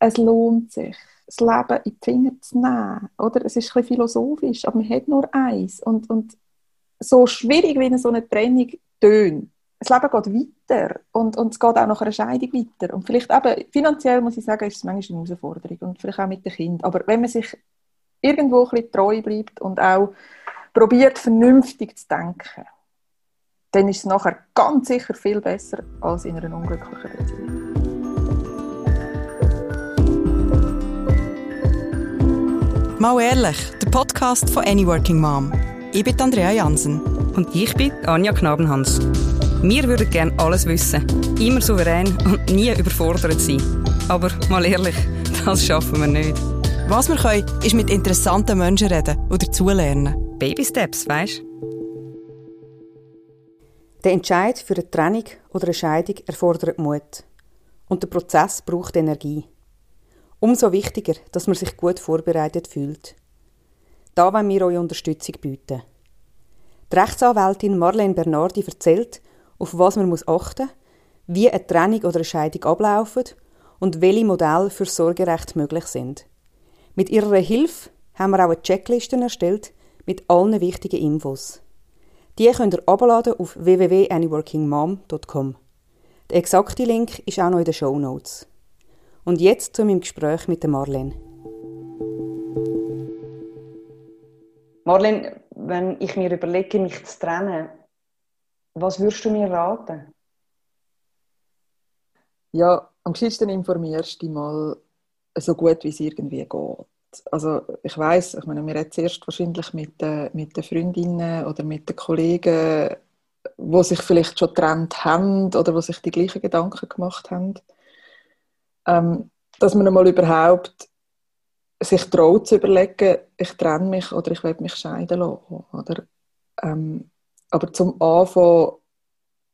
es lohnt sich, das Leben in die Finger zu nehmen. Oder? Es ist ein bisschen philosophisch, aber man hat nur eins. Und, und so schwierig, wie eine so eine Trennung tönt, das Leben geht weiter und, und es geht auch nach einer Scheidung weiter. Und vielleicht eben, finanziell muss ich sagen, ist es manchmal eine Herausforderung und vielleicht auch mit den Kindern. Aber wenn man sich irgendwo ein bisschen treu bleibt und auch probiert, vernünftig zu denken, dann ist es nachher ganz sicher viel besser als in einer unglücklichen Beziehung. Mal ehrlich, der Podcast von Any Working Mom. Ich bin Andrea Jansen. Und ich bin Anja Knabenhans. Wir würden gerne alles wissen, immer souverän und nie überfordert sein. Aber mal ehrlich, das schaffen wir nicht. Was wir können, ist mit interessanten Menschen reden oder dazulernen. Baby Steps, weißt Der Entscheid für eine Trennung oder eine Scheidung erfordert Mut. Und der Prozess braucht Energie. Umso wichtiger, dass man sich gut vorbereitet fühlt. Da wollen wir eure Unterstützung bieten. Die Rechtsanwältin Marlene Bernardi erzählt, auf was man muss achten muss, wie eine Trennung oder eine Scheidung ablaufen und welche Modelle für Sorgerecht möglich sind. Mit ihrer Hilfe haben wir auch eine Checkliste erstellt mit allen wichtigen Infos. Die könnt ihr abladen auf www.anyworkingmom.com. Der exakte Link ist auch noch in den Show Notes. Und jetzt zu meinem Gespräch mit Marlene. Marlene, wenn ich mir überlege, mich zu trennen, was würdest du mir raten? Ja, am geschicktesten informierst du dich mal so gut, wie es irgendwie geht. Also ich weiß, ich meine, wir reden zuerst wahrscheinlich mit, äh, mit den Freundinnen oder mit den Kollegen, wo sich vielleicht schon getrennt haben oder wo sich die gleichen Gedanken gemacht haben, ähm, dass man einmal überhaupt sich traut zu überlegen, ich trenne mich oder ich will mich scheiden lassen. Oder, ähm, aber zum Anfang,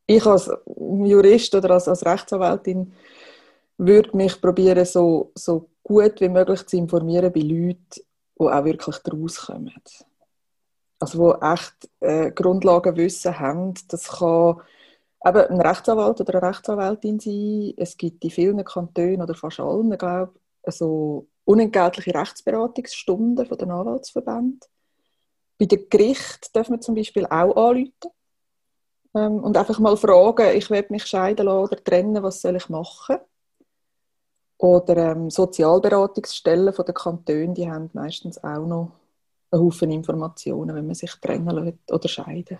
ich als Jurist oder als, als Rechtsanwältin würde mich probieren, so, so gut wie möglich zu informieren bei Leuten, die auch wirklich daraus kommen. Also die echt äh, Grundlagenwissen haben. Das kann eben ein Rechtsanwalt oder eine Rechtsanwältin sein. Es gibt in vielen Kantonen oder fast allen, glaube ich, so unentgeltliche Rechtsberatungsstunden von den Anwaltsverbänden. Bei den Gerichten dürfen wir zum Beispiel auch anrufen ähm, und einfach mal fragen, ich will mich scheiden lassen oder trennen, was soll ich machen? Oder ähm, Sozialberatungsstellen von den Kantonen, die haben meistens auch noch einen Haufen Informationen, wenn man sich trennen lässt oder scheiden.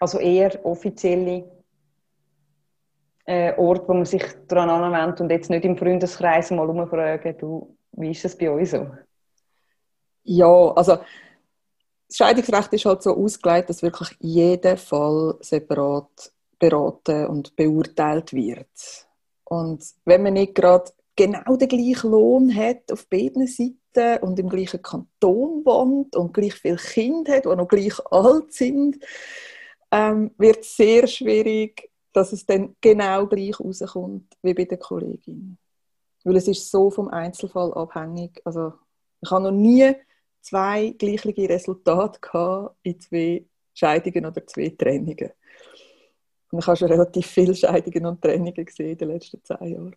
Also eher offizielle äh, Ort, wo man sich daran anwendet und jetzt nicht im Freundeskreis mal umfragen, du, wie ist das bei euch so? Ja, also das Scheidungsrecht ist halt so ausgelegt, dass wirklich jeder Fall separat beraten und beurteilt wird. Und wenn man nicht gerade genau den gleichen Lohn hat auf beiden Seiten und im gleichen Kanton wohnt und gleich viele Kinder hat, die noch gleich alt sind, ähm, wird es sehr schwierig, dass es dann genau gleich rauskommt wie bei der Kollegin. Weil es ist so vom Einzelfall abhängig. Also ich habe noch nie zwei gleiche Resultate gehabt in zwei Scheidungen oder zwei Trennungen. Und ich habe schon relativ viele Scheidungen und Trennungen gesehen in den letzten zehn Jahren.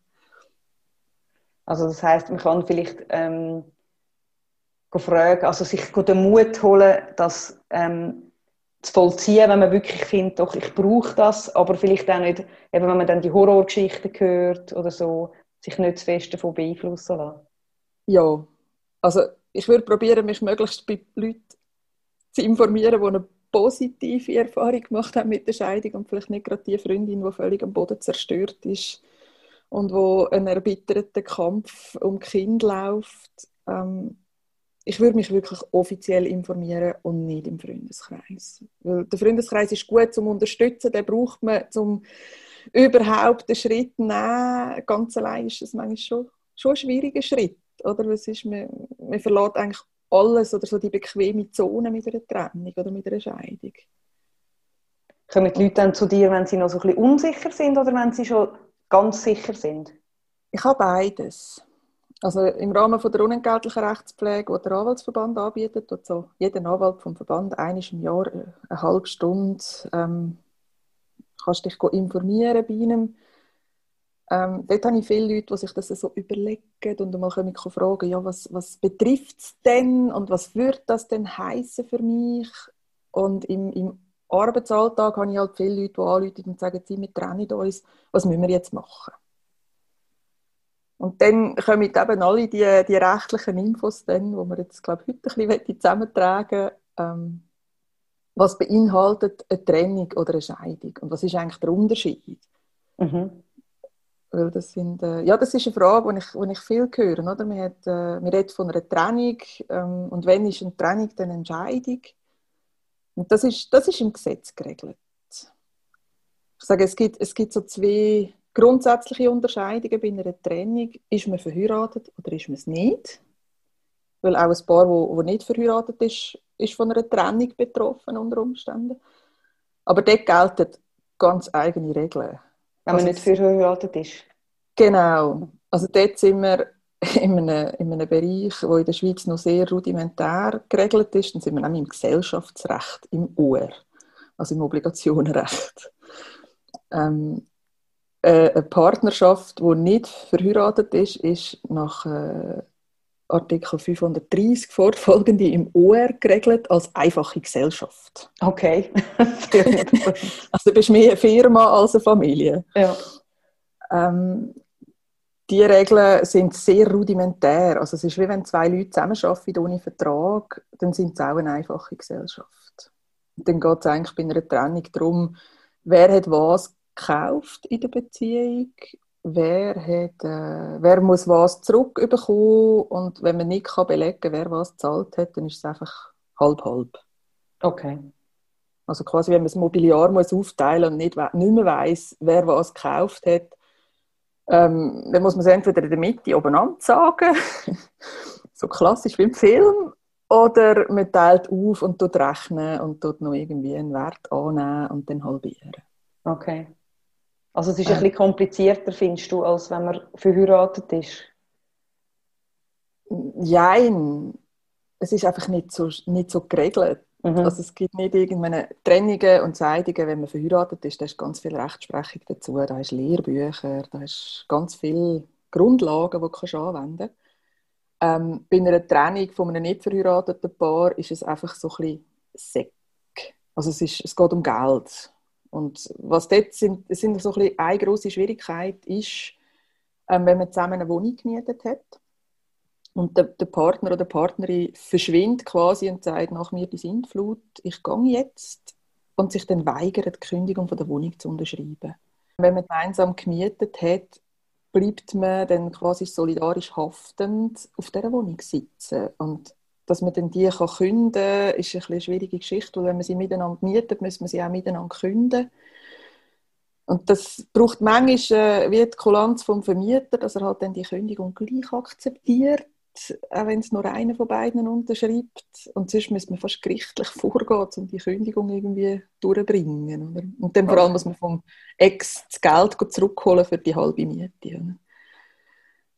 Also das heißt, man kann vielleicht ähm, fragen, also sich den Mut holen, dass ähm, zu vollziehen, wenn man wirklich findet, doch, ich brauche das, aber vielleicht auch nicht, eben wenn man dann die Horrorgeschichten hört oder so, sich nicht zu fest davon beeinflussen lassen. Ja, also ich würde probieren, mich möglichst bei Leuten zu informieren, die eine positive Erfahrung gemacht haben mit der Scheidung und vielleicht nicht gerade die Freundin, die völlig am Boden zerstört ist und wo ein erbitterter Kampf um Kind läuft. Ähm, ich würde mich wirklich offiziell informieren und nicht im Freundeskreis. Weil der Freundeskreis ist gut zum Unterstützen, den braucht man, um überhaupt den Schritt zu nehmen. Ganz allein ist das manchmal schon, schon ein schwieriger Schritt. Oder? Was ist, man, man verlässt eigentlich alles oder so die bequeme Zone mit einer Trennung oder mit einer Scheidung. Kommen die Leute dann zu dir, wenn sie noch so ein bisschen unsicher sind oder wenn sie schon ganz sicher sind? Ich habe beides. Also im Rahmen von der unentgeltlichen Rechtspflege, die der Anwaltsverband anbietet, tut so jeder Anwalt vom Verband einmal im Jahr äh, eine halbe Stunde ähm, kannst dich informieren bei ihm. Ähm, dort habe ich viele Leute, die sich das so überlegen und mal fragen, ja, was, was betrifft es denn und was würde das denn heißen für mich? Und im, im Arbeitsalltag habe ich halt viele Leute, die anrufen und sagen, sie, wir trennen uns, was müssen wir jetzt machen? Und dann kommen eben alle die, die rechtlichen Infos, dann, die wir jetzt, glaube ich, heute ein bisschen zusammentragen ähm, Was beinhaltet eine Trennung oder eine Scheidung? Und was ist eigentlich der Unterschied? Mhm. Weil das, sind, äh, ja, das ist eine Frage, die ich, die ich viel höre. Oder? Man, hat, äh, man redet von einer Trennung. Ähm, und wenn ist eine Trennung, dann eine Entscheidung? Und das ist, das ist im Gesetz geregelt. Ich sage, es gibt, es gibt so zwei grundsätzliche Unterscheidungen bei einer Trennung. Ist man verheiratet oder ist man es nicht? Weil auch ein Paar, das nicht verheiratet ist, ist von einer Trennung betroffen unter Umständen. Aber dort gelten ganz eigene Regeln. Wenn man also, nicht verheiratet ist? Genau. Also dort sind wir in einem, in einem Bereich, der in der Schweiz noch sehr rudimentär geregelt ist. Dann sind wir nämlich im Gesellschaftsrecht, im UR, also im Obligationenrecht. Ähm, äh, eine Partnerschaft, die nicht verheiratet ist, ist nach äh, Artikel 530 fortfolgende im OR geregelt als einfache Gesellschaft. Okay. also du bist mehr eine Firma als eine Familie. Ja. Ähm, die Regeln sind sehr rudimentär. Also es ist wie wenn zwei Leute zusammenarbeiten ohne Vertrag, dann sind es auch eine einfache Gesellschaft. Und dann geht es eigentlich bei einer Trennung darum, wer hat was gekauft in der Beziehung, wer, hat, äh, wer muss was zurückbekommen und wenn man nicht kann belegen kann, wer was gezahlt hat, dann ist es einfach halb-halb. Okay. Also quasi, wenn man das Mobiliar muss aufteilen und nicht, nicht mehr weiss, wer was gekauft hat, ähm, dann muss man es entweder in der Mitte oben sagen, so klassisch wie im Film, oder man teilt auf und tut rechnen und tut noch irgendwie einen Wert annehmen und dann halbieren. Okay. Also es ist ein bisschen komplizierter, findest du, als wenn man verheiratet ist? Nein, es ist einfach nicht so, nicht so geregelt. Mhm. Also es gibt nicht irgendwelche Trennungen und Scheidungen, wenn man verheiratet ist, da ist ganz viel Rechtsprechung dazu, da ist Lehrbücher, da ist ganz viele Grundlagen, die du anwenden kannst. Ähm, bei einer Trennung von einem nicht verheirateten Paar ist es einfach so ein bisschen Säck. Also es, ist, es geht um Geld. Und was dort sind, sind so ein eine große Schwierigkeit ist, ähm, wenn man zusammen eine Wohnung gemietet hat und der, der, Partner oder die Partnerin verschwindet quasi und sagt nach mir die Sintflut, ich gehe jetzt und sich dann weigert, die Kündigung von der Wohnung zu unterschreiben. Wenn man gemeinsam gemietet hat, bleibt man dann quasi solidarisch haftend auf dieser Wohnung sitzen. Und dass man dann die kann künden kann, ist ein eine schwierige Geschichte, weil wenn man sie miteinander mietet, muss man sie auch miteinander künden. Und das braucht manchmal äh, wie die Kulanz vom Vermieter, dass er halt dann die Kündigung gleich akzeptiert, auch wenn es nur einer von beiden unterschreibt. Und sonst muss man fast gerichtlich vorgehen, um die Kündigung irgendwie durchzubringen. Oder? Und dann vor allem muss man vom Ex das Geld zurückholen für die halbe Miete.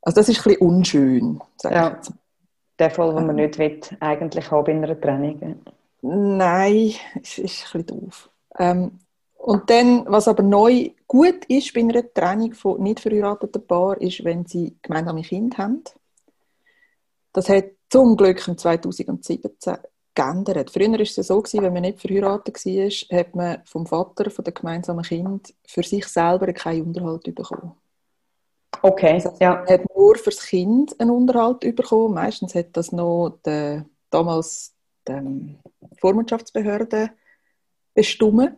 Also das ist ein bisschen unschön, sage ja. ich jetzt der Fall, den man nicht will, eigentlich haben in einer Trennung. Nein, ist, ist ein bisschen doof. Ähm, und dann, was aber neu gut ist bei einer Trennung von nicht verheirateten Paaren, ist, wenn sie gemeinsame Kinder haben. Das hat zum Glück im 2017 geändert. Früher war es so, gewesen, wenn man nicht verheiratet war, hat man vom Vater von der gemeinsamen Kind für sich selber keinen Unterhalt bekommen. Okay, also, ja. Man hat nur fürs Kind einen Unterhalt bekommen. Meistens hat das noch die, damals die Vormundschaftsbehörde bestimmt.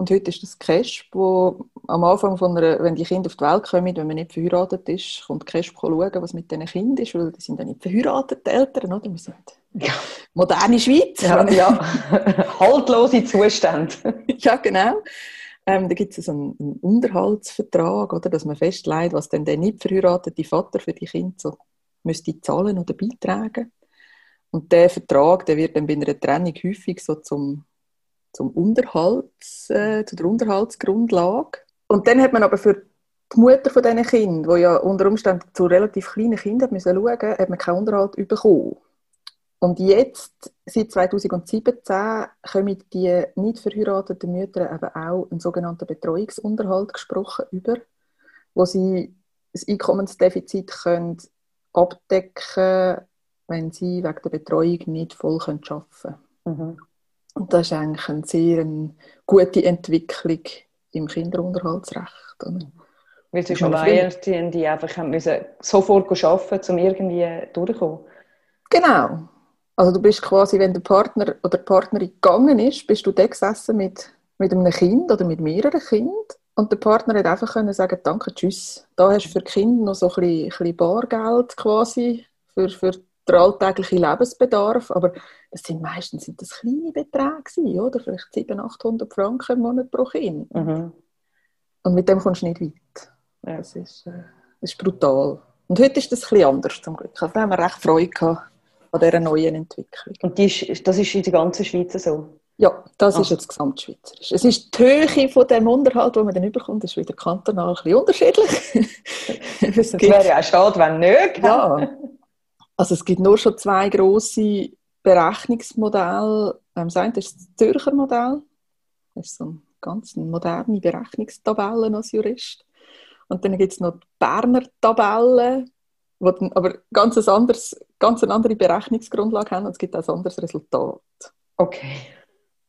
Und heute ist das Cash, wo am Anfang, von einer, wenn die Kinder auf die Welt kommen, wenn man nicht verheiratet ist, kommt Cash schauen, was mit diesen Kindern ist, weil die sind ja nicht verheiratet, die Eltern, oder? Wir sind ja. moderne Schweiz. Ja, ja. haltlose Zustände. ja, genau. Ähm, da gibt es so einen, einen, Unterhaltsvertrag, oder, dass man festlegt, was denn der nicht verheiratete Vater für die Kinder so müsste zahlen oder beitragen. Und der Vertrag, der wird dann bei einer Trennung häufig so zum, zum Unterhalts, äh, zu der Unterhaltsgrundlage. Und dann hat man aber für die Mutter von diesen Kindern, die ja unter Umständen zu relativ kleinen Kindern schauen musste, hat man keinen Unterhalt bekommen. Und jetzt, seit 2017, kommen die nicht verheirateten Mütter eben auch einen sogenannten Betreuungsunterhalt gesprochen über. wo sie das Einkommensdefizit können abdecken wenn sie wegen der Betreuung nicht voll arbeiten können. Mhm. Und das ist eigentlich eine sehr gute Entwicklung im Kinderunterhaltsrecht. Oder? Weil sie schon Alleinerziehende, die einfach müssen sofort arbeiten um irgendwie durchzukommen. Genau. Also du bist quasi, wenn der Partner oder die Partnerin gegangen ist, bist du da gesessen mit, mit einem Kind oder mit mehreren Kindern und der Partner hat einfach können sagen, danke, tschüss. Da hast du für Kinder noch so ein bisschen, ein bisschen Bargeld quasi für, für den alltäglichen Lebensbedarf, aber das sind meistens sind das kleine Beträge oder? Vielleicht 700, 800 Franken im Monat pro Kind. Mhm. Und mit dem kommst du nicht weit. Ja. Das, ist, äh, das ist brutal. Und heute ist das ein bisschen anders zum Glück. Also da haben wir recht Freude gehabt an dieser neuen Entwicklung. Und ist, das ist in der ganzen Schweiz so? Ja, das ah. ist jetzt gesamtschweizerisch. Es ist die Höhe von dem Unterhalt, den man dann überkommt, ist wieder kantonal ein bisschen unterschiedlich. das wäre ja auch schade, wenn nicht. Ja. Also es gibt nur schon zwei grosse Berechnungsmodelle. Ähm, das eine ist das Zürcher Modell. Das ist so eine ganz moderne Berechnungstabelle als Jurist. Und dann gibt es noch die Berner Tabelle, die dann aber ganz, ein anderes, ganz eine andere Berechnungsgrundlage haben und es gibt auch ein anderes Resultat. Okay.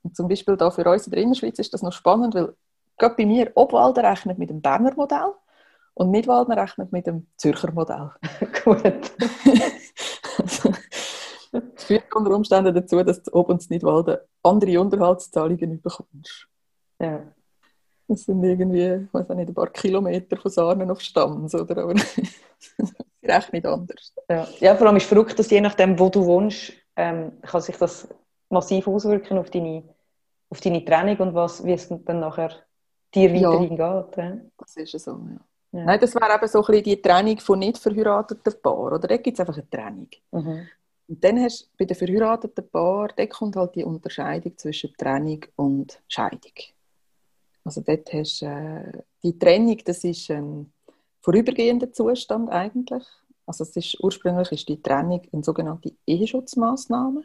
Und zum Beispiel da für uns in der Innerschweiz ist das noch spannend, weil gerade bei mir Obwalden rechnet mit dem Berner Modell und Nidwalden rechnet mit dem Zürcher Modell. Gut. das führt unter Umständen dazu, dass du Ob- und Nidwalden andere Unterhaltszahlungen bekommst. Ja. Das sind irgendwie, ich weiß nicht, ein paar Kilometer von Sarnen auf Stanz, oder? Aber recht nicht anders. Ja. ja, vor allem ist es verrückt, dass je nachdem, wo du wohnst, ähm, kann sich das massiv auswirken auf deine, auf deine Training und was, wie es dann nachher dir weiterhin ja, geht. Ja. Das ist so, ja. ja. Nein, das wäre eben so ein bisschen die Training von nicht verheirateten Paaren. Oder da gibt es einfach eine Training. Mhm. Und dann hast du bei den verheirateten Paaren, da kommt halt die Unterscheidung zwischen Trennung und Scheidung. Also dort hast du äh, die Trennung, das ist ein vorübergehender Zustand eigentlich. Also es ist, ursprünglich ist die Trennung eine sogenannte Eheschutzmaßnahme,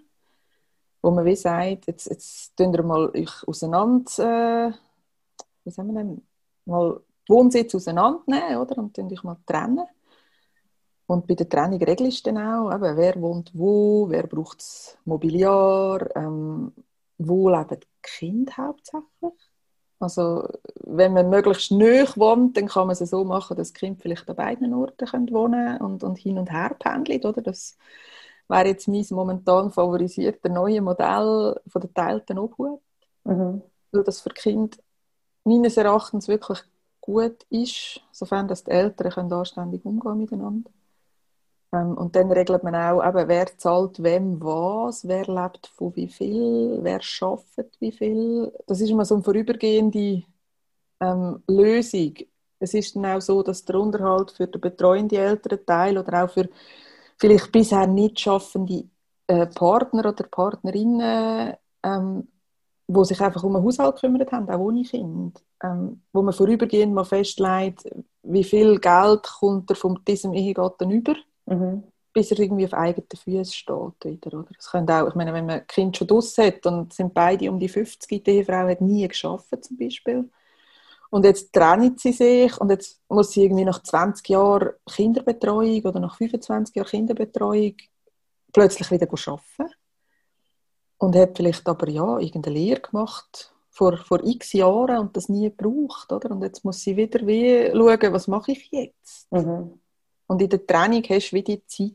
wo man wie sagt, jetzt, jetzt tun wir mal euch auseinander, äh, wie sagen wir denn, mal Wohnsitz auseinandernehmen, oder? Und dann euch mal trennen. Und bei der Trennung regelst du dann auch, eben, wer wohnt wo, wer braucht das Mobiliar, ähm, wo leben die Kinder hauptsächlich. Also wenn man möglichst nöch wohnt, dann kann man es so machen, dass das Kind vielleicht an beiden Orten wohnen und, und hin und her pendelt, oder? Das wäre jetzt mein momentan favorisierter neue Modell von der teilten Obhut. Mhm. Weil das für Kind meines Erachtens wirklich gut ist, sofern dass die Eltern können anständig umgehen miteinander. Ähm, und dann regelt man auch, eben, wer zahlt wem was, wer lebt von wie viel, wer schafft wie viel. Das ist immer so eine vorübergehende ähm, Lösung. Es ist dann auch so, dass der Unterhalt für den betreuenden Elternteil oder auch für vielleicht bisher nicht schaffende äh, Partner oder Partnerinnen, ähm, wo sich einfach um den Haushalt gekümmert haben, auch ohne Kind, ähm, wo man vorübergehend mal festlegt, wie viel Geld kommt er von diesem Ehegatten über Mhm. Bis er irgendwie auf eigenen Füßen steht wieder, oder? Das könnte auch, ich meine, wenn man ein Kind schon draus hat und sind beide um die 50, die Ehefrau hat nie geschafft zum Beispiel. Und jetzt trennt sie sich und jetzt muss sie irgendwie nach 20 Jahren Kinderbetreuung oder nach 25 Jahren Kinderbetreuung plötzlich wieder arbeiten. Und hat vielleicht aber ja irgendeine Lehre gemacht vor, vor x Jahren und das nie gebraucht, oder? Und jetzt muss sie wieder wie schauen, was mache ich jetzt? Mhm. Und in der Training hast du wie die Zeit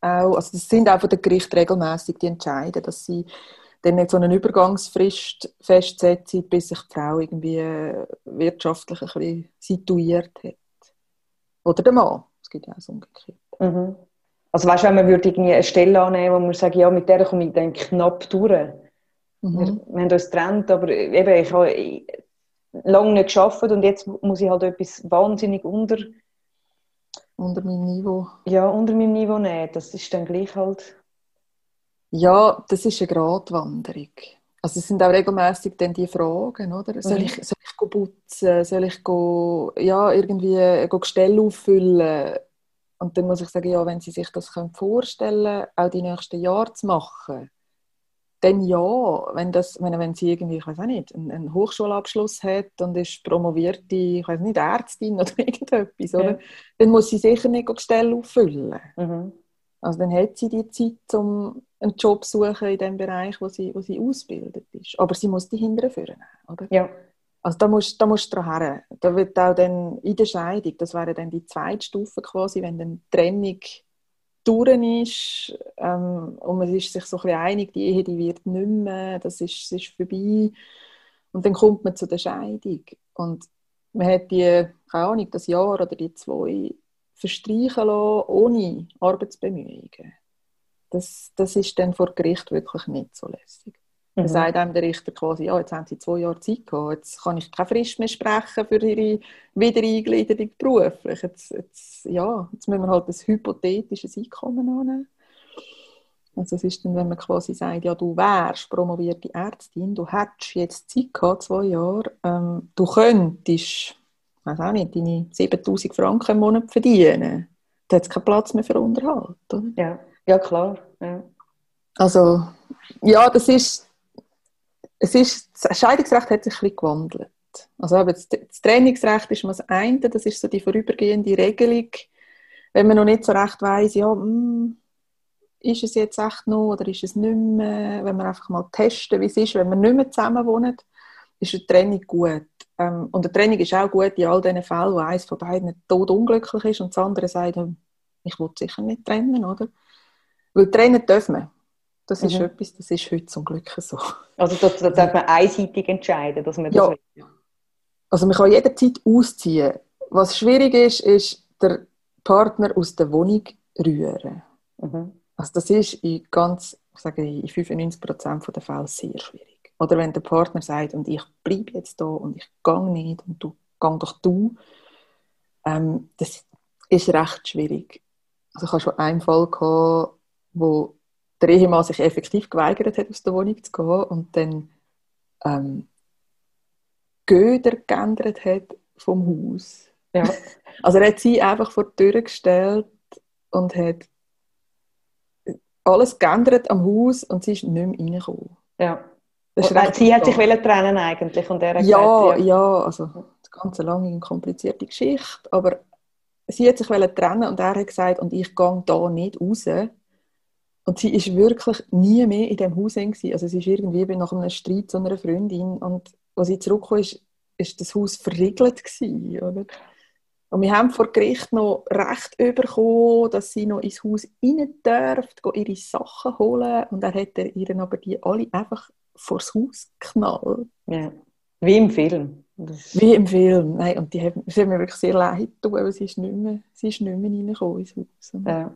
auch, also das sind auch von den Gerichten regelmäßig die entscheiden, dass sie dann nicht so eine Übergangsfrist festsetzen, bis sich die Frau irgendwie wirtschaftlich ein bisschen situiert hat. Oder der Mann. Es gibt ja auch so umgekehrt. Mhm. Also weißt du, wenn man würde irgendwie eine Stelle annehmen, wo man sagt, ja, mit der komme ich dann knapp durch. Mhm. Wir, wir haben uns getrennt, aber eben, ich habe lange nicht geschafft und jetzt muss ich halt etwas wahnsinnig unter unter meinem Niveau. Ja, unter meinem Niveau nicht. Das ist dann gleich halt. Ja, das ist eine Gratwanderung. Also es sind auch regelmäßig dann die Fragen, oder? Soll mhm. ich, soll ich putzen? Soll ich go, ja, irgendwie go Gestell auffüllen? Und dann muss ich sagen, ja, wenn Sie sich das vorstellen können, auch die nächsten Jahre zu machen, dann ja, wenn, das, wenn, wenn sie irgendwie, ich weiß auch nicht, einen, einen Hochschulabschluss hat und ist promovierte, ich weiß nicht, Ärztin oder irgendetwas, ja. oder? dann muss sie sicher nicht die Stelle auffüllen. Mhm. Also dann hat sie die Zeit, um einen Job zu suchen in dem Bereich, wo sie, wo sie ausgebildet ist. Aber sie muss die hinterher führen, oder? Ja. Also da musst, da musst du dran her. Da wird auch dann in der Scheidung, das wäre dann die zweite Stufe quasi, wenn dann die Trennung durch ist ähm, und man ist sich so ein einig, die Ehe die wird nicht mehr, das ist, das ist vorbei. Und dann kommt man zu der Scheidung. Und man hat die, keine Ahnung, das Jahr oder die zwei verstreichen lassen, ohne Arbeitsbemühungen. Das, das ist dann vor Gericht wirklich nicht so lässig. Dann mhm. sagt einem der Richter quasi, ja, jetzt haben sie zwei Jahre Zeit gehabt, jetzt kann ich keine Frist mehr sprechen für ihre Wiedereingliederung beruflich. Jetzt, jetzt, ja, jetzt müssen wir halt ein hypothetisches Einkommen annehmen. Also es ist dann, wenn man quasi sagt, ja, du wärst promovierte Ärztin, du hättest jetzt Zeit gehabt, zwei Jahre, ähm, du könntest, weiß auch nicht, deine 7000 Franken im Monat verdienen. Da hat es keinen Platz mehr für Unterhalt, oder? Ja, ja klar. Ja. Also, ja, das ist es ist, das Scheidungsrecht hat sich ein bisschen gewandelt. Also das, das Trainingsrecht ist das eine, das ist so die vorübergehende Regelung, wenn man noch nicht so recht weiß, ja, mh, hm, ist es jetzt echt noch oder ist es nicht mehr, wenn man einfach mal testen, wie es ist, wenn man nicht mehr zusammen wohnt, ist eine Trennung gut. Ähm, und eine Trennung ist auch gut in all diesen Fällen, wo eines von beiden tot unglücklich ist und das andere sagt, hm, ich will sicher nicht trennen, oder? Weil trennen dürfen wir. Das ist mhm. etwas, das ist heute zum Glück so. Also da, da darf man einseitig entscheiden, dass man das ja. will. Also man kann jederzeit ausziehen. Was schwierig ist, ist der Partner aus der Wohnung rühren. Mhm. Also das ist in ganz, ich sage in 95% der Fälle sehr schwierig. Oder wenn der Partner sagt, und ich bleibe jetzt da und ich gehe nicht und du geh doch du, ähm, das ist recht schwierig. Also ich habe schon einen Fall gehabt, wo der Ehemann sich effektiv geweigert hat, aus der Wohnung zu gehen und dann ähm, Göder geändert hat vom Haus. Ja. Also er hat sie einfach vor die Tür gestellt und hat alles geändert am Haus und sie ist nicht mehr reingekommen. Ja. Ist sie hat sich trennen eigentlich und er hat ja, gesagt, ja, ja, also eine ganz lange und komplizierte Geschichte, aber sie hat sich trennen und er hat gesagt, und ich gehe da nicht raus, und sie ist wirklich nie mehr in dem Haus. Gewesen. Also sie ist irgendwie nach einem Streit zu einer Freundin und als sie zurückkam, ist, ist das Haus verriegelt gewesen, oder? Und wir haben vor Gericht noch Recht bekommen, dass sie noch ins Haus rein darf, ihre Sachen holen. Und er hat ihr aber die alle einfach vors Haus geknallt. Ja. Wie im Film. Wie im Film. Nein, und die hat, sie hat mir wirklich sehr leid getan, weil sie ist nicht mehr, sie ist nicht mehr reingekommen ins Haus. Ja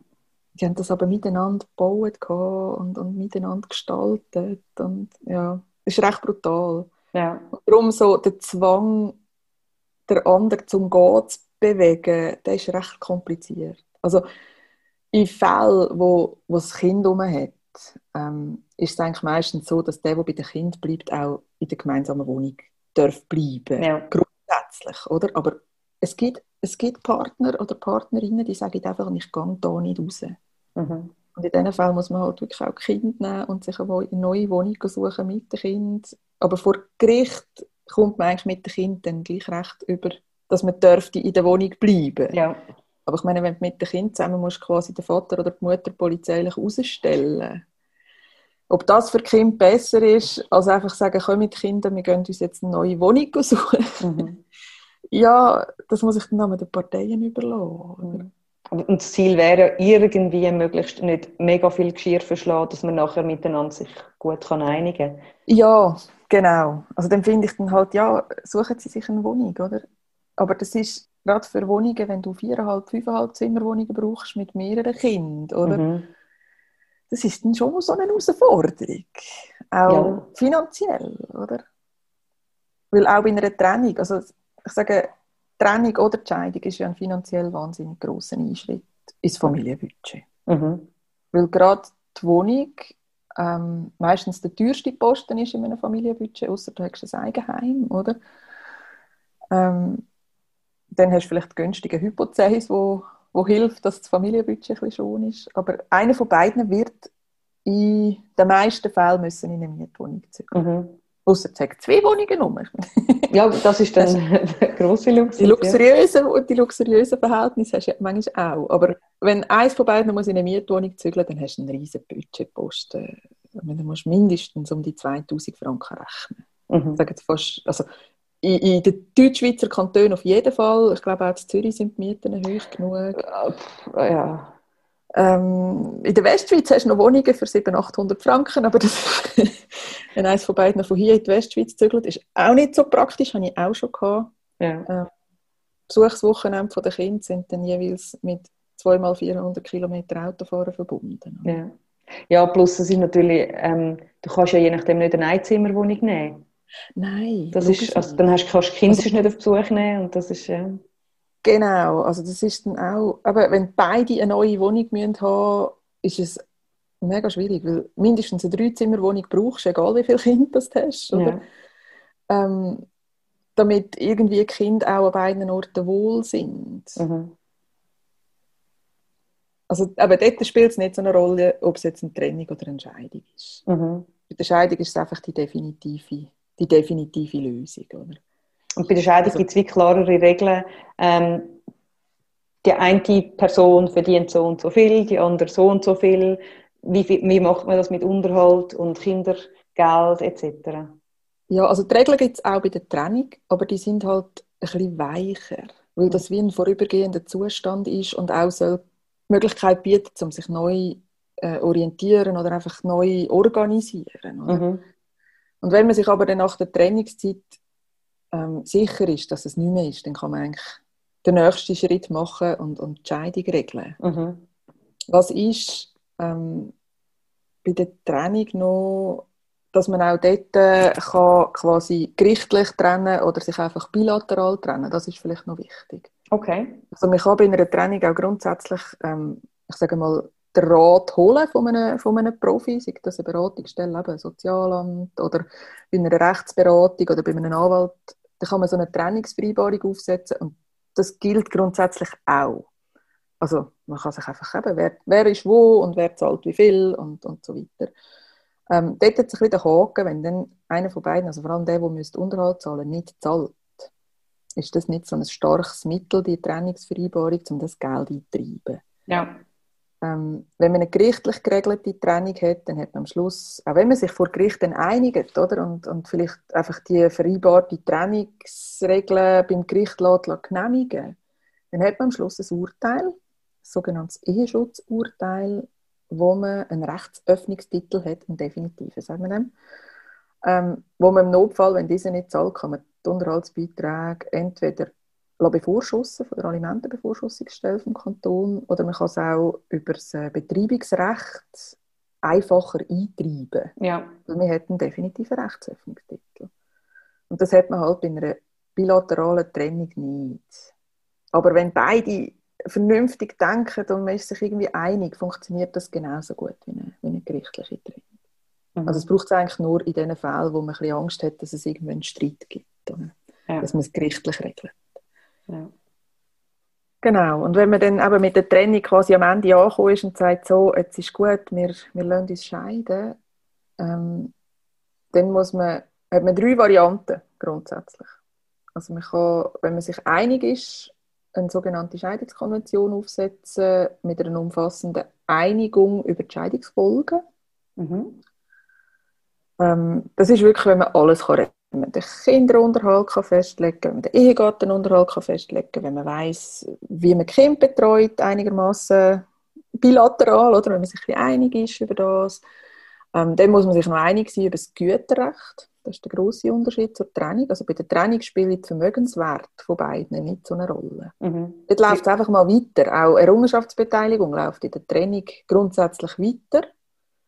die haben das aber miteinander gebaut und, und miteinander gestaltet. Und ja, das ist recht brutal. Ja. Und darum so der Zwang, der andere zum Gehen zu bewegen, der ist recht kompliziert. Also in Fällen, wo, wo das Kind herum hat, ähm, ist es eigentlich meistens so, dass der, der bei dem Kind bleibt, auch in der gemeinsamen Wohnung darf bleiben. Ja. Grundsätzlich, oder? Aber es gibt, es gibt Partner oder Partnerinnen, die sagen einfach, ich gehe da nicht raus. Mhm. Und in diesen Fällen muss man halt wirklich auch Kind nehmen und sich eine neue Wohnung suchen mit dem Kind. Aber vor Gericht kommt man eigentlich mit dem Kind dann gleich recht über, dass man dürfte in der Wohnung bleiben. Ja. Aber ich meine, wenn du mit dem Kind zusammen musst, quasi den Vater oder die Mutter polizeilich rausstellen. Ob das für Kind besser ist, als einfach sagen, komm mit Kindern, wir gehen uns jetzt eine neue Wohnung suchen. Mhm. ja, das muss ich dann den Parteien überlassen. Mhm. Und das Ziel wäre irgendwie möglichst nicht mega viel Geschirr verschlagen, dass man nachher miteinander sich gut kann einigen kann. Ja, genau. Also dann finde ich dann halt, ja, suchen Sie sich eine Wohnung, oder? Aber das ist gerade für Wohnungen, wenn du viereinhalb, fünfeinhalb Zimmerwohnungen brauchst mit mehreren Kindern, oder? Mhm. Das ist dann schon so eine Herausforderung. Auch ja. finanziell, oder? Weil auch in einer Trennung, also ich sage, Trennung oder die Scheidung ist ja ein finanziell wahnsinnig grosser Einschritt ins Familienbudget. Mhm. Weil gerade die Wohnung ähm, meistens der teuerste Posten ist in einem Familienbudget, außer du hast ein Eigenheim, oder? Ähm, dann hast du vielleicht günstige Hypothese, wo, wo hilft, dass das Familienbudget ein schon ist. Aber einer von beiden wird in den meisten Fällen müssen in eine Mietwohnung zügeln. Mhm. Ausser es zwei Wohnungen um. ja, das ist dann der grosse Luxus. Die luxuriösen, ja. die luxuriösen Verhältnisse hast du manchmal auch. Aber wenn eins von beiden muss in eine Mietwohnung zügeln, dann hast du einen riesen Budgetposten. Dann musst du mindestens um die 2000 Franken rechnen. Mhm. Fast, also in, in den Deutschschweizer Kantonen auf jeden Fall. Ich glaube, auch in Zürich sind die Mieten hoch genug. Ja. Ähm, in der Westschweiz hast du noch Wohnungen für 700, 800 Franken, aber das, wenn eines von beiden von hier in die Westschweiz zügelt, ist auch nicht so praktisch, habe ich auch schon gehabt. Ja. Ähm, Besuchswochenende der Kinder sind dann jeweils mit zweimal 400 Kilometer Autofahren verbunden. Ja. ja, plus es ist natürlich, ähm, du kannst ja je nachdem nicht eine Einzimmerwohnung nehmen. Nein. Das ist, also dann hast, kannst du Kinder also, nicht auf Besuch nehmen und das ist ja... Genau, also das ist dann auch, aber wenn beide eine neue Wohnung müssen haben, ist es mega schwierig, weil mindestens eine Dreizimmerwohnung brauchst, egal wie viele Kinder du hast. Oder? Ja. Ähm, damit irgendwie Kinder auch an beiden Orten wohl sind. Mhm. Also, aber dort spielt es nicht so eine Rolle, ob es jetzt eine Trennung oder eine Scheidung ist. Mhm. Bei der Scheidung ist es einfach die definitive die definitive Lösung. Oder? Und bei der Scheidung also, gibt es wie klarere Regeln. Ähm, die eine Person verdient so und so viel, die andere so und so viel. Wie, wie macht man das mit Unterhalt und Kindergeld etc.? Ja, also die Regeln gibt es auch bei der Trennung, aber die sind halt ein bisschen weicher, weil das wie ein vorübergehender Zustand ist und auch soll die Möglichkeit bietet, um sich neu äh, orientieren oder einfach neu organisieren. Oder? Mhm. Und wenn man sich aber dann nach der Trainingszeit ähm, sicher ist, dass es nicht mehr ist, dann kann man eigentlich den nächsten Schritt machen und, und die Scheidung regeln. Mhm. Was ist ähm, bei der Trennung noch, dass man auch dort äh, kann quasi gerichtlich trennen oder sich einfach bilateral trennen, das ist vielleicht noch wichtig. Okay. Also man kann bei einer Trennung auch grundsätzlich, ähm, ich sage mal, den Rat holen von einem, von einem Profi, sei das eine Beratungsstelle, eben ein Sozialamt oder bei einer Rechtsberatung oder bei einem Anwalt, dann kann man so eine Trennungsvereinbarung aufsetzen und das gilt grundsätzlich auch. Also man kann sich einfach eben, wer, wer ist wo und wer zahlt wie viel und, und so weiter. Ähm, dort hat bisschen den Haken, wenn dann einer von beiden, also vor allem der, der Unterhalt zahlen nicht zahlt, ist das nicht so ein starkes Mittel, die Trennungsvereinbarung, um das Geld einzutreiben. Ja. Ähm, wenn man eine gerichtlich geregelte Trennung hat, dann hat man am Schluss, auch wenn man sich vor Gericht dann einigt, oder, und, und vielleicht einfach die vereinbarte Trennungsregeln beim Gericht lässt, genehmigen dann hat man am Schluss ein Urteil, ein sogenanntes Eheschutzurteil, wo man einen Rechtsöffnungstitel hat, einen definitiven, sagen wir dem, ähm, wo man im Notfall, wenn diese nicht zahlt, kann man die Unterhaltsbeiträge entweder bevorschussen von der Alimentenbevor-Schussungsstelle vom Kanton oder man kann es auch über das äh, Betreibungsrecht einfacher eintreiben. Ja. Weil wir hätten definitiv einen Rechtsöffnungstitel. Und das hat man halt bei einer bilateralen Trennung nicht. Aber wenn beide vernünftig denken und man ist sich irgendwie einig, funktioniert das genauso gut wie eine, wie eine gerichtliche Trennung. Mhm. Also es braucht es eigentlich nur in den Fällen, wo man ein bisschen Angst hat, dass es irgendwann einen Streit gibt. Ja. Dass man es gerichtlich regelt. Ja. Genau, und wenn man dann eben mit der Trennung quasi am Ende angekommen ist und sagt, so, jetzt ist gut, wir, wir lassen uns scheiden, ähm, dann muss man, hat man drei Varianten grundsätzlich. Also man kann, wenn man sich einig ist, eine sogenannte Scheidungskonvention aufsetzen mit einer umfassenden Einigung über die Scheidungsfolgen. Mhm. Ähm, das ist wirklich, wenn man alles kann wenn man den Kinderunterhalt kann festlegen kann, wenn man den Ehegattenunterhalt kann festlegen kann, wenn man weiß, wie man Kind betreut, einigermaßen bilateral, oder wenn man sich einig ist über das. Ähm, dann muss man sich noch einig sein über das Güterrecht. Das ist der große Unterschied zur Trennung. Also bei der Trennung spielt der Vermögenswert von beiden nicht so eine Rolle. Mhm. Dort läuft es einfach mal weiter. Auch Errungenschaftsbeteiligung läuft in der Trennung grundsätzlich weiter.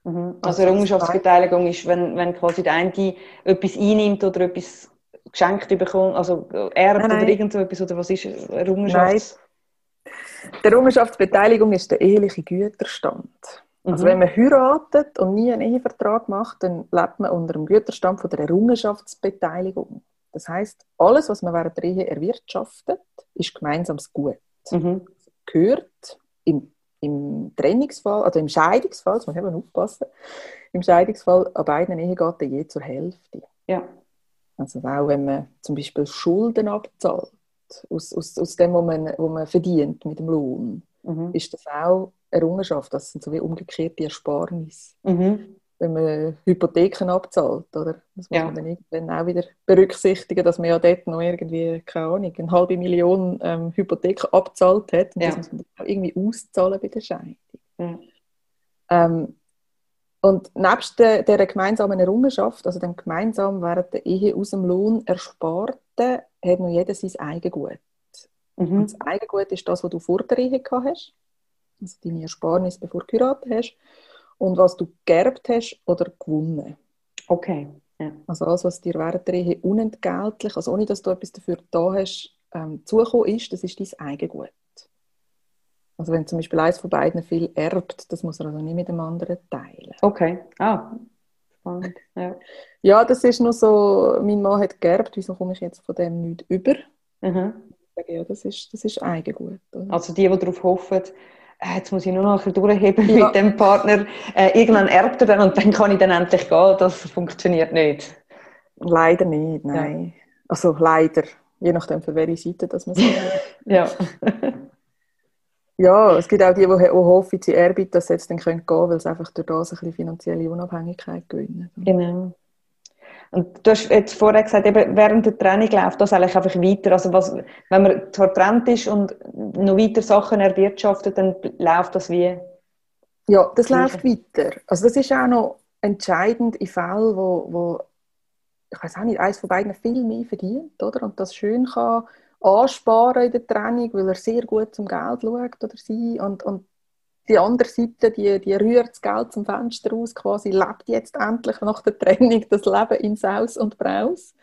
Mhm. Also Errungenschaftsbeteiligung ist, wenn, wenn quasi der eine etwas einnimmt oder etwas geschenkt bekommt, also erbt nein, nein. oder irgend so etwas, oder was ist Errungenschafts... Nein. Die Errungenschaftsbeteiligung ist der eheliche Güterstand. Mhm. Also wenn man heiratet und nie einen Ehevertrag macht, dann lebt man unter dem Güterstand von der Errungenschaftsbeteiligung. Das heißt, alles, was man während der Ehe erwirtschaftet, ist gemeinsames Gut. Mhm. Gehört im im Trennungsfall, also im Scheidungsfall, das muss man aufpassen, im Scheidungsfall an beiden Ehegatten je zur Hälfte. Ja. Also auch wenn man zum Beispiel Schulden abzahlt, aus, aus, aus dem, was man, was man verdient mit dem Lohn, Mhm. ist das auch eine Errungenschaft. Das sind so wie umgekehrte Ersparnisse. Mhm. Wenn man Hypotheken abzahlt, oder? Das muss Ja. man dann irgendwann auch wieder berücksichtigen, dass man ja dort noch irgendwie, keine Ahnung, eine halbe Million ähm, Hypothek abzahlt hat. Und Ja. das muss man dann auch irgendwie auszahlen bei der Scheidung. Ja. Ähm, und nebst der, dieser gemeinsamen Errungenschaft, also dem gemeinsam während der Ehe aus dem Lohn Ersparten, hat noch jeder sein Eigengut. Mhm. Und das Eigengut ist das, was du vor der Ehe gehabt hast, also deine Ersparnis, bevor du geheiratet hast, und was du geerbt hast oder gewonnen. Okay. Ja. Also alles, was dir während der Ehe unentgeltlich, also ohne dass du etwas dafür da hast, ähm, zugekommen ist, das ist dein Eigengut. Also wenn zum Beispiel eines von beiden viel erbt, das muss er also nicht mit dem anderen teilen. Okay. Ah. Spannend. Ja. Ja, das ist nur so, mein Mann hat geerbt, wieso komme ich jetzt von dem nicht über? Mhm. Ja, das ist, das ist Eigengut. Oder? Also die, die darauf hoffen, jetzt muss ich nur noch durchheben Ja. mit dem Partner, äh, irgendwann erbt er dann und dann kann ich dann endlich gehen. Das funktioniert nicht. Leider nicht, nein. Also leider, je nachdem für welche Seite das man sagt. Ja. ja, es gibt auch die, die hoffen, sie erben, dass sie jetzt dann gehen können, weil sie einfach durch das ein bisschen finanzielle Unabhängigkeit gewinnen. Genau. Und du hast jetzt vorher gesagt, eben während der Training läuft das eigentlich einfach weiter. Also was, wenn man getrennt ist und noch weiter Sachen erwirtschaftet, dann läuft das wie... Ja, das Sicher. läuft weiter. Also das ist auch noch entscheidend in Fällen, wo, wo ich weiß auch nicht, eins von beiden viel mehr verdient, oder? Und das schön kann ansparen in der Training, weil er sehr gut zum Geld schaut oder sie und, und die andere Seite, die, die rührt das Geld zum Fenster raus, quasi lebt jetzt endlich nach der Trennung das Leben in Saus und Braus.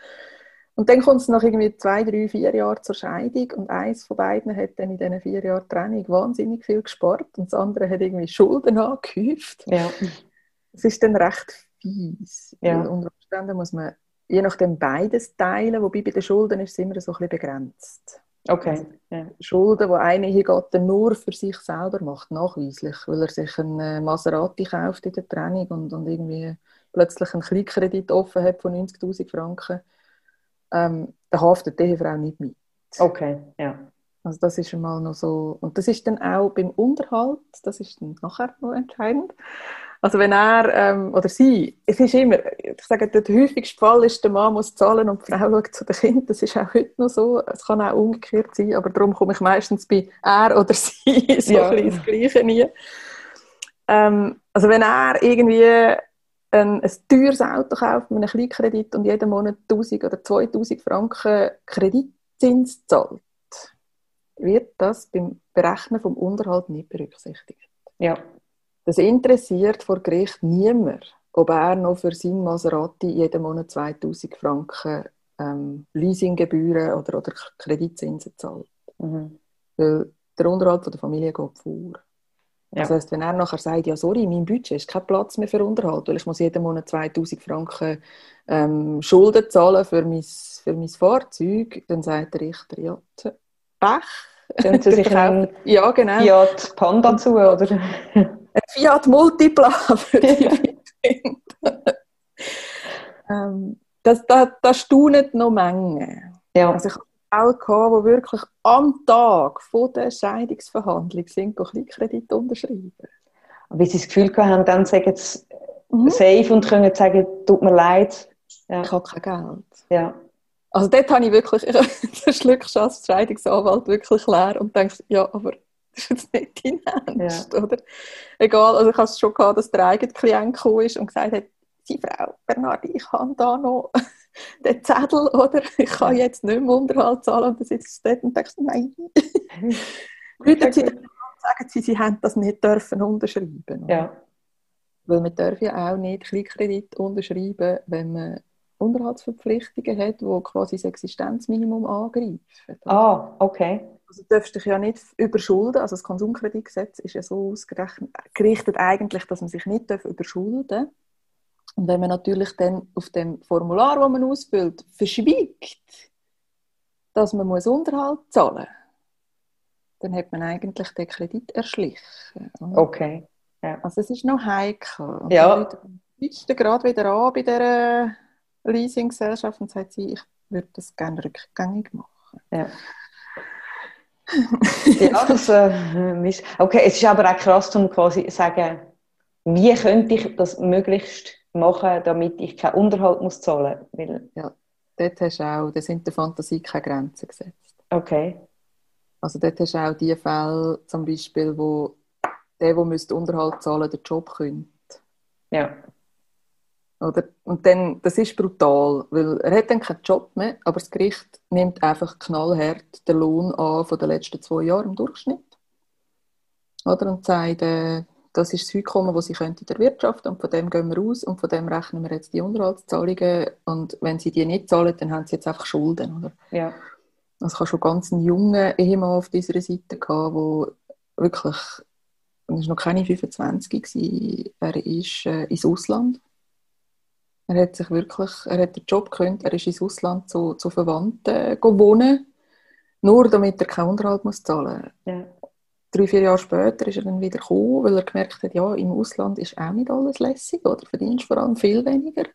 Und dann kommt es nach irgendwie zwei, drei, vier Jahren zur Scheidung und eins von beiden hat dann in diesen vier Jahren Trennung wahnsinnig viel gespart und das andere hat irgendwie Schulden angehäuft. Ja. Es ist dann recht fies. Ja. Unter Umständen muss man je nachdem beides teilen, wobei bei den Schulden ist es immer so ein bisschen begrenzt. Okay. Ja. Schulden, die eine Ehegatte nur für sich selber macht, nachweislich, weil er sich einen äh, Maserati kauft in der Trennung und, und irgendwie plötzlich einen Kleinkredit offen hat von 90'000 Franken, ähm, da haftet die Ehefrau nicht mit. Okay. Ja. Also das ist einmal noch so. Und das ist dann auch beim Unterhalt, das ist dann nachher noch entscheidend. Also wenn er ähm, oder sie, es ist immer, ich sage, der häufigste Fall ist, der Mann muss zahlen und die Frau schaut zu den Kindern. Das ist auch heute noch so. Es kann auch umgekehrt sein, aber darum komme ich meistens bei er oder sie so Ja. ein bisschen ins Gleiche nie. Ähm, also wenn er irgendwie ein, ein teures Auto kauft mit einem Kleinkredit und jeden Monat 1000 oder 2000 Franken Kreditzins zahlt, wird das beim Berechnen vom Unterhalt nicht berücksichtigt. Ja. Das interessiert vor Gericht niemand, ob er noch für sein Maserati jeden Monat 2000 Franken ähm, Leasinggebühren oder, oder Kreditzinsen zahlt. Mhm. Weil der Unterhalt von der Familie geht vor. Ja. Das heisst, wenn er nachher sagt, ja sorry, mein Budget ist kein Platz mehr für Unterhalt, weil ich muss jeden Monat 2000 Franken ähm, Schulden zahlen für mein, für mein Fahrzeug, dann sagt der Richter, ja, Pech. Können Sie sich einen Ja, genau. Fiat Panda zu, oder? Ein Fiat Multipla für die Kinder. ähm, das, das, das staunet noch Menge. Ja. Also ich habe Fälle die wirklich am Tag vor der Scheidungsverhandlung sind, Kleinkredit unterschreiben. Wie Sie das Gefühl haben, dann sagen sie Mhm. safe und können sagen, tut mir leid. Ja. Ich habe kein Geld. Ja. Also dort habe ich wirklich, den Schluck Scheidungsanwalt wirklich leer und denke, ja, aber ist jetzt nicht dein Ernst, oder? Egal, also ich habe es schon gehabt, dass der eigene Klient gekommen ist und gesagt hat, Sie Frau Bernardi, ich habe da noch den Zettel, oder? Ich kann jetzt nicht mehr Unterhalt zahlen und dann sitzt du dort und denkst, nein. Rufen Sie dann sagen Sie, Sie haben das nicht dürfen unterschreiben. oder? Ja. Weil man darf ja auch nicht Kleinkredit unterschreiben, wenn man Unterhaltsverpflichtungen hat, die quasi das Existenzminimum angreifen. Ah, okay. Also du darfst dich ja nicht überschulden. Also das Konsumkreditgesetz ist ja so ausgerechnet, gerichtet eigentlich, dass man sich nicht überschulden darf. Und wenn man natürlich dann auf dem Formular, das man ausfüllt, verschwiegt, dass man muss Unterhalt zahlen dann hat man eigentlich den Kredit erschlichen. Okay. Ja. Also es ist noch heikel. Und ja. Leute gerade wieder an bei dieser Leasinggesellschaft und sagt sie, ich würde das gerne rückgängig machen. Ja. Ja, das äh, ist, okay, es ist aber auch krass, um quasi zu sagen, wie könnte ich das möglichst machen, damit ich keinen Unterhalt muss zahlen muss. Ja, dort hast du auch, da sind der Fantasie keine Grenzen gesetzt. Okay. Also dort hast du auch die Fälle, zum Beispiel, wo der, der müsste Unterhalt zahlen den Job könnte. Ja. Oder? Und dann, das ist brutal, weil er hat dann keinen Job mehr, aber das Gericht nimmt einfach knallhart den Lohn an von den letzten zwei Jahren im Durchschnitt. Oder? Und sagt, äh, das ist das Einkommen, das sie könnte in der Wirtschaft und von dem gehen wir aus und von dem rechnen wir jetzt die Unterhaltszahlungen und wenn sie die nicht zahlen, dann haben sie jetzt einfach Schulden. Oder? Ja. Also ich habe schon ganz einen jungen Ehemann auf dieser Seite gehabt, wo wirklich, er war noch keine 25, gewesen, er ist äh, ins Ausland er hat sich wirklich, er hat den Job gekündigt, er ist ins Ausland zu, zu Verwandten wohnen, nur damit er keinen Unterhalt muss zahlen muss. Ja. Drei, vier Jahre später ist er dann wieder gekommen, weil er gemerkt hat, ja, im Ausland ist auch nicht alles lässig, oder verdienst vor allem viel weniger.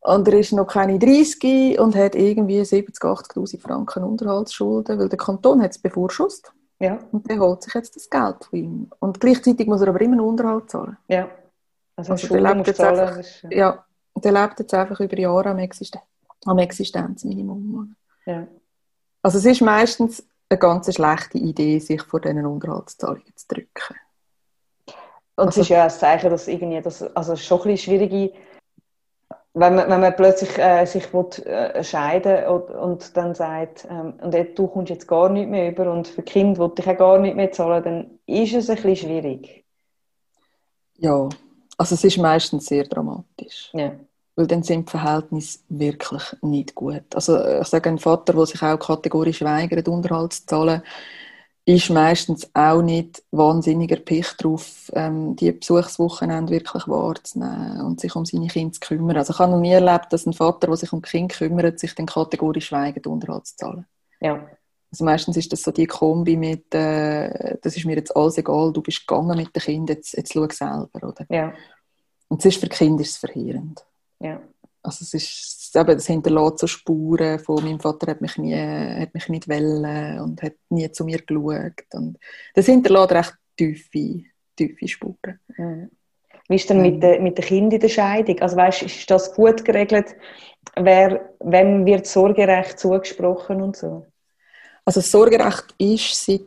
Und er ist noch keine 30 und hat irgendwie 70.000, 80.000 Franken Unterhaltsschulden, weil der Kanton hat es bevorschusst. Ja. Und der holt sich jetzt das Geld von ihm. Und gleichzeitig muss er aber immer einen Unterhalt zahlen. Ja. Also, also der, lebt jetzt einfach, ist, ja. der lebt jetzt einfach über Jahre am, Existen am Existenzminimum. Ja. Also es ist meistens eine ganz schlechte Idee, sich vor diesen Unterhaltszahlungen zu drücken. Und also, es ist ja ein Zeichen, dass irgendwie das, also schon ein bisschen schwierige, wenn man, wenn man plötzlich äh, sich will, äh, scheiden und, und dann sagt, ähm, und du kommst jetzt gar nicht mehr über und für Kind will ich auch gar nicht mehr zahlen, dann ist es ein bisschen schwierig. Ja, also es ist meistens sehr dramatisch. Ja. Weil dann sind die Verhältnisse wirklich nicht gut. Also ich sage, ein Vater, der sich auch kategorisch weigert, Unterhalt zu zahlen, ist meistens auch nicht wahnsinniger Pich drauf, ähm, die Besuchswochenende wirklich wahrzunehmen und sich um seine Kinder zu kümmern. Also ich habe noch nie erlebt, dass ein Vater, der sich um Kinder kümmert, sich dann kategorisch weigert, Unterhalt zu zahlen. Ja. Also meistens ist das so die Kombi mit, äh, das ist mir jetzt alles egal, du bist gegangen mit den Kindern, jetzt, jetzt schau selber, oder? Ja. Und es ist für Kinder ist es verheerend. Ja. Also es ist, eben, das hinterlässt so Spuren von, meinem Vater hat mich, nie, hat mich nicht wollen und hat nie zu mir geschaut. Und das hinterlässt recht tiefe, tiefe Spuren. Mhm. Wie ist denn mit, den, mit den Kindern in der Scheidung? Also weißt, ist das gut geregelt? Wer, wem wird Sorgerecht zugesprochen und so? Also das Sorgerecht ist seit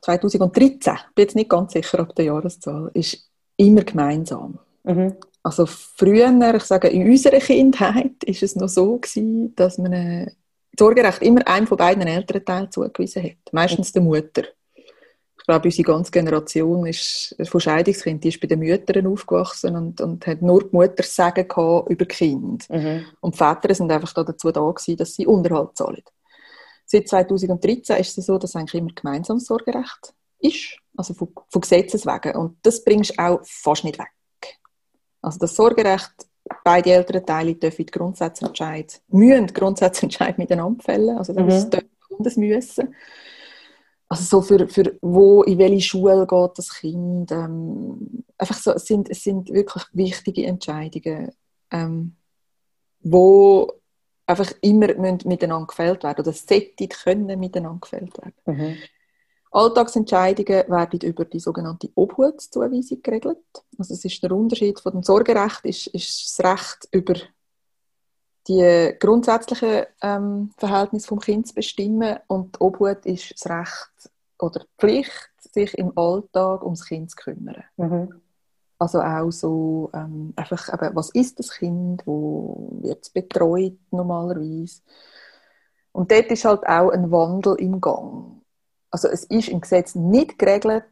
2013, ich bin jetzt nicht ganz sicher ob der Jahreszahl, ist immer gemeinsam. Mhm. Also früher, ich sage, in unserer Kindheit ist es noch so gewesen, dass man äh, das Sorgerecht immer einem von beiden Elternteilen zugewiesen hat. Meistens der Mutter. Ich glaube, unsere ganze Generation ist von Scheidungskind, die ist bei den Müttern aufgewachsen und, und hat nur die Mutter sagen über Kind. Mhm. Und die Väter sind einfach dazu da gewesen, dass sie Unterhalt zahlen. Seit 2013 ist es so, dass eigentlich immer gemeinsames Sorgerecht ist, also von, von Gesetzes wegen. Und das bringst du auch fast nicht weg. Also das Sorgerecht, beide Elternteile dürfen Grundsatzentscheid, müssen Grundsatzentscheid miteinander fällen. Also das mhm. ist das müssen. Also so für, für wo, in welche Schule geht das Kind. Ähm, einfach so, es sind, es sind wirklich wichtige Entscheidungen, ähm, wo einfach immer miteinander gefällt werden oder sollten können miteinander gefällt werden. Mhm. Alltagsentscheidungen werden über die sogenannte Obhutszuweisung geregelt. Also es ist der Unterschied von dem Sorgerecht ist, ist das Recht über die grundsätzlichen ähm, Verhältnisse vom Kind zu bestimmen und die Obhut ist das Recht oder die Pflicht, sich im Alltag ums Kind zu kümmern. Mhm. Also auch so ähm, einfach eben, was ist das Kind, wo wird es betreut normalerweise. Und dort ist halt auch ein Wandel im Gang. Also es ist im Gesetz nicht geregelt,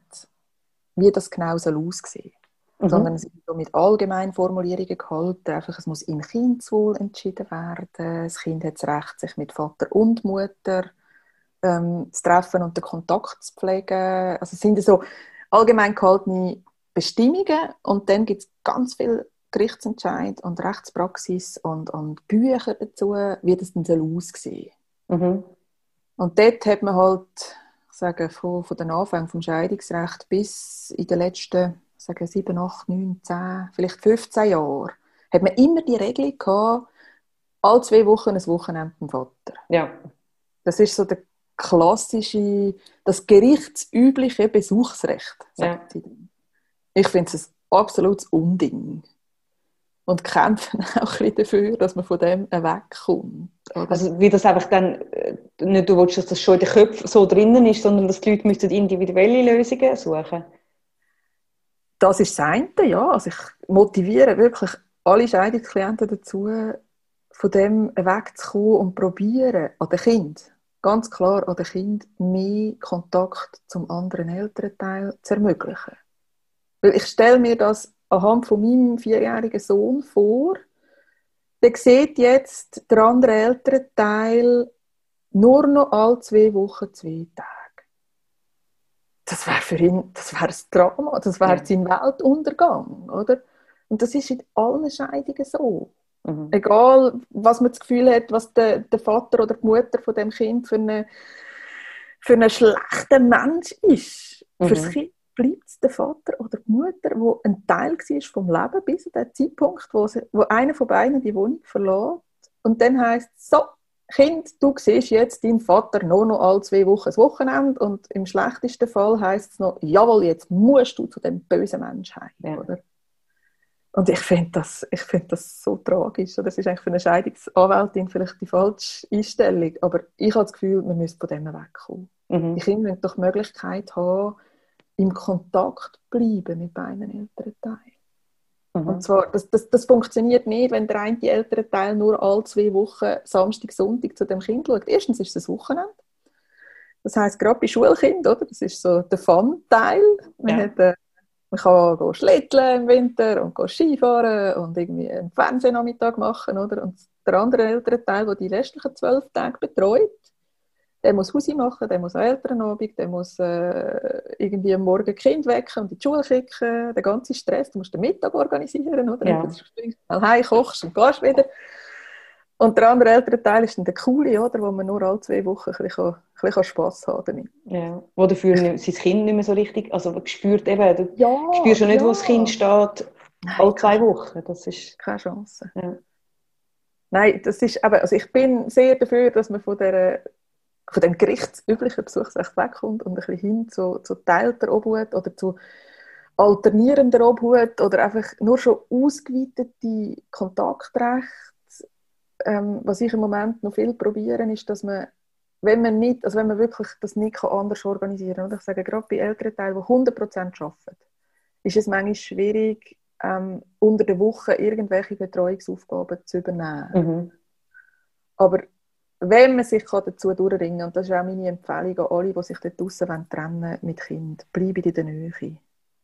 wie das genau soll aussehen mhm. sondern es ist so mit allgemeinen Formulierungen gehalten. Einfach, es muss im Kindeswohl entschieden werden. Das Kind hat das Recht, sich mit Vater und Mutter ähm, zu treffen und den Kontakt zu pflegen. Also es sind so allgemein gehaltene Bestimmungen und dann gibt es ganz viel Gerichtsentscheid und Rechtspraxis und, und Bücher dazu, wie das denn soll aussehen mhm. Und dort hat man halt sage, von, von den Anfängen vom Scheidungsrecht bis in den letzten sage, 7, 8, 9, 10, vielleicht 15 Jahren, hat man immer die Regel gehabt, alle zwei Wochen ein Wochenende beim Vater. Ja. Das ist so der klassische, das gerichtsübliche Besuchsrecht, sagt ja. sie. Ich finde es ein absolutes Unding. Und kämpfen auch ein dafür, dass man von dem wegkommt. Oder? Also wie das einfach dann, äh, nicht du willst, dass das schon in den Köpfen so drinnen ist, sondern dass die Leute müssen individuelle Lösungen suchen Das ist das eine, ja. Also ich motiviere wirklich alle Scheidungsklienten dazu, von dem wegzukommen und probieren, an den Kind, ganz klar an den Kind, mehr Kontakt zum anderen Elternteil zu ermöglichen. Weil ich stelle mir das anhand von meinem vierjährigen Sohn vor, der sieht jetzt der andere Elternteil nur noch alle zwei Wochen zwei Tage. Das wäre für ihn, das wäre ein Drama, das wäre ja. sein Weltuntergang, oder? Und das ist in allen Scheidungen so. Mhm. Egal, was man das Gefühl hat, was der, der Vater oder die Mutter von dem Kind für, eine, für einen schlechten Mensch ist. Mhm. Fürs Kind bleibt es der Vater oder die Mutter, wo ein Teil war vom Leben bis zu dem Zeitpunkt, wo, sie, wo einer von beiden die Wohnung verlässt. Und dann heißt es so, Kind, du siehst jetzt deinen Vater nur noch alle zwei Wochen das Wochenende und im schlechtesten Fall heißt es noch, jawohl, jetzt musst du zu dem bösen Menschen heim. Ja. Oder? Und ich finde das, find das so tragisch. Das ist eigentlich für eine Scheidungsanwältin vielleicht die falsche Einstellung. Aber ich habe das Gefühl, wir müssen von dem wegkommen. Mhm. Die Kinder müssen doch die Möglichkeit haben, im Kontakt bleiben mit beiden älteren Teilen. Mhm. Und zwar, das, das, das funktioniert nicht, wenn der eine ältere Teil nur alle zwei Wochen Samstag, Sonntag zu dem Kind schaut. Erstens ist es ein Wochenende. Das heißt gerade bei Schulkindern, oder? Das ist so der Fun-Teil. Man, ja. hat, äh, man kann go schlitteln im Winter und Skifahren und irgendwie einen Fernsehnachmittag machen, oder? Und der andere ältere Teil, der die restlichen zwölf Tage betreut, der muss Hausi machen, der muss Elternabend, der muss äh, irgendwie am Morgen Kind wecken und in die Schule schicken, der ganze Stress, du musst den Mittag organisieren, oder? Ja. Du schnell heim, kochst und gehst wieder. Und der andere ältere Teil ist dann der coole, oder, wo man nur alle zwei Wochen ein bisschen, ein bisschen Spass haben damit. Ja, wo dafür sein Kind nicht mehr so richtig, also spürt eben, du ja, spürst ja nicht, ja. wo das Kind steht, alle zwei Wochen, das ist... Keine Chance. Ja. Nein, das ist eben, also ich bin sehr dafür, dass man von der von dem gerichtsüblichen Besuchsrecht wegkommt und ein bisschen hin zu, zu teilter Obhut oder zu alternierender Obhut oder einfach nur schon ausgeweitete Kontaktrechte. Ähm, was ich im Moment noch viel probieren ist, dass man, wenn man nicht, also wenn man wirklich das nicht anders organisieren kann, und ich sage gerade bei älteren Teilen, die 100% arbeiten, ist es manchmal schwierig, ähm, unter der Woche irgendwelche Betreuungsaufgaben zu übernehmen. Mhm. Aber wenn man sich dazu durchringen kann, und das ist auch meine Empfehlung an alle, die sich dort draussen trennen mit Kind, bleibt in der Nähe.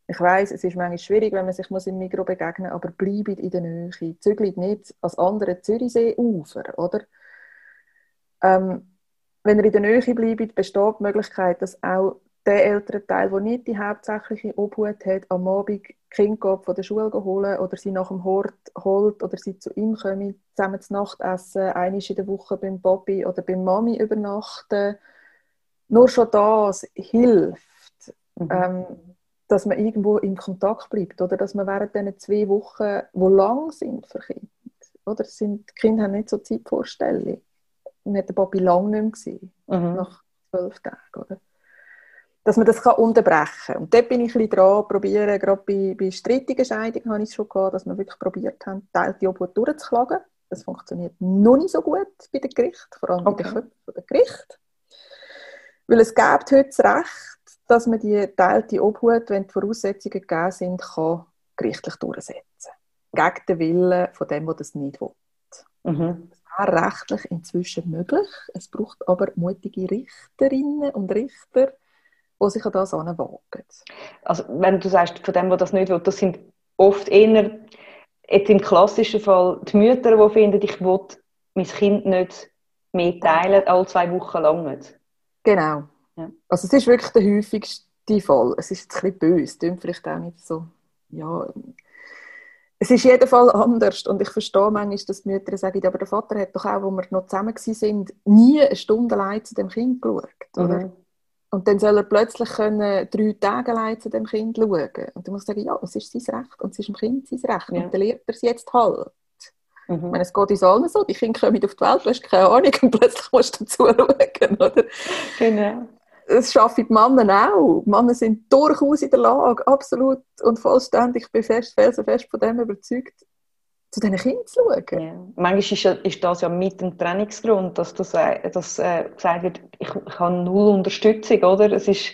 Ich weiß, es ist manchmal schwierig, wenn man sich muss im Mikro begegnen muss, aber bleibt in der Nähe. Zügelt nicht als andere Zürichsee-Ufer, oder? Ähm, wenn ihr in der Nähe bleibt, besteht die Möglichkeit, dass auch der ältere Teil, der nicht die hauptsächliche Obhut hat, am Abend Kind von der Schule holen oder sie nach dem Hort holt oder sie zu ihm kommen, zusammen zu Nacht essen, einmal in der Woche beim Bobby oder beim Mami übernachten. Nur schon das hilft, mhm. ähm, dass man irgendwo in Kontakt bleibt oder dass man während diesen zwei Wochen, wo lang sind für Kinder, oder sind, die Kinder haben nicht so Zeitvorstellung. Man hat den Bobby lang nicht mehr gesehen, mhm. nach zwölf Tagen, oder? Dass man das kann unterbrechen kann. Und dort bin ich ein bisschen dran, probieren, gerade bei, bei strittigen Scheidungen habe ich es schon gehabt, dass wir wirklich probiert haben, die Obhut durchzuklagen. Das funktioniert noch nicht so gut bei den Gerichten, vor allem okay. bei den Köpfen der Gericht. Weil es gibt heute das Recht, dass man die teilte Obhut, wenn die Voraussetzungen gegeben sind, kann gerichtlich durchsetzen Gegen den Willen von dem, der das nicht will. Mhm. Das wäre rechtlich inzwischen möglich. Es braucht aber mutige Richterinnen und Richter, die sich an das anwagen. Also wenn du sagst, von dem, der das nicht will, das sind oft eher, jetzt im klassischen Fall, die Mütter, die finden, ich will mein Kind nicht mehr teilen, alle zwei Wochen lang nicht. Genau. Ja. Also es ist wirklich der häufigste Fall. Es ist ein bisschen böse, klingt vielleicht auch nicht so, ja... Es ist jeden Fall anders und ich verstehe manchmal, dass die Mütter sagen, aber der Vater hat doch auch, wo wir noch zusammen waren, nie eine Stunde allein zu dem Kind geschaut, oder? Mhm. Und dann soll er plötzlich können drei Tage allein zu dem Kind schauen. Und dann muss er sagen, ja, es ist sein Recht und es ist dem Kind sein Recht. Ja. Und dann lehrt er es jetzt halt. Mhm. Ich meine, es geht uns allen so, die Kinder kommen auf die Welt, du hast keine Ahnung und plötzlich musst du zuschauen, oder? Genau. Das schaffen die Männer auch. Die Männer sind durchaus in der Lage, absolut und vollständig, ich bin fest, felsenfest von dem überzeugt, zu diesen Kindern zu schauen. Ja. Manchmal ist, ist, das ja mit dem Trainingsgrund, dass, das, dass äh, gesagt wird, ich, ich habe null Unterstützung, oder? Es ist,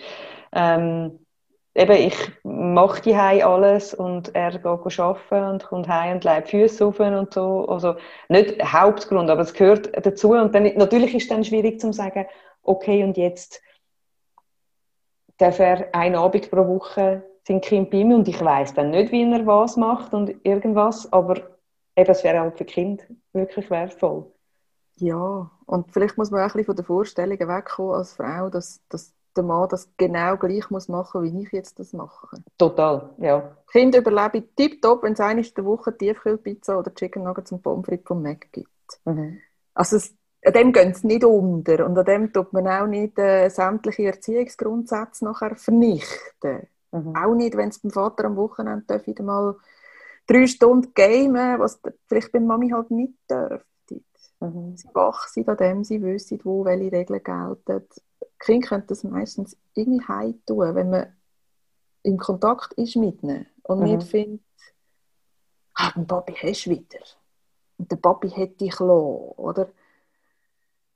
ähm, eben, ich mache die alles und er geht arbeiten und kommt heim und legt Füße auf und so. Also nicht Hauptgrund, aber es gehört dazu. Und dann, natürlich ist es dann schwierig zu sagen, okay, und jetzt darf er einen Abend pro Woche sein Kind bei mir und ich weiß dann nicht, wie er was macht und irgendwas, aber eben, es wäre auch für Kind wirklich wertvoll. Ja, und vielleicht muss man auch ein bisschen von der Vorstellung wegkommen als Frau, dass, dass der Mann das genau gleich muss machen wie ich jetzt das mache. Total, ja. Kind überlebe tiptop, wenn es eine der Woche Tiefkühlpizza oder Chicken Nuggets und Pommes frites vom Mac gibt. Mhm. Also es, an dem gehen sie nicht unter und an dem tut man auch nicht äh, sämtliche Erziehungsgrundsätze nachher vernichten. Mhm. Auch nicht, wenn es beim Vater am Wochenende wieder mal drei Stunden gamen, was vielleicht bei Mami halt nicht dürfte. Mhm. Sie wach sind an dem, sie wissen, wo welche Regeln gelten. Kinder können das meistens irgendwie heim tun, wenn man im Kontakt ist mit ihnen und mhm. nicht findet, ah, den Papi hast du wieder. Und der Papi hätte dich gelassen, oder?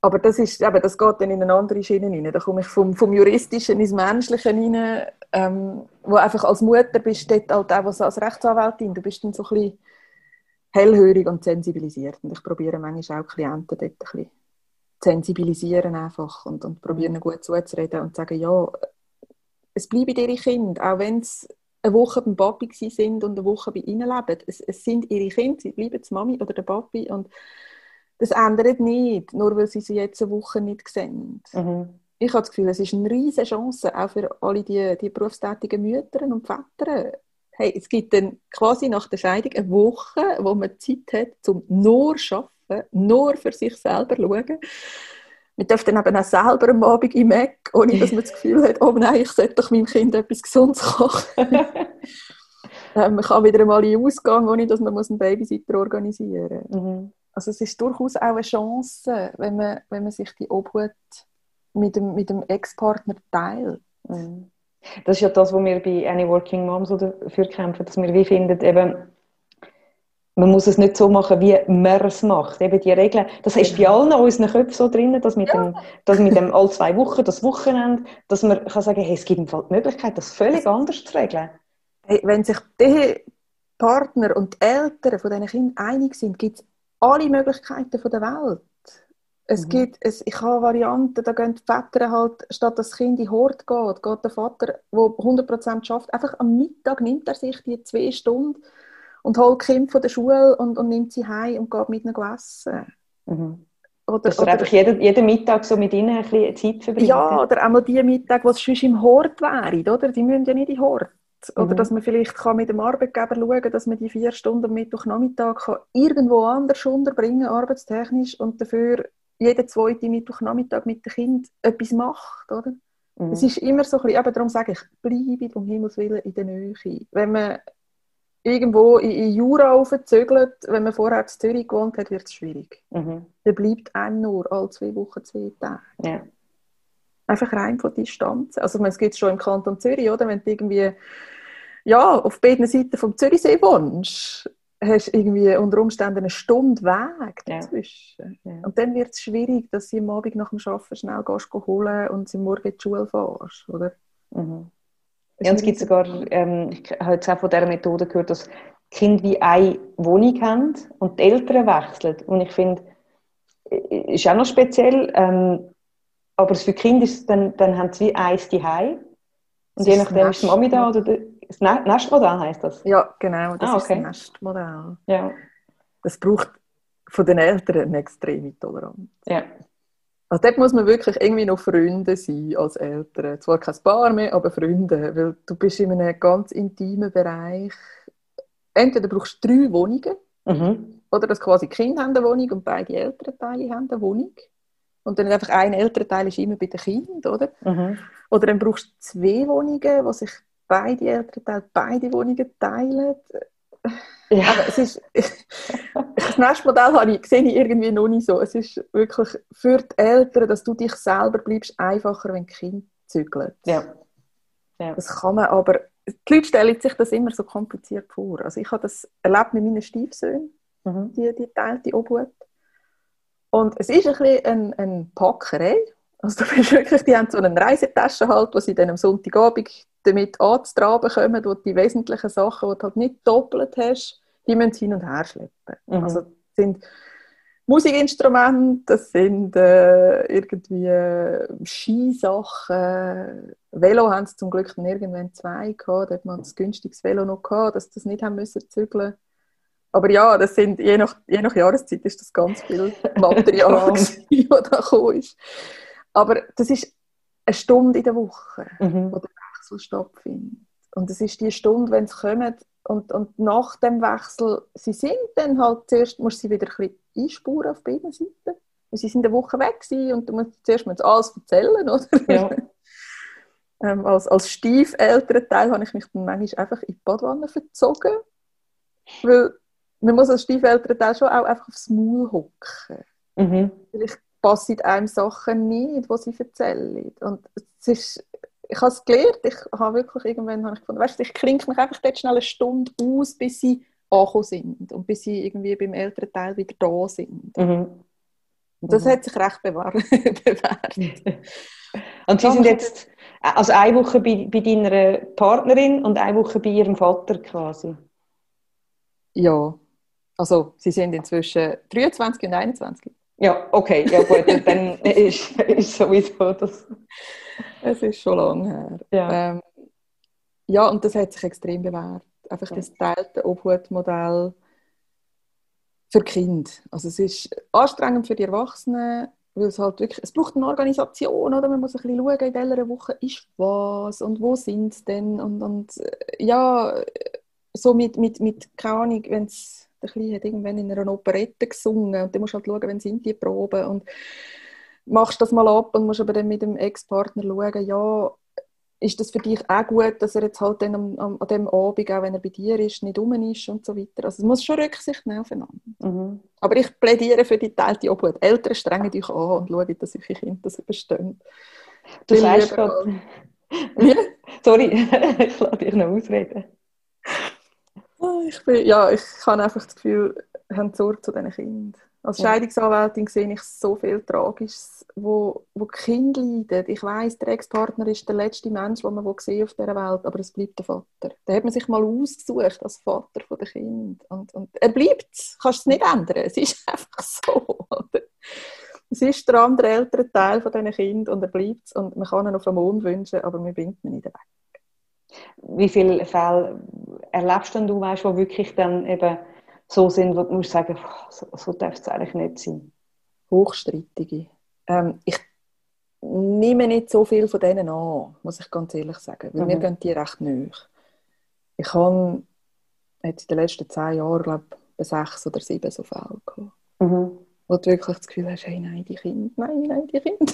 Aber das, ist, eben, das geht dann in eine andere Schiene rein. Da komme ich vom, vom Juristischen ins Menschliche rein, ähm, wo einfach als Mutter bist du dort halt auch als Rechtsanwältin, du bist dann so ein bisschen hellhörig und sensibilisiert. Und ich probiere manchmal auch Klienten dort ein bisschen sensibilisieren einfach und, und probieren gut zuzureden und sagen, ja, es bleiben ihre Kinder, auch wenn es eine Woche beim Papi sind und eine Woche bei ihnen leben. Es, es sind ihre Kinder, sie bleiben die Mami oder der Papi und das ändert nicht, nur weil sie sie jetzt eine Woche nicht sehen. Mhm. Ich habe das Gefühl, es ist eine riesige Chance, auch für alle die, die berufstätigen Mütter und Väter. Hey, es gibt dann quasi nach der Scheidung eine Woche, wo man Zeit hat, um nur zu arbeiten, nur für sich selber zu schauen. Man darf dann eben auch selber am Abend im Mac, ohne dass man das Gefühl hat, oh nein, ich sollte doch meinem Kind etwas Gesundes kochen. man kann wieder einmal in den Ausgang, ohne dass man einen Babysitter organisieren muss. Mhm. Also es ist durchaus auch eine Chance, wenn man, wenn man sich die Obhut mit dem, mit dem Ex-Partner teilt. Mhm. Das ist ja das, was wir bei Any Working Moms dafür kämpfen, dass wir wie finden, eben, man muss es nicht so machen, wie man es macht. Eben die Regeln, das ist bei allen unseren Köpfen so drin, dass mit, ja. dem, dass mit dem all zwei Wochen, das Wochenende, dass man kann sagen, hey, es gibt die Möglichkeit, das völlig anders zu regeln. Hey, wenn sich die Partner und die Eltern von diesen Kindern einig sind, gibt es alle Möglichkeiten der Welt. Es mhm. gibt, es, ich habe Varianten, da gehen die Väter halt, statt dass das Kind in Hort geht, geht der Vater, der 100% schafft, einfach am Mittag nimmt er sich die zwei Stunden und holt das Kind von der Schule und, und nimmt sie heim und geht mit ihnen essen. Mhm. Oder, dass er einfach jeden, jeden Mittag so mit ihnen ein bisschen Zeit verbringt. Ja, oder einmal die Mittag, die sonst im Hort wären, oder? Die müssen ja nicht in Hort. Oder mhm. dass man vielleicht kann mit dem Arbeitgeber schauen kann, dass man die vier Stunden am Mittwochnachmittag irgendwo anders unterbringen arbeitstechnisch und dafür jeden zweiten Mittwochnachmittag mit dem Kind etwas macht, oder? Mhm. Es ist immer so ein bisschen, aber darum sage ich, bleibe um Himmels Willen in der Nähe. Wenn man irgendwo in, in Jura aufzögelt, wenn man vorher in Zürich gewohnt hat, wird es schwierig. Mhm. Dann bleibt einem nur alle zwei Wochen zwei Tage. Ja. Einfach rein von Distanz. Also es gibt es schon im Kanton Zürich, oder? Wenn du irgendwie ja, auf beiden Seiten vom Zürichsee wohnst, hast du irgendwie unter Umständen eine Stunde Weg dazwischen. Ja. Ja. Und dann wird es schwierig, dass sie am Abend nach dem Arbeiten schnell gehst, holen und sie morgen in die Schule fährst, oder? Mhm. Ja, und es gibt sogar, ähm, ich habe jetzt auch von dieser Methode gehört, dass Kinder wie eine Wohnung haben und die Eltern wechseln. Und ich finde, äh, ist auch noch speziell, ähm, aber für Kinder ist dann, dann haben sie wie eins die Und je nachdem ist die Mami da oder der, das Nestmodell heisst das? Ja, genau, das ah, okay. ist das Nestmodell. Ja. Das braucht von den Eltern eine extreme Toleranz. Ja. Also dort muss man wirklich irgendwie noch Freunde sein als Eltern. Zwar kein Paar mehr, aber Freunde, weil du bist in einem ganz intimen Bereich. Entweder brauchst du drei Wohnungen, mhm. oder dass quasi die Kinder haben eine Wohnung und beide Elternteile haben eine Wohnung. Und dann einfach ein älterer Teil ist immer bei den Kindern, oder? Mhm. Oder dann brauchst du zwei Wohnungen, wo sich beide älteren Teile beide Wohnungen teilen. Ja. Aber es ist, das nächste Modell habe ich, sehe ich irgendwie noch nicht so. Es ist wirklich für die Eltern, dass du dich selber bleibst, einfacher, wenn die Kinder zügeln. Ja. ja. Das kann man aber, die Leute stellen sich das immer so kompliziert vor. Also ich habe das erlebt mit meinen Stiefsöhnen, Mhm. die, die teilte Obhut. Und es ist ein bisschen eine, eine Packerei. Also du bist wirklich, die haben so eine Reisetasche halt, wo sie dann am Sonntagabend damit anzutraben kommen, wo die wesentlichen Sachen, die du halt nicht doppelt hast, die müssen hin und her schleppen. Mhm. Also das sind Musikinstrumente, das sind äh, irgendwie äh, Skisachen. Velo haben sie zum Glück dann irgendwann zwei gehabt, da hat man das günstiges Velo noch gehabt, dass sie das nicht haben müssen zügeln. Aber ja, das sind, je, nach, je nach Jahreszeit ist das ganz viel Material, das da gekommen ist. Aber das ist eine Stunde in der Woche, Mhm. wo der Wechsel stattfindet. Und es ist die Stunde, wenn sie kommen und, und nach dem Wechsel, sie sind dann halt zuerst, musst du sie wieder ein bisschen einspuren auf beiden Seiten. Weil sie sind eine Woche weg gewesen und du musst zuerst mal alles erzählen, oder? Ja. Ähm, als, als stiefälterer Teil habe ich mich dann manchmal einfach in die Badwanne verzogen. Weil man muss als stiefälterer Teil schon auch einfach aufs Maul hocken. Mhm. Vielleicht passen einem Sachen nicht, die sie erzählen. Und es ist, ich habe es gelernt, ich habe wirklich irgendwann habe ich gefunden, weißt du, ich klinke mich einfach dort schnell eine Stunde aus, bis sie angekommen sind und bis sie irgendwie beim älteren Teil wieder da sind. Mhm. Und das Mhm. hat sich recht bewährt. Und Sie sind jetzt also eine Woche bei, bei deiner Partnerin und eine Woche bei ihrem Vater quasi. Ja, also sie sind inzwischen 23 und 21. Ja, okay, ja gut, dann ist, ist sowieso das. Es ist schon lange her. Ja. Ähm, ja, und das hat sich extrem bewährt. Einfach Ja. das teilte Obhutmodell für Kinder. Also es ist anstrengend für die Erwachsenen, weil es halt wirklich, es braucht eine Organisation, oder? Man muss ein bisschen schauen, in welcher Woche ist was und wo sind sie denn und, und äh, ja, so mit, mit, mit keine Ahnung, wenn es der Kleine hat irgendwann in einer Operette gesungen und dann musst du halt schauen, wenn sind die Proben und machst das mal ab und musst aber dann mit dem Ex-Partner schauen, ja, ist das für dich auch gut, dass er jetzt halt dann am, am, an dem Abend, auch wenn er bei dir ist, nicht rum ist und so weiter. Also es muss schon Rücksicht nehmen aufeinander. Mhm. Aber ich plädiere für die teilte Obhut. Eltern strengen euch an und schauen, dass eure Kinder das überstehen. Du sagst lieber gerade. Sorry, ich lasse dich noch ausreden. Ich, bin, ja, ich habe einfach das Gefühl, haben Sorge zu diesen Kindern. Als. Scheidungsanwältin sehe ich so viel Tragisches, wo, wo die Kinder leiden. Ich weiss, der Ex-Partner ist der letzte Mensch, den man auf dieser Welt, aber es bleibt der Vater. Den hat man sich mal ausgesucht als Vater der Kinder. Und, und er bleibt es. Kannst es nicht ändern. Es ist einfach so. Oder? Es ist der andere ältere Teil von diesen Kindern und er bleibt es. Und man kann ihn auf den Mond wünschen, aber man bringt ihn nicht weg. Wie viele Fälle erlebst denn du, weißt, wo wirklich dann eben so sind, wo du musst sagen, "Boah, so, so darf es eigentlich nicht sein? Hochstreitige. Ähm, ich nehme nicht so viel von denen an, muss ich ganz ehrlich sagen, weil Mhm. mir gehen die recht nahe. Ich habe jetzt in den letzten zehn Jahren, glaube ich, sechs oder sieben so Fälle gehabt, Mhm. wo du wirklich das Gefühl hast, hey, nein, die Kinder, nein, nein, die Kinder.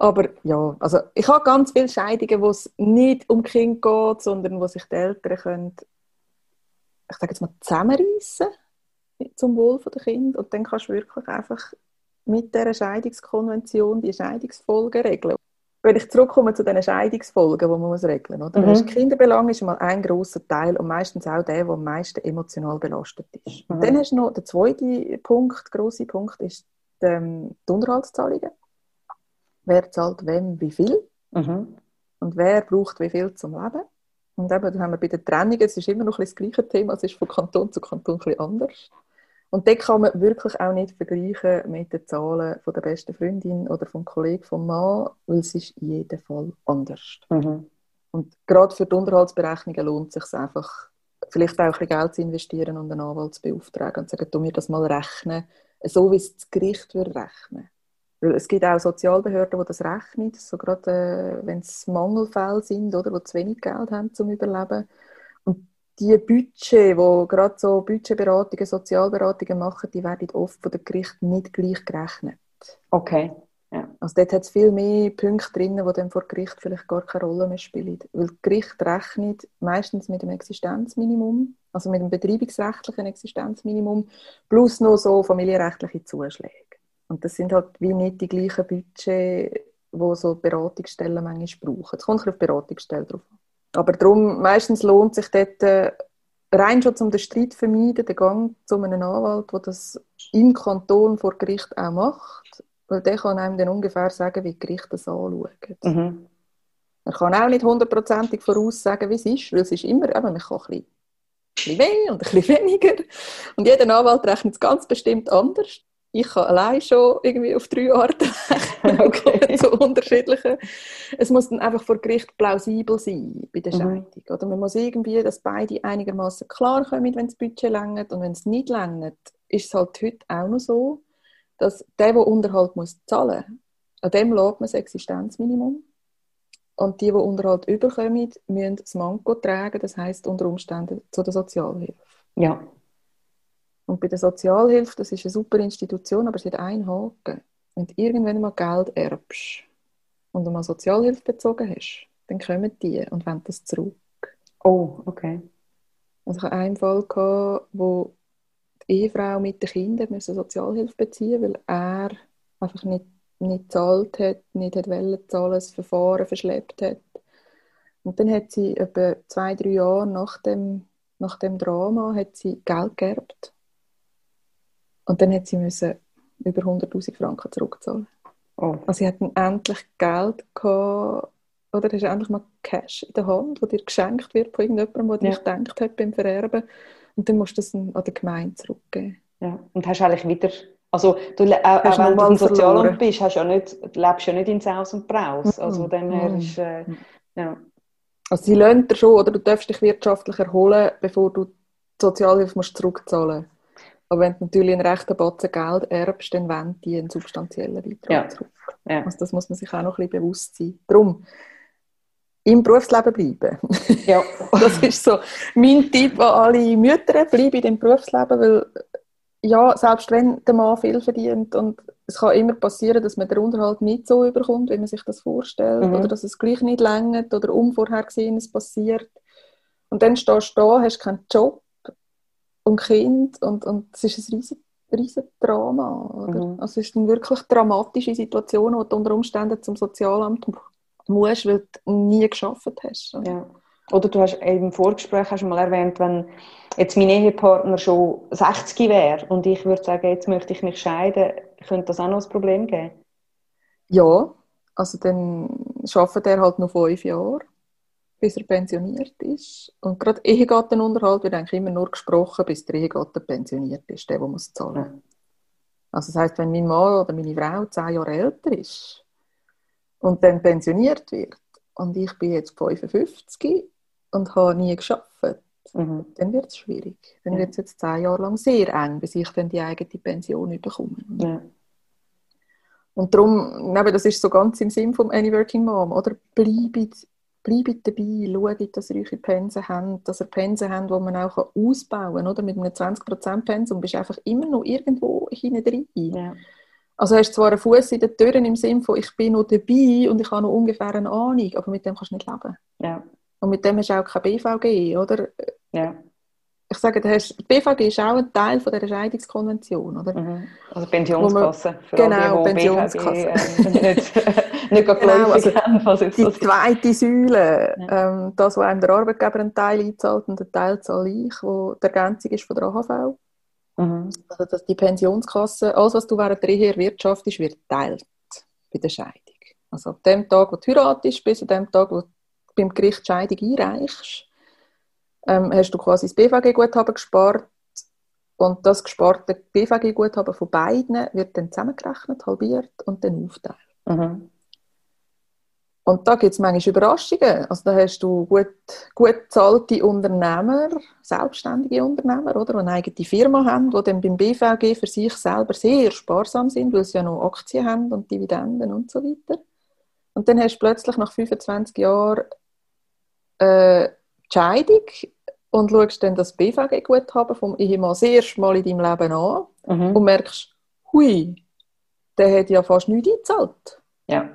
Aber ja, also ich habe ganz viele Scheidungen, wo es nicht um Kind geht, sondern wo sich die Eltern können, ich sage jetzt mal, zusammenreißen zum Wohl der Kinder. Und dann kannst du wirklich einfach mit dieser Scheidungskonvention die Scheidungsfolgen regeln. Wenn ich zurückkomme zu den Scheidungsfolgen, die man muss regeln muss. Mhm. Kinderbelang ist mal ein grosser Teil und meistens auch der, der am meisten emotional belastet ist. Mhm. Und dann hast du noch den zweiten Punkt, grosse Punkt, ist die, ähm, die Unterhaltszahlungen. Wer zahlt wem wie viel Mhm. und wer braucht wie viel zum Leben. Und eben, da haben wir bei der Trennung, es ist immer noch ein das gleiche Thema, es ist von Kanton zu Kanton ein bisschen anders. Und dort kann man wirklich auch nicht vergleichen mit den Zahlen von der besten Freundin oder vom Kollegen vom Mann, weil es ist in jedem Fall anders. Mhm. Und gerade für die Unterhaltsberechnungen lohnt es sich einfach, vielleicht auch ein bisschen Geld zu investieren und einen Anwalt zu beauftragen und zu sagen, du mir das mal rechnen, so wie es das Gericht würde rechnen. Weil es gibt auch Sozialbehörden, die das rechnen, so gerade äh, wenn es Mangelfälle sind, oder, die zu wenig Geld haben zum Überleben. Und die Budget, wo gerade so Budgetberatungen, Sozialberatungen machen, die werden oft von den Gerichten nicht gleich gerechnet. Okay. Ja. Also dort hat es viel mehr Punkte drin, die dann vor Gericht vielleicht gar keine Rolle mehr spielen. Weil Gericht rechnet meistens mit dem Existenzminimum, also mit dem betreibungsrechtlichen Existenzminimum, plus noch so familienrechtliche Zuschläge. Und das sind halt wie nicht die gleichen Budget, die so Beratungsstellen manchmal brauchen. Es kommt auf die Beratungsstelle drauf an. Aber darum, meistens lohnt sich dort äh, rein schon um den Streit zu vermeiden, den Gang zu einem Anwalt, der das im Kanton vor Gericht auch macht weil der kann einem dann ungefähr sagen, wie die Gerichte das anschauen. Mhm. Man kann auch nicht hundertprozentig voraussagen, wie es ist, weil es ist immer, eben, man kann ein bisschen, ein bisschen mehr und ein bisschen weniger. Und jeder Anwalt rechnet es ganz bestimmt anders. Ich kann allein schon irgendwie auf drei Arten okay. so unterschiedlichen. Es muss dann einfach vor Gericht plausibel sein bei der mhm. Scheidung. Mhm. Oder man muss irgendwie, dass beide einigermaßen klar kommen, wenn das Budget längert und wenn es nicht längert, ist es halt heute auch noch so, dass der, der Unterhalt muss zahlen muss, an dem lädt man das Existenzminimum. Und die, die Unterhalt überkommen, müssen das Manko tragen, das heisst unter Umständen zu der Sozialhilfe. Ja. Und bei der Sozialhilfe, das ist eine super Institution, aber sie hat einen Haken. Wenn du irgendwann mal Geld erbst und du mal Sozialhilfe bezogen hast, dann kommen die und wollen das zurück. Oh, okay. Also ich hatte einen Fall, gehabt, wo Ehefrau mit den Kindern müssen Sozialhilfe beziehen, weil er einfach nicht, nicht gezahlt hat, nicht hat wollen zahlen, das Verfahren verschleppt hat. Und dann hat sie etwa zwei, drei Jahre nach dem, nach dem Drama hat sie Geld geerbt. Und dann hat sie müssen über 100'000 Franken zurückzahlen. Oh. Also sie hatten endlich Geld gehabt, oder hast endlich mal Cash in der Hand, wo dir geschenkt wird von irgendjemandem, der ja. dich gedacht hat beim Vererben. Und dann musst du das an die Gemeinde zurückgeben. Ja, und hast eigentlich wieder, also du, auch, auch wenn du im Sozialamt bist, hast ja nicht, lebst ja nicht in Saus und Braus. Also dem her ist, äh, ja. Also sie lernt dir schon, oder du darfst dich wirtschaftlich erholen, bevor du die Sozialhilfe musst zurückzahlen musst. Aber wenn du natürlich einen rechten Batzen Geld erbst, dann wollen die einen substanziellen Beitrag ja. zurück. Ja. Also das muss man sich auch noch ein bisschen bewusst sein. Darum, im Berufsleben bleiben. Ja. das ist so mein Tipp an alle Mütter, bleiben in dem Berufsleben, weil ja, selbst wenn der Mann viel verdient und es kann immer passieren, dass man den Unterhalt nicht so überkommt, wie man sich das vorstellt, mhm. oder dass es gleich nicht längert oder unvorhergesehenes passiert. Und dann stehst du da, hast keinen Job und Kind und, und es ist ein riesen Drama. Oder? Mhm. Also es ist eine wirklich dramatische Situation, wo du unter Umständen zum Sozialamt musst, weil du nie geschafft hast. Ja. Oder du hast im Vorgespräch hast du mal erwähnt, wenn jetzt mein Ehepartner schon 60 wäre und ich würde sagen, jetzt möchte ich mich scheiden, könnte das auch noch ein Problem geben? Ja, also dann arbeitet er halt noch fünf Jahre, bis er pensioniert ist. Und gerade Ehegattenunterhalt wird eigentlich immer nur gesprochen, bis der Ehegatte pensioniert ist, der, der muss zahlen. Ja. Also das heißt, wenn mein Mann oder meine Frau zehn Jahre älter ist, und dann pensioniert wird und ich bin jetzt 55 und habe nie geschafft, mhm. dann wird es schwierig. Dann ja. wird es jetzt zehn Jahre lang sehr eng, bis ich dann die eigene Pension bekomme. Ja. Und darum, das ist so ganz im Sinn vom Any Working Mom, oder? Bleibt, bleibt dabei, schaut, dass ihr eure Pensen habt, dass ihr Pensen habt, die man auch ausbauen kann, oder? Mit einem 20% Pensum bist du einfach immer noch irgendwo hinten drin. Ja. Also hast zwar einen Fuß in den Türen im Sinne von, ich bin noch dabei und ich habe noch ungefähr eine Ahnung, aber mit dem kannst du nicht leben. Ja. Und mit dem hast du auch kein BVG, oder? Ja. Ich sage, der BVG ist auch ein Teil von der Scheidungskonvention, oder? Mhm. Also Pensionskasse. Für genau, die, Pensionskasse. BVG, äh, nicht, nicht genau, also haben, die zweite Säule, ja. ähm, das, wo einem der Arbeitgeber einen Teil einzahlt und einen Teil zahle ich, wo die Ergänzung ist von der AHV. Mhm. Also dass die Pensionskasse, alles was du während der Ehe erwirtschaftest, wird teilt bei der Scheidung. Also ab dem Tag, wo du heiratest, bis zu dem Tag, wo du beim Gericht die Scheidung einreichst, ähm, hast du quasi das BVG-Guthaben gespart und das gesparte BVG-Guthaben von beiden wird dann zusammengerechnet, halbiert und dann aufteilt. Mhm. Und da gibt es manchmal Überraschungen. Also da hast du gut, gut bezahlte Unternehmer, selbstständige Unternehmer, oder, die eine eigene Firma haben, die dann beim BVG für sich selber sehr sparsam sind, weil sie ja noch Aktien haben und Dividenden und so weiter. Und dann hast du plötzlich nach 25 Jahren äh, die Scheidung und schaust dann das BVG-Guthaben vom Ehemann das erste Mal in deinem Leben an mhm. und merkst, hui, der hat ja fast nichts eingezahlt. Ja.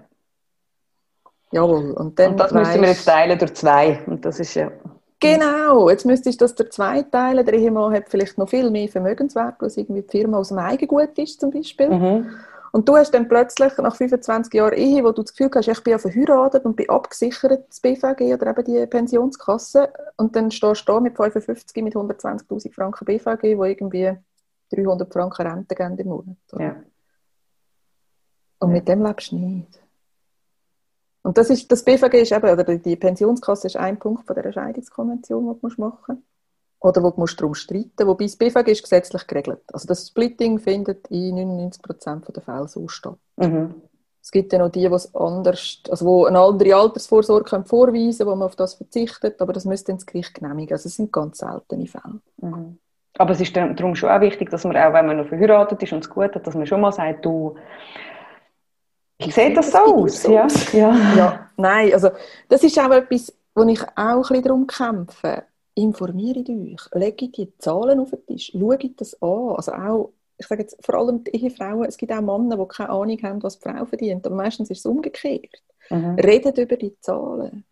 Jawohl. Und, dann Und das müssen wir jetzt teilen durch zwei. Und das ist ja. Genau, jetzt müsstest du das der zwei teilen. Der Ehemann hat vielleicht noch viel mehr Vermögenswert, weil irgendwie die Firma aus dem Eigengut ist zum Beispiel. Mhm. Und du hast dann plötzlich nach 25 Jahren Ehe, wo du das Gefühl hast, ich bin ja verheiratet und bin abgesichert, das BVG oder eben die Pensionskasse. Und dann stehst du da mit 55 mit 120'000 Franken BVG, wo irgendwie 300 Franken Rente geben im Monat. Ja. Und mit dem lebst du nicht. Und das, ist, das BVG ist eben, oder die Pensionskasse ist ein Punkt von der Scheidungskonvention, die du machen musst. Oder wo du musst darum streiten Wobei das BVG ist gesetzlich geregelt. Also das Splitting findet in 99% der Fälle so statt. Mhm. Es gibt ja noch die, die anders, also wo eine andere Altersvorsorge können vorweisen können, wo man auf das verzichtet, aber das müsste das Gericht genehmigen. Also es sind ganz seltene Fälle. Mhm. Aber es ist darum schon auch wichtig, dass man auch, wenn man noch verheiratet ist und es gut hat, dass man schon mal sagt, du, sieht das so Das sieht aus? so Ja. Ja. Ja, nein, also das ist auch etwas, wo ich auch ein bisschen darum kämpfe. Informiert euch, legt die Zahlen auf den Tisch, schaut das an. Also auch, ich sage jetzt vor allem die Ehefrauen, es gibt auch Männer, die keine Ahnung haben, was die Frau verdient, aber meistens ist es umgekehrt. Mhm. Redet über die Zahlen.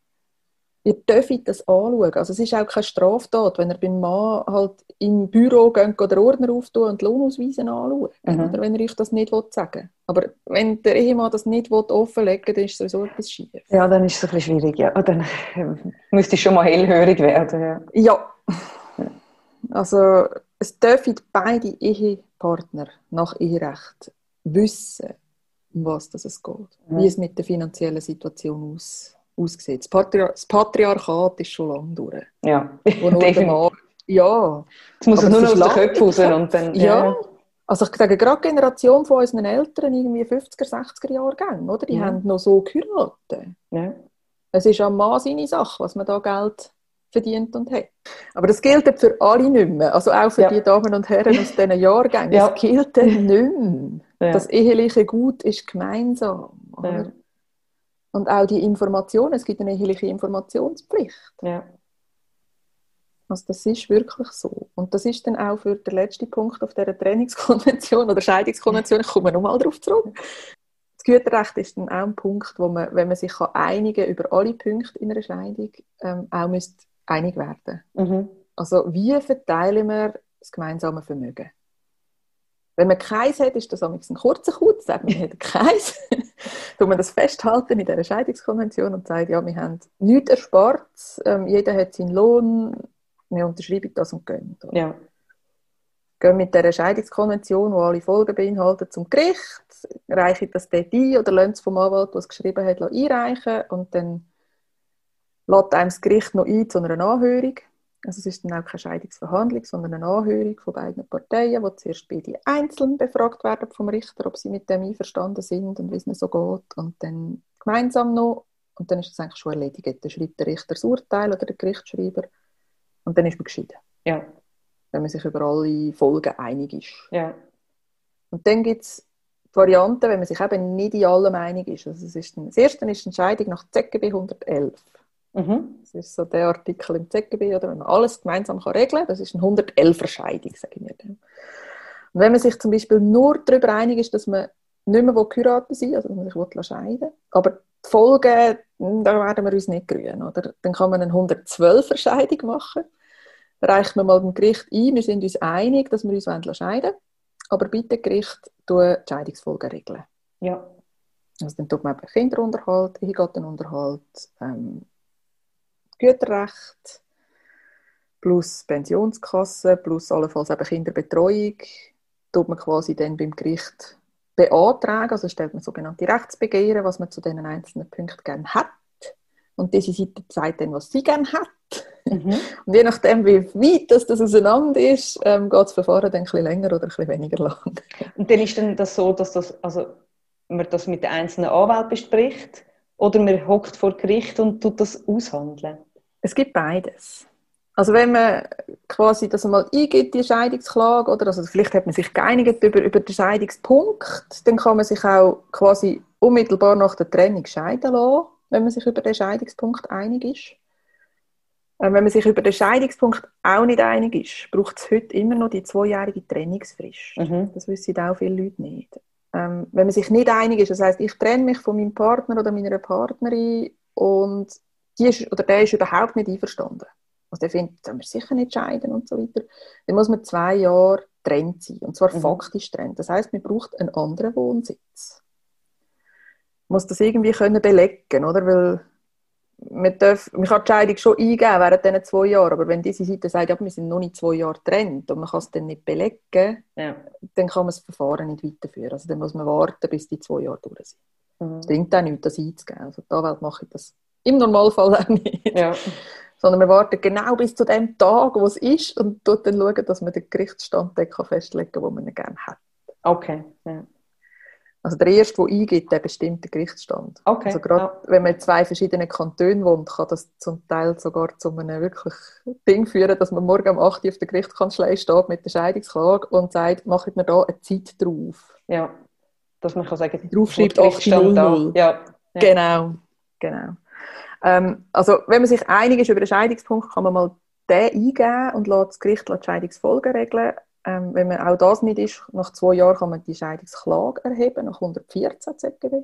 Ihr dürft das anschauen. Also es ist auch keine Straftat, wenn ihr beim Mann halt im Büro geht oder Ordner auftun und Lohnausweise anschaut. Mhm. Oder wenn ihr euch das nicht sagen Aber wenn der Ehemann das nicht offenlegen will, dann ist sowieso etwas schief. Ja, dann ist es ein bisschen schwierig. Ja. Dann äh, müsste ich schon mal hellhörig werden. Ja. Ja. Also es dürfen beide Ehepartner nach Eherecht wissen, um was das es geht. Mhm. Wie es mit der finanziellen Situation aus, aussieht. Das, Patriar das Patriarchat ist schon lange durch. Ja, definitiv. Ja, Jetzt muss es nur es noch aus den Köpfen raus. Und dann, ja. Also ich sage, gerade die Generation von unseren Eltern, irgendwie 50er, 60er Jahrgänge, oder? Die Mhm. haben noch so geheiratet. Ja. Es ist am Mann seine Sache, was man da Geld verdient und hat. Aber das gilt für alle nicht mehr. Also auch für Ja. die Damen und Herren aus diesen Jahrgängen. Ja. Das gilt nicht mehr. Ja. Das eheliche Gut ist gemeinsam. Oder? Und auch die Informationen, es gibt eine eheliche Informationspflicht. Ja. Also das ist wirklich so. Und das ist dann auch für den letzten Punkt auf dieser Trainingskonvention oder Scheidungskonvention, ich komme nochmal darauf zurück. Das Güterrecht ist dann auch ein Punkt, wo man, wenn man sich kann einigen über alle Punkte in einer Scheidung, ähm, auch müsste einig werden. Mhm. Also wie verteilen wir das gemeinsame Vermögen? Wenn man keins hat, ist das ein kurzer Kurs, sagt man, man hat keins. Tut man das festhalten in dieser Scheidungskonvention und sagt, ja, wir haben nichts erspart, ähm, jeder hat seinen Lohn, wir unterschreiben das und gehen. Oder? Ja. Gehen mit dieser Scheidungskonvention, die alle Folgen beinhaltet, zum Gericht, reichen das dort ein oder lassen es vom Anwalt, der es geschrieben hat, einreichen und dann lädt einem das Gericht noch ein zu einer Anhörung. Also es ist dann auch keine Scheidungsverhandlung, sondern eine Anhörung von beiden Parteien, wo zuerst beide einzeln befragt werden vom Richter, ob sie mit dem einverstanden sind und wie es ihnen so geht. Und dann gemeinsam noch. Und dann ist das eigentlich schon erledigt. Dann schreibt der Richter das Urteil oder der Gerichtsschreiber. Und dann ist man geschieden, Ja. wenn man sich über alle Folgen einig ist. Ja. Und dann gibt es die Variante, wenn man sich eben nicht in allem einig ist. Also es ist dann, das erste ist die Entscheidung nach ZGB 111. Mhm. Das ist so der Artikel im ZGB, oder wenn man alles gemeinsam kann regeln kann. Das ist eine 111er Scheidung, sage ich mir dann. Und wenn man sich zum Beispiel nur darüber einig ist, dass man nicht mehr geheiratet sein also dass man sich scheiden will, aber die Folgen, hm, da werden wir uns nicht grün. Oder? Dann kann man eine 112er Scheidung machen. Reicht man mal dem Gericht ein, wir sind uns einig, dass wir uns scheiden wollen, aber bitte Gericht die Scheidungsfolgen regeln. Ja. Also dann tut man eben Kinderunterhalt, Ehegattenunterhalt, ähm, Güterrecht, plus Pensionskasse, plus allenfalls eben Kinderbetreuung, tut man quasi dann beim Gericht beantragen, also stellt man sogenannte Rechtsbegehren, was man zu diesen einzelnen Punkten gerne hat. Und diese Seite sagt dann, was sie gerne hat. Mhm. Und je nachdem, wie weit das, das auseinander ist, ähm, geht das Verfahren dann ein bisschen länger oder ein bisschen weniger lang. Und dann ist dann das so, dass das, also, man das mit den einzelnen Anwälten bespricht oder man hockt vor Gericht und tut das aushandeln? Es gibt beides. Also wenn man quasi das einmal eingibt, die Scheidungsklage, oder also vielleicht hat man sich geeinigt über, über den Scheidungspunkt, dann kann man sich auch quasi unmittelbar nach der Trennung scheiden lassen, wenn man sich über den Scheidungspunkt einig ist. Ähm, Wenn man sich über den Scheidungspunkt auch nicht einig ist, braucht es heute immer noch die zweijährige Trennungsfrist. Mhm. Das wissen auch viele Leute nicht. ähm, wenn man sich nicht einig ist, das heißt, ich trenne mich von meinem Partner oder meiner Partnerin und die ist, oder der ist überhaupt nicht einverstanden. Also der findet, sollen wir sicher nicht scheiden und so weiter. Dann muss man zwei Jahre trennt sein. Und zwar mhm. faktisch trennt. Das heißt, man braucht einen anderen Wohnsitz. Man muss das irgendwie können belegen, oder? Weil man, darf, man kann die Scheidung schon eingeben während diesen zwei Jahren, aber wenn diese Seite sagt, ja, wir sind noch nicht zwei Jahre getrennt und man kann es dann nicht belegen, ja. dann kann man das Verfahren nicht weiterführen. Also dann muss man warten, bis die zwei Jahre durch sind. Mhm. Bringt auch nichts, das einzugeben. Also die Anwälte mache ich das im Normalfall auch nicht. Ja. Sondern wir warten genau bis zu dem Tag, wo es ist und dort dann schauen, dass man den Gerichtsstand festlegen kann, den man gerne hat. Okay, ja. Also der Erste, der eingibt, der bestimmt den Gerichtsstand. Okay. Also gerade ja. wenn man in zwei verschiedenen Kantonen wohnt, kann das zum Teil sogar zu einem wirklich Ding führen, dass man morgen um 8 Uhr auf der Gerichtskanzlei steht mit der Scheidungsklage und sagt, machen wir da eine Zeit drauf. Ja, dass man kann sagen, draufschreibt 8.00. Ja. ja. Genau, genau. Ähm, also wenn man sich einig ist über den Scheidungspunkt, kann man mal den eingeben und lässt das Gericht die Scheidungsfolgen regeln. Ähm, wenn man auch das nicht ist, nach zwei Jahren kann man die Scheidungsklage erheben, nach 114 ZGB.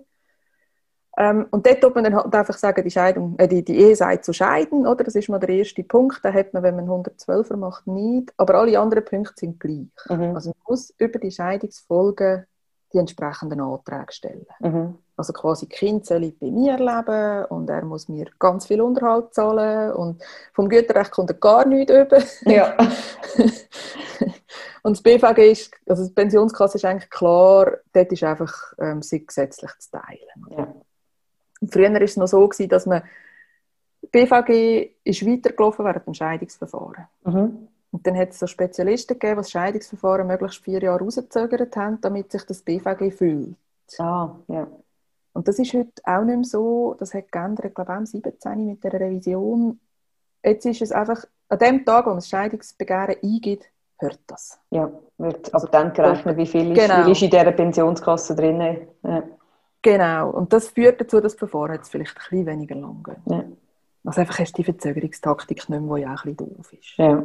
Ähm, und dort tut man dann halt einfach sagen, die, Scheidung, äh, die, die Ehe sei zu scheiden, oder? Das ist mal der erste Punkt. Den hat man, wenn man 112er macht, nicht. Aber alle anderen Punkte sind gleich. Mhm. Also man muss über die Scheidungsfolgen die entsprechenden Anträge stellen. Mhm. Also quasi die Kind soll bei mir leben und er muss mir ganz viel Unterhalt zahlen und vom Güterrecht kommt er gar nichts über. Ja. und das BVG ist, also die Pensionskasse ist eigentlich klar, dort ist einfach ähm, sie gesetzlich zu teilen. Ja. früher war es noch so, gewesen, dass man BVG ist weitergelaufen während dem Scheidungsverfahren. Mhm. Und dann hat es so Spezialisten gegeben, die das Scheidungsverfahren möglichst vier Jahre rausgezögert haben, damit sich das BVG fühlt. Ah, ja. Und das ist heute auch nicht mehr so, das hat geändert, glaube ich, am 17 mit der Revision. Jetzt ist es einfach, an dem Tag, wo man das Scheidungsbegehren eingibt, hört das. Ja, wird aber dann gerechnet, wie viel ist, genau. ist in dieser Pensionskasse drin. Ja. Genau, und das führt dazu, dass das Verfahren jetzt vielleicht ein bisschen weniger lang geht. Ja. Also einfach hast du die Verzögerungstaktik nicht mehr, die ja auch ein bisschen doof ist. Ja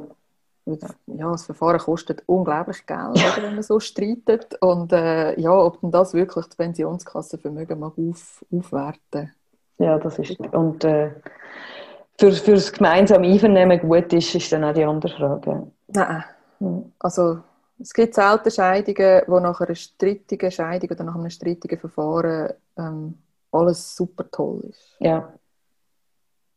ja, das Verfahren kostet unglaublich Geld, oder, wenn man so streitet. Und äh, ja, ob denn das wirklich die Pensionskassenvermögen mag auf, aufwerten Ja, das ist. Und äh, für, für das gemeinsame Einvernehmen gut ist, ist dann auch die andere Frage. Nein. Hm. Also, es gibt selten Scheidungen, wo nach einer strittigen Scheidung oder nach einem strittigen Verfahren ähm, alles super toll ist. Ja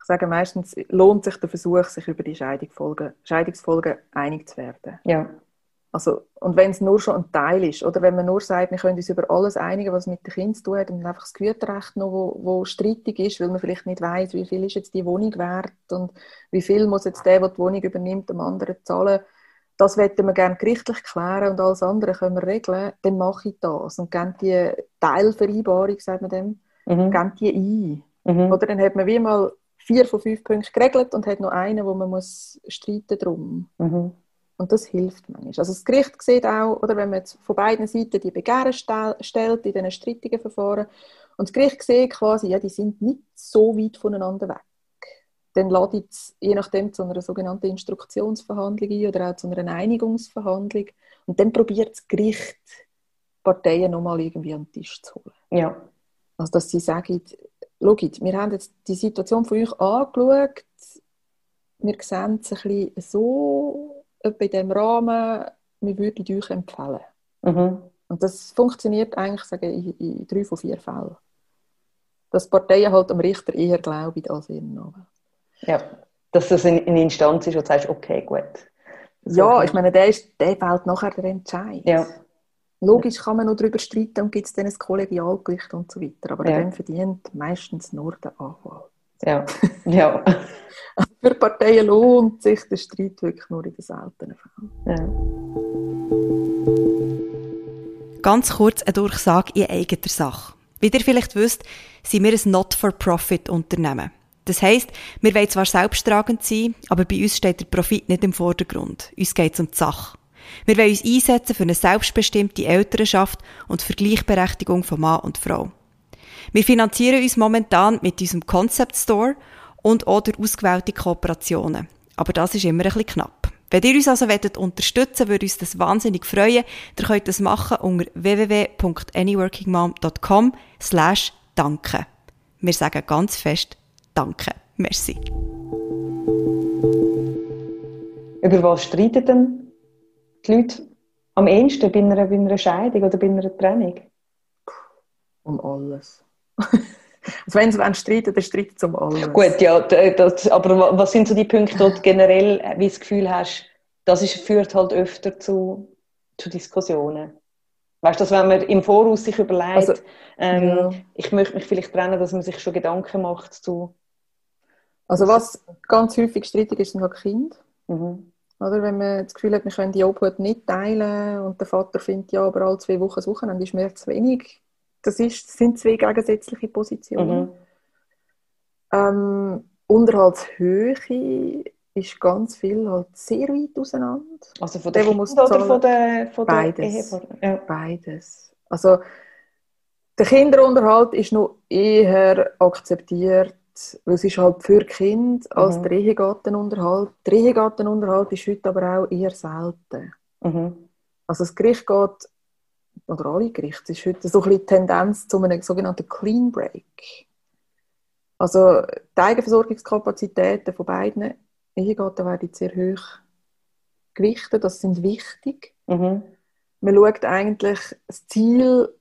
sage meistens, lohnt sich der Versuch, sich über die Scheidungsfolgen, Scheidungsfolgen einig zu werden. Ja. Also, und wenn es nur schon ein Teil ist, oder wenn man nur sagt, wir können uns über alles einigen, was mit dem Kind zu tun hat, und einfach das Güterrecht noch, wo, wo strittig ist, weil man vielleicht nicht weiß, wie viel ist jetzt die Wohnung wert und wie viel muss jetzt der, der die Wohnung übernimmt, dem anderen zahlen, das möchten wir gerne gerichtlich klären und alles andere können wir regeln, dann mache ich das und gebe die Teilvereinbarung, sagt man dem, mhm. gebe die ein. Mhm. Oder dann hat man wie mal vier von fünf Punkten geregelt und hat noch einen, wo man muss streiten drum. Mhm. Und das hilft manchmal. Also das Gericht sieht auch, oder wenn man jetzt von beiden Seiten die Begehren stell, stellt in diesen strittigen Verfahren und das Gericht sieht quasi, ja, die sind nicht so weit voneinander weg. Dann ladet es je nachdem zu einer sogenannten Instruktionsverhandlung ein oder auch zu einer Einigungsverhandlung. Und dann probiert das Gericht, Parteien nochmal irgendwie an den Tisch zu holen. Ja. Also dass sie sagen, schaut, wir haben jetzt die Situation von euch angeschaut. Wir sehen es ein bisschen so, etwa in diesem Rahmen, wir würden euch empfehlen. Mhm. Und das funktioniert eigentlich sage ich, in drei von vier Fällen. Dass Parteien halt am Richter eher glauben als ihren Namen. Ja, dass das eine Instanz ist, wo du sagst, okay, gut. So ja, ich meine, der, ist, der fällt nachher der Entscheid. Ja. Logisch kann man noch darüber streiten und gibt es dann ein Kollegialgericht und so weiter. Aber ja. dann verdient meistens nur der Anwalt. Ja. ja. Also für Parteien lohnt sich der Streit wirklich nur in den seltenen Fällen. Ja. Ganz kurz eine Durchsage in eigener Sache. Wie ihr vielleicht wisst, sind wir ein Not-for-Profit-Unternehmen. Das heisst, wir wollen zwar selbsttragend sein, aber bei uns steht der Profit nicht im Vordergrund. Uns geht es um die Sache. Wir wollen uns einsetzen für eine selbstbestimmte Elternschaft und für Gleichberechtigung von Mann und Frau. Wir finanzieren uns momentan mit unserem Concept Store und oder ausgewählte Kooperationen. Aber das ist immer ein bisschen knapp. Wenn ihr uns also wollt unterstützen würde uns das wahnsinnig freuen. Ihr könnt das machen unter www.anyworkingmom.com slash danke. Wir sagen ganz fest Danke. Merci. Über was streiten denn die Leute am ehesten bei einer, bei einer Scheidung oder bei einer Trennung? Um alles. also wenn sie streiten, dann streiten sie um alles. Gut, ja, das, aber was sind so die Punkte, wo du generell wie das Gefühl hast, das ist, führt halt öfter zu, zu Diskussionen? Weißt du, wenn man im Voraus sich überlegt, also, ähm, ja. ich möchte mich vielleicht trennen, dass man sich schon Gedanken macht zu. Also was ganz häufig streitig ist, sind halt Kinder. Mhm. Oder wenn man das Gefühl hat, wir können die Obhut nicht teilen und der Vater findet, ja, aber alle zwei Wochen suchen, dann ist mir zu wenig. Das, ist, das sind zwei gegensätzliche Positionen. Mhm. Ähm, Unterhaltshöhe ist ganz viel halt sehr weit auseinander. Also von der, der muss oder von der, von der Beides. Ja. Beides. Also der Kinderunterhalt ist noch eher akzeptiert weil es ist halt für Kind als mhm. Ehegattenunterhalt. Der Ehegattenunterhalt ist heute aber auch eher selten. Mhm. Also das Gericht geht, oder alle Gerichte, ist heute so ein bisschen Tendenz zu einem sogenannten Clean Break. Also die Eigenversorgungskapazitäten von beiden Ehegatten werden sehr hoch gewichtet, das sind wichtig. Mhm. Man schaut eigentlich das Ziel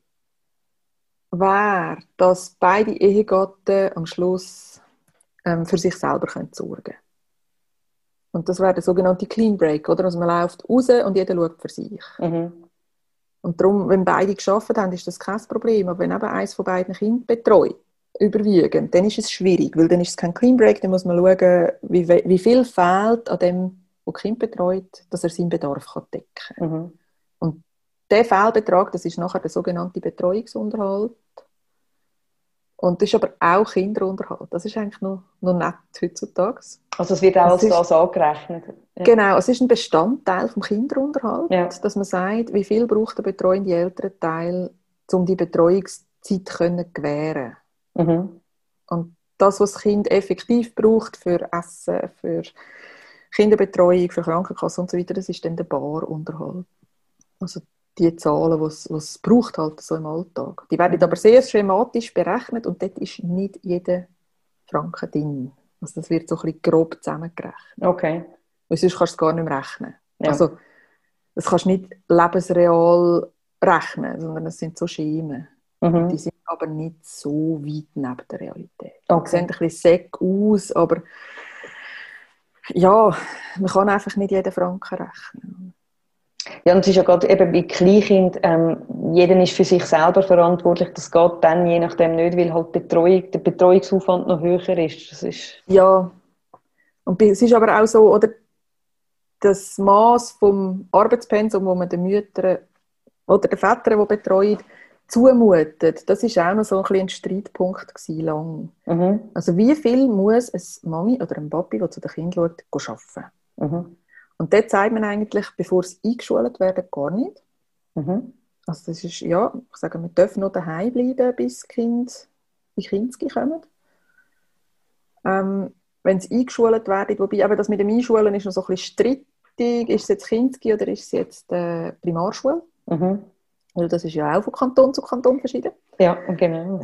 wäre, dass beide Ehegatten am Schluss ähm, für sich selber können sorgen können. Und das wäre der sogenannte Clean Break, oder? Also man läuft raus und jeder schaut für sich. Mhm. Und darum, wenn beide geschafft haben, ist das kein Problem. Aber wenn eben eines von beiden Kind betreut, überwiegend, dann ist es schwierig, weil dann ist es kein Clean Break, dann muss man schauen, wie, wie viel fehlt an dem, der Kind betreut, dass er seinen Bedarf kann decken kann. Mhm. Und der Fehlbetrag, das ist nachher der sogenannte Betreuungsunterhalt. Und das ist aber auch Kinderunterhalt. Das ist eigentlich noch, noch nett heutzutage. Also es wird auch als das angerechnet? Ja. Genau, es ist ein Bestandteil vom Kinderunterhalt, ja. dass man sagt, wie viel braucht der betreuende Elternteil, um die Betreuungszeit zu gewähren. Mhm. Und das, was das Kind effektiv braucht für Essen, für Kinderbetreuung, für Krankenkasse und so weiter, das ist dann der Barunterhalt. Also die Zahlen, die es braucht halt so im Alltag. Die werden aber sehr schematisch berechnet und dort ist nicht jeder Franken drin. Also das wird so ein bisschen grob zusammengerechnet. Okay. Weil sonst kannst du es gar nicht mehr rechnen. Ja. Also das kannst du nicht lebensreal rechnen, sondern es sind so Schemen. Mhm. Die sind aber nicht so weit neben der Realität. Okay. Die sehen ein bisschen säck aus, aber ja, man kann einfach nicht jeden Franken rechnen. Ja, und es ist ja gerade eben bei Kleinkind, ähm, jeder ist für sich selber verantwortlich. Das geht dann je nachdem nicht, weil halt Betreuung, der Betreuungsaufwand noch höher ist. Das ist ja, und es ist aber auch so, oder das Maß vom Arbeitspensum, wo man den Müttern oder den Vätern, die betreut, zumutet, das ist auch noch so ein, ein Streitpunkt gewesen, lang. Mhm. Also wie viel muss eine Mami oder ein Papi, der zu den Kindern schaut, arbeiten? Mhm. Und dort sagt man eigentlich, bevor sie eingeschult werden, gar nicht. Mhm. Also das ist, ja, ich sage, wir dürfen noch daheim bleiben, bis die Kind, die Kinder kommen. Ähm, wenn sie eingeschult werden, wobei aber das mit dem Einschulen ist noch so ein bisschen strittig, ist es jetzt Kinski oder ist es jetzt äh, Primarschule? Mhm. Weil das ist ja auch von Kanton zu Kanton verschieden. Ja, genau.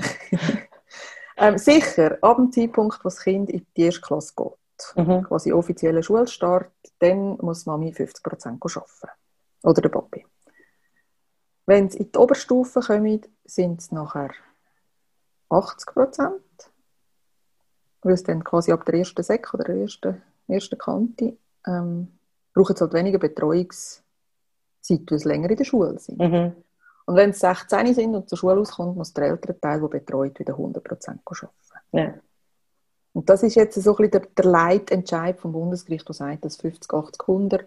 ähm, sicher, ab dem Zeitpunkt, wo das Kind in die erste Klasse geht, mhm. quasi offizieller Schulstart, dann muss Mami 50% arbeiten. Oder der Papi. Wenn sie in die Oberstufe kommen, sind es nachher 80 Weil es dann quasi ab der ersten Sek oder der ersten, ersten Kante ähm, brauchen sie halt weniger Betreuungszeit, weil sie länger in der Schule sind. Mhm. Und wenn sie 16 sind und zur Schule auskommt, muss der ältere Teil, der betreut, wieder 100% arbeiten. Ja. Und das ist jetzt so ein bisschen der, der Leitentscheid vom Bundesgericht, der sagt, dass 50, 80, 100,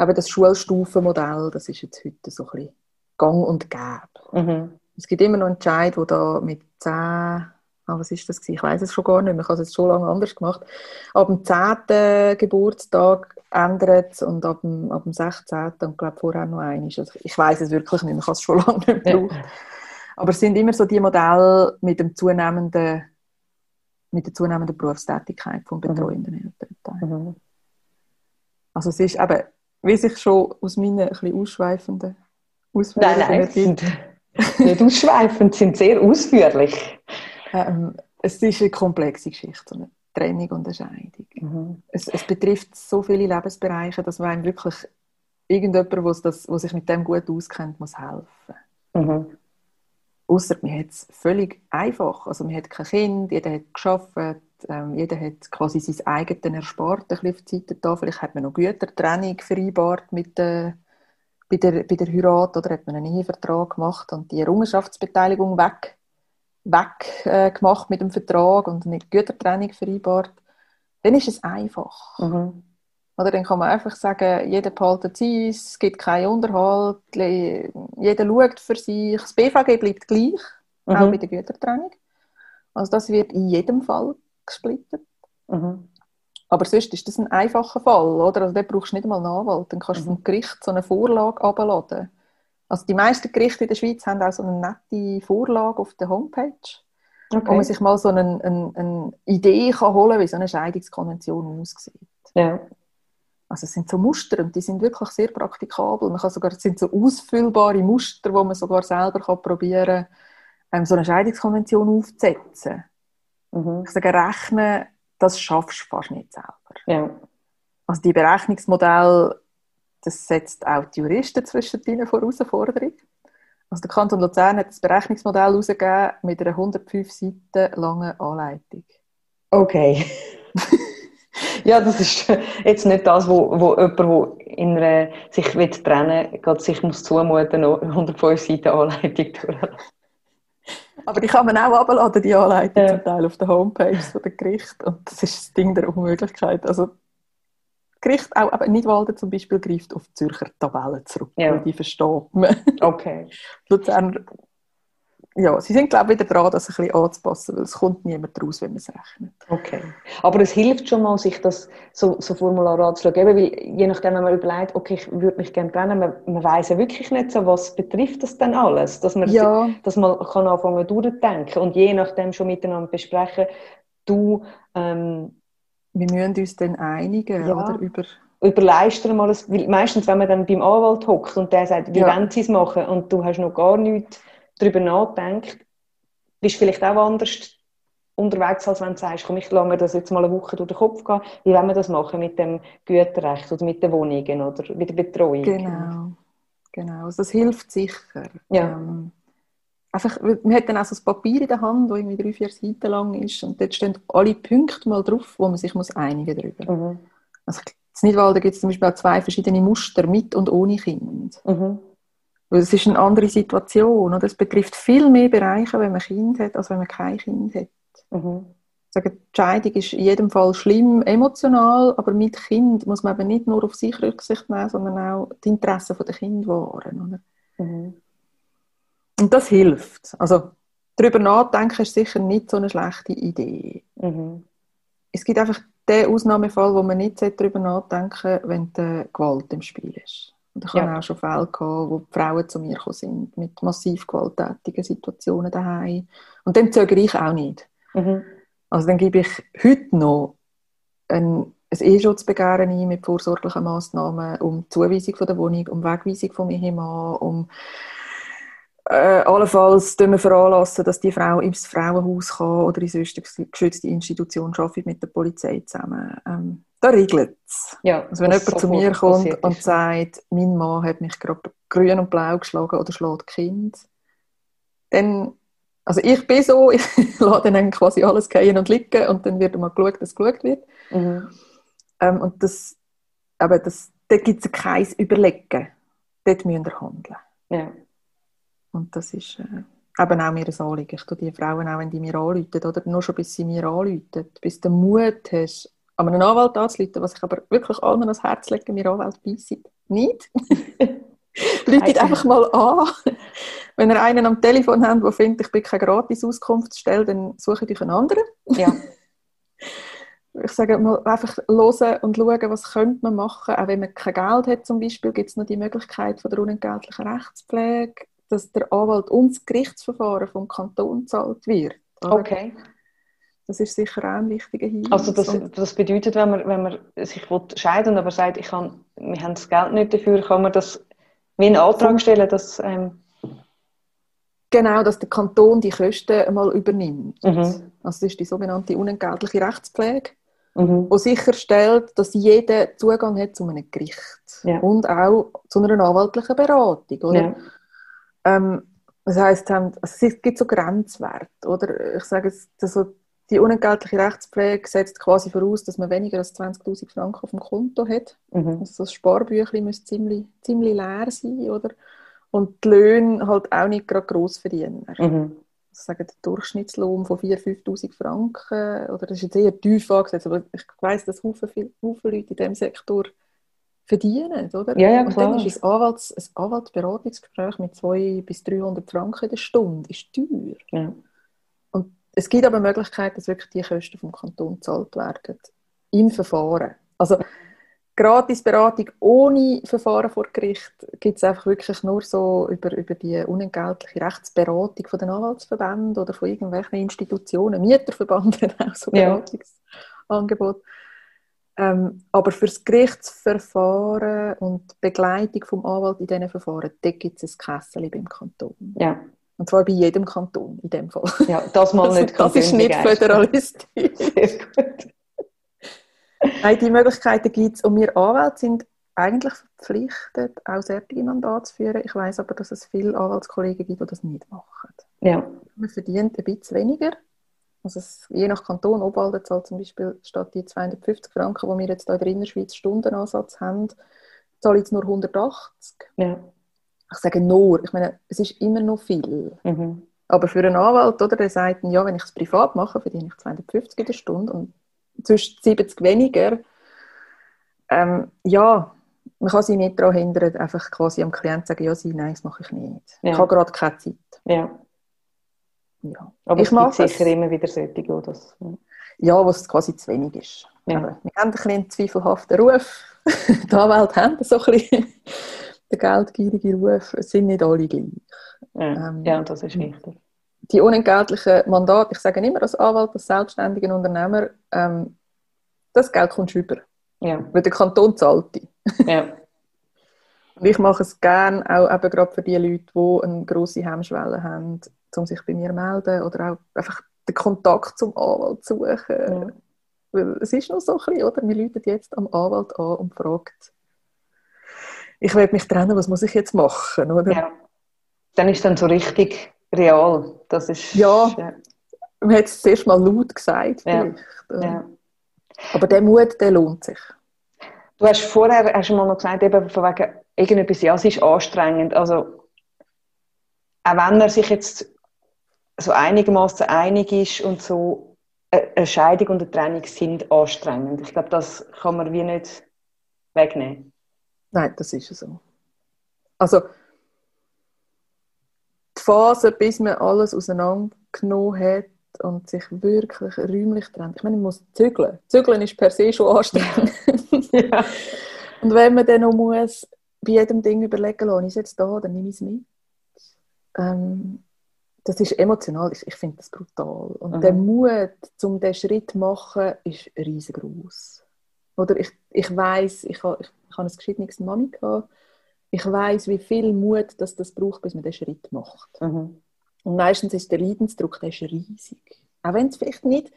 eben das Schulstufenmodell, das ist jetzt heute so ein bisschen gang und gäbe. Mhm. Es gibt immer noch Entscheid, wo da mit 10, ah, was ist das gewesen? Ich weiß es schon gar nicht mehr, ich habe es jetzt schon lange anders gemacht. Ab dem 10. Geburtstag ändert es und ab dem, ab dem 16. und glaube vorher noch ein. Also ich weiß es wirklich nicht ich habe es schon lange nicht gebraucht. Ja. Aber es sind immer so die Modelle mit dem zunehmenden mit der zunehmenden Berufstätigkeit vom betreuenden mhm. Elternteil. Mhm. Also es ist eben, wie sich schon aus meinen ein bisschen ausschweifenden Ausführungen... Nein, nein, sind nicht ausschweifend, sind sehr ausführlich. Ähm, es ist eine komplexe Geschichte, so eine Trennung und eine Scheidung. Mhm. Es, es, betrifft so viele Lebensbereiche, dass man einem wirklich irgendjemand, der sich mit dem gut auskennt, muss helfen. Mhm. Außer man hat es völlig einfach. Also man hat kein Kind, jeder hat geschafft, ähm, jeder hat quasi sein eigenes Erspart auf die Seite da. Vielleicht hat man noch Gütertrennung vereinbart mit der, bei, der, bei der Heirat oder hat man einen Ehevertrag gemacht und die Errungenschaftsbeteiligung weg, weg äh, gemacht mit dem Vertrag und eine Gütertrennung vereinbart. Dann ist es einfach. Mhm. Oder dann kann man einfach sagen, jeder behaltet sein, es gibt keinen Unterhalt, jeder schaut für sich. Das BVG bleibt gleich, mhm. auch bei der Gütertrennung. Also das wird in jedem Fall gesplittet. Mhm. Aber sonst ist das ein einfacher Fall, oder? Also da brauchst du nicht einmal einen Anwalt. Dann kannst du mhm. vom Gericht so eine Vorlage abladen. Also die meisten Gerichte in der Schweiz haben auch so eine nette Vorlage auf der Homepage, okay. wo man sich mal so eine, eine, eine Idee kann holen kann, wie so eine Scheidungskonvention aussieht. Ja. Also es sind so Muster und die sind wirklich sehr praktikabel. Man kann sogar, es sind so ausfüllbare Muster, wo man sogar selber kann probieren kann, ähm, so eine Scheidungskonvention aufzusetzen. Mhm. Ich sage, rechnen, das schaffst du fast nicht selber. Ja. Also die Berechnungsmodelle, das setzt auch die Juristen zwischen ihnen vor Herausforderung. Also der Kanton Luzern hat das Berechnungsmodell herausgegeben mit einer 105 Seiten langen Anleitung. Okay. Ja, das ist jetzt nicht das, wo, wo jemand, der in einer, sich will trennen will, sich muss zumuten, noch 105 Seiten Anleitung durchlassen. Aber die kann man auch abladen, die Anleitung ja. zum Teil auf der Homepage von der Gericht. Und das ist das Ding der Unmöglichkeit. Also, Gericht, auch aber Nidwalden zum Beispiel, greift auf die Zürcher Tabellen zurück, ja. die versteht man. Okay. Luzern ja, sie sind glaube ich wieder dran, das ein bisschen anzupassen, weil es kommt niemand raus, wenn man es rechnet. Okay. Aber es hilft schon mal, sich das so, so Formular anzuschauen, weil je nachdem, wenn man überlegt, okay, ich würde mich gerne trennen, man, man weiss ja wirklich nicht so, was betrifft das denn alles, dass man, ja. dass man kann anfangen durchdenken und je nachdem schon miteinander besprechen, du... Ähm, wir müssen uns dann einigen, ja. oder, über überleisten mal, weil meistens, wenn man dann beim Anwalt hockt und der sagt, wie ja. wollen sie es machen und du hast noch gar nichts darüber nachdenkt, bist du vielleicht auch anders unterwegs, als wenn du sagst, komm, ich lasse mir das jetzt mal eine Woche durch den Kopf gehen. Wie wollen wir das machen mit dem Güterrecht oder mit den Wohnungen oder mit der Betreuung? Genau, genau. Also das hilft sicher. Ja. Ähm, einfach, man hat dann auch so ein Papier in der Hand, das irgendwie drei, vier Seiten lang ist und dort stehen alle Punkte mal drauf, wo man sich muss einigen darüber. Mhm. Also in Nidwalden gibt es zum Beispiel auch zwei verschiedene Muster, mit und ohne Kind. Mhm. Weil es ist eine andere Situation. Oder? Es betrifft viel mehr Bereiche, wenn man Kind hat, als wenn man kein Kind hat. Mhm. Sagen, die Scheidung ist in jedem Fall schlimm, emotional, aber mit Kind muss man eben nicht nur auf sich Rücksicht nehmen, sondern auch die Interessen der Kinder wahren. Mhm. Und das hilft. Also, darüber nachdenken ist sicher nicht so eine schlechte Idee. Mhm. Es gibt einfach den Ausnahmefall, wo man nicht darüber nachdenken sollte, wenn die Gewalt im Spiel ist. Und ich ja. hatte auch schon Fälle, gehabt, wo die Frauen zu mir gekommen sind, mit massiv gewalttätigen Situationen daheim. Und dann zögere ich auch nicht. Mhm. Also dann gebe ich heute noch ein, ein E-Schutzbegehren ein mit vorsorglichen Massnahmen um die Zuweisung von der Wohnung, um Wegweisung von Ehemann, um äh, allenfalls wir veranlassen, dass die Frau ins Frauenhaus kann oder in sonst geschützte Institution arbeitet mit der Polizei zusammen. Ähm, da regelt es. Ja, also wenn jemand zu mir kommt und sagt, mein Mann hat mich gerade grün und blau geschlagen oder schlägt Kind, dann, also ich bin so, ich lasse dann quasi alles gehen und liegen und dann wird mal geschaut, dass geschaut wird. Mhm. Ähm, und das, aber das, dort gibt es kein Überlegen. Dort müssen wir handeln. Ja. Und das ist äh, eben auch mir ein Anliegen. Ich tue die Frauen auch, wenn die mir anrufen, oder nur schon bis sie mir anrufen, bis du Mut hast, an einen Anwalt anzuleiten, was ich aber wirklich allen ans Herz lege, mir Anwalt beißen. Nicht. Läutet einfach mal an. Wenn ihr einen am Telefon habt, der findet, ich bin keine Gratis-Auskunftsstelle, dann suche ich einen anderen. Ja. ich sage mal, einfach hören und schauen, was könnte man machen. Auch wenn man kein Geld hat zum Beispiel, gibt es noch die Möglichkeit von der unentgeltlichen Rechtspflege, dass der Anwalt und das Gerichtsverfahren vom Kanton zahlt wird. Okay. Das ist sicher auch ein wichtiger Hinweis. Also das, das bedeutet, wenn man, wenn man sich scheiden will, aber sagt, ich kann, wir haben das Geld nicht dafür, kann man das wie einen Antrag stellen, dass... Ähm genau, dass der Kanton die Kosten einmal übernimmt. Mhm. Also das ist die sogenannte unentgeltliche Rechtspflege, mhm. die sicherstellt, dass jeder Zugang hat zu einem Gericht ja. und auch zu einer anwaltlichen Beratung. Oder? Ja. Ähm, das heisst, also es gibt so Grenzwerte. Oder? Ich sage es, also die unentgeltliche Rechtspflege setzt quasi voraus, dass man weniger als 20'000 Franken auf dem Konto hat. Mhm. Also das Sparbüchlein muss ziemlich, ziemlich leer sein. Oder? Und die Löhne halt auch nicht gerade Grossverdiener. Mhm. Ich sage, der Durchschnittslohn von 4'000, 5'000 Franken, oder das ist jetzt eher tief angesetzt, aber ich weiss, dass Haufen, Haufen Leute in diesem Sektor verdienen, oder? Ja, ja, und dann ist ein, Anwalts-, ein Anwaltsberatungsgespräch mit 200 bis 300 Franken in der Stunde ist teuer. Ja. Und es gibt aber Möglichkeiten, dass wirklich die Kosten vom Kanton gezahlt werden im Verfahren. Also Gratisberatung ohne Verfahren vor Gericht gibt es einfach wirklich nur so über, über die unentgeltliche Rechtsberatung von den Anwaltsverbänden oder von irgendwelchen Institutionen. Mieterverband hat auch so Beratungsangebote. Ja. Ähm, aber für das Gerichtsverfahren und die Begleitung vom Anwalt in diesen Verfahren, da gibt es ein Kessel beim Kanton. Ja. Und zwar bei jedem Kanton in dem Fall. Ja, das mal nicht Das, das ist nicht föderalistisch. Sehr gut. Nein, die Möglichkeiten gibt es. Und wir Anwälte sind eigentlich verpflichtet, auch solche Mandate zu führen. Ich weiß aber, dass es viele Anwaltskollegen gibt, die das nicht machen. Ja. Man verdient ein bisschen weniger. Also es, je nach Kanton, Obalden zahlt zum Beispiel statt die 250 Franken, die wir jetzt hier in der Innerschweiz Stundenansatz haben, zahle ich jetzt nur 180. Ja. Ich sage nur, ich meine, es ist immer noch viel. Mhm. Aber für einen Anwalt, oder, der sagt, ja, wenn ich es privat mache, verdiene ich 250 in der Stunde und zwischen 70 weniger. Ähm, ja, man kann sich nicht daran hindern, einfach quasi am Klienten zu sagen, ja, sie, nein, das mache ich nicht. Ja. Ich habe gerade keine Zeit. Ja. Ja. Aber ich es gibt sicher immer wieder solche, die das... Ja, wo es quasi zu wenig ist. Ja. wir haben ein bisschen einen zweifelhaften Ruf. die Anwälte haben so ein bisschen den geldgierigen Ruf. Es sind nicht alle gleich. Ja, ähm, ja das ist wichtig die unentgeltlichen Mandate, ich sage immer als Anwalt, als selbstständiger Unternehmer, ähm, das Geld kommt über. Ja. Weil der Kanton zahlt die. Ja. Und ich mache es gerne auch eben gerade für die Leute, die eine grosse Hemmschwelle haben, um sich bei mir zu melden oder auch einfach den Kontakt zum Anwalt zu suchen. Ja. Es ist noch so ein bisschen, oder? Wir läuten jetzt am Anwalt an und fragt, ich will mich trennen, was muss ich jetzt machen, oder? Ja. Dann ist dann so richtig real. Das ist, ja, ja. man hat es zuerst mal laut gesagt. Ja. Ja. Aber der Mut, der lohnt sich. Du hast vorher hast mal noch gesagt, eben von wegen irgendetwas, ja, es ist anstrengend. Also, auch wenn er sich jetzt so einigermaßen einig ist und so, eine Scheidung und eine Trennung sind anstrengend. Ich glaube, das kann man wie nicht wegnehmen. Nein, das ist so. Also, Phase, bis man alles auseinandergenommen hat und sich wirklich räumlich trennt. Ich meine, man muss zügeln. Zügeln ist per se schon anstrengend. ja. Und wenn man dann noch muss, bei jedem Ding überlegen, lasse ich es jetzt da, dann nehme ich es mit. Ähm, das ist emotional, ich, ich finde das brutal. Und mhm. der Mut, um diesen Schritt zu machen, ist riesengroß. Oder ich, ich weiß, ich, ich, ich habe ein geschiedenes Mami gehabt, ich weiß, wie viel Mut das, das braucht, bis man den Schritt macht. Mhm. Und meistens ist der Leidensdruck der ist riesig. Auch wenn es vielleicht nicht,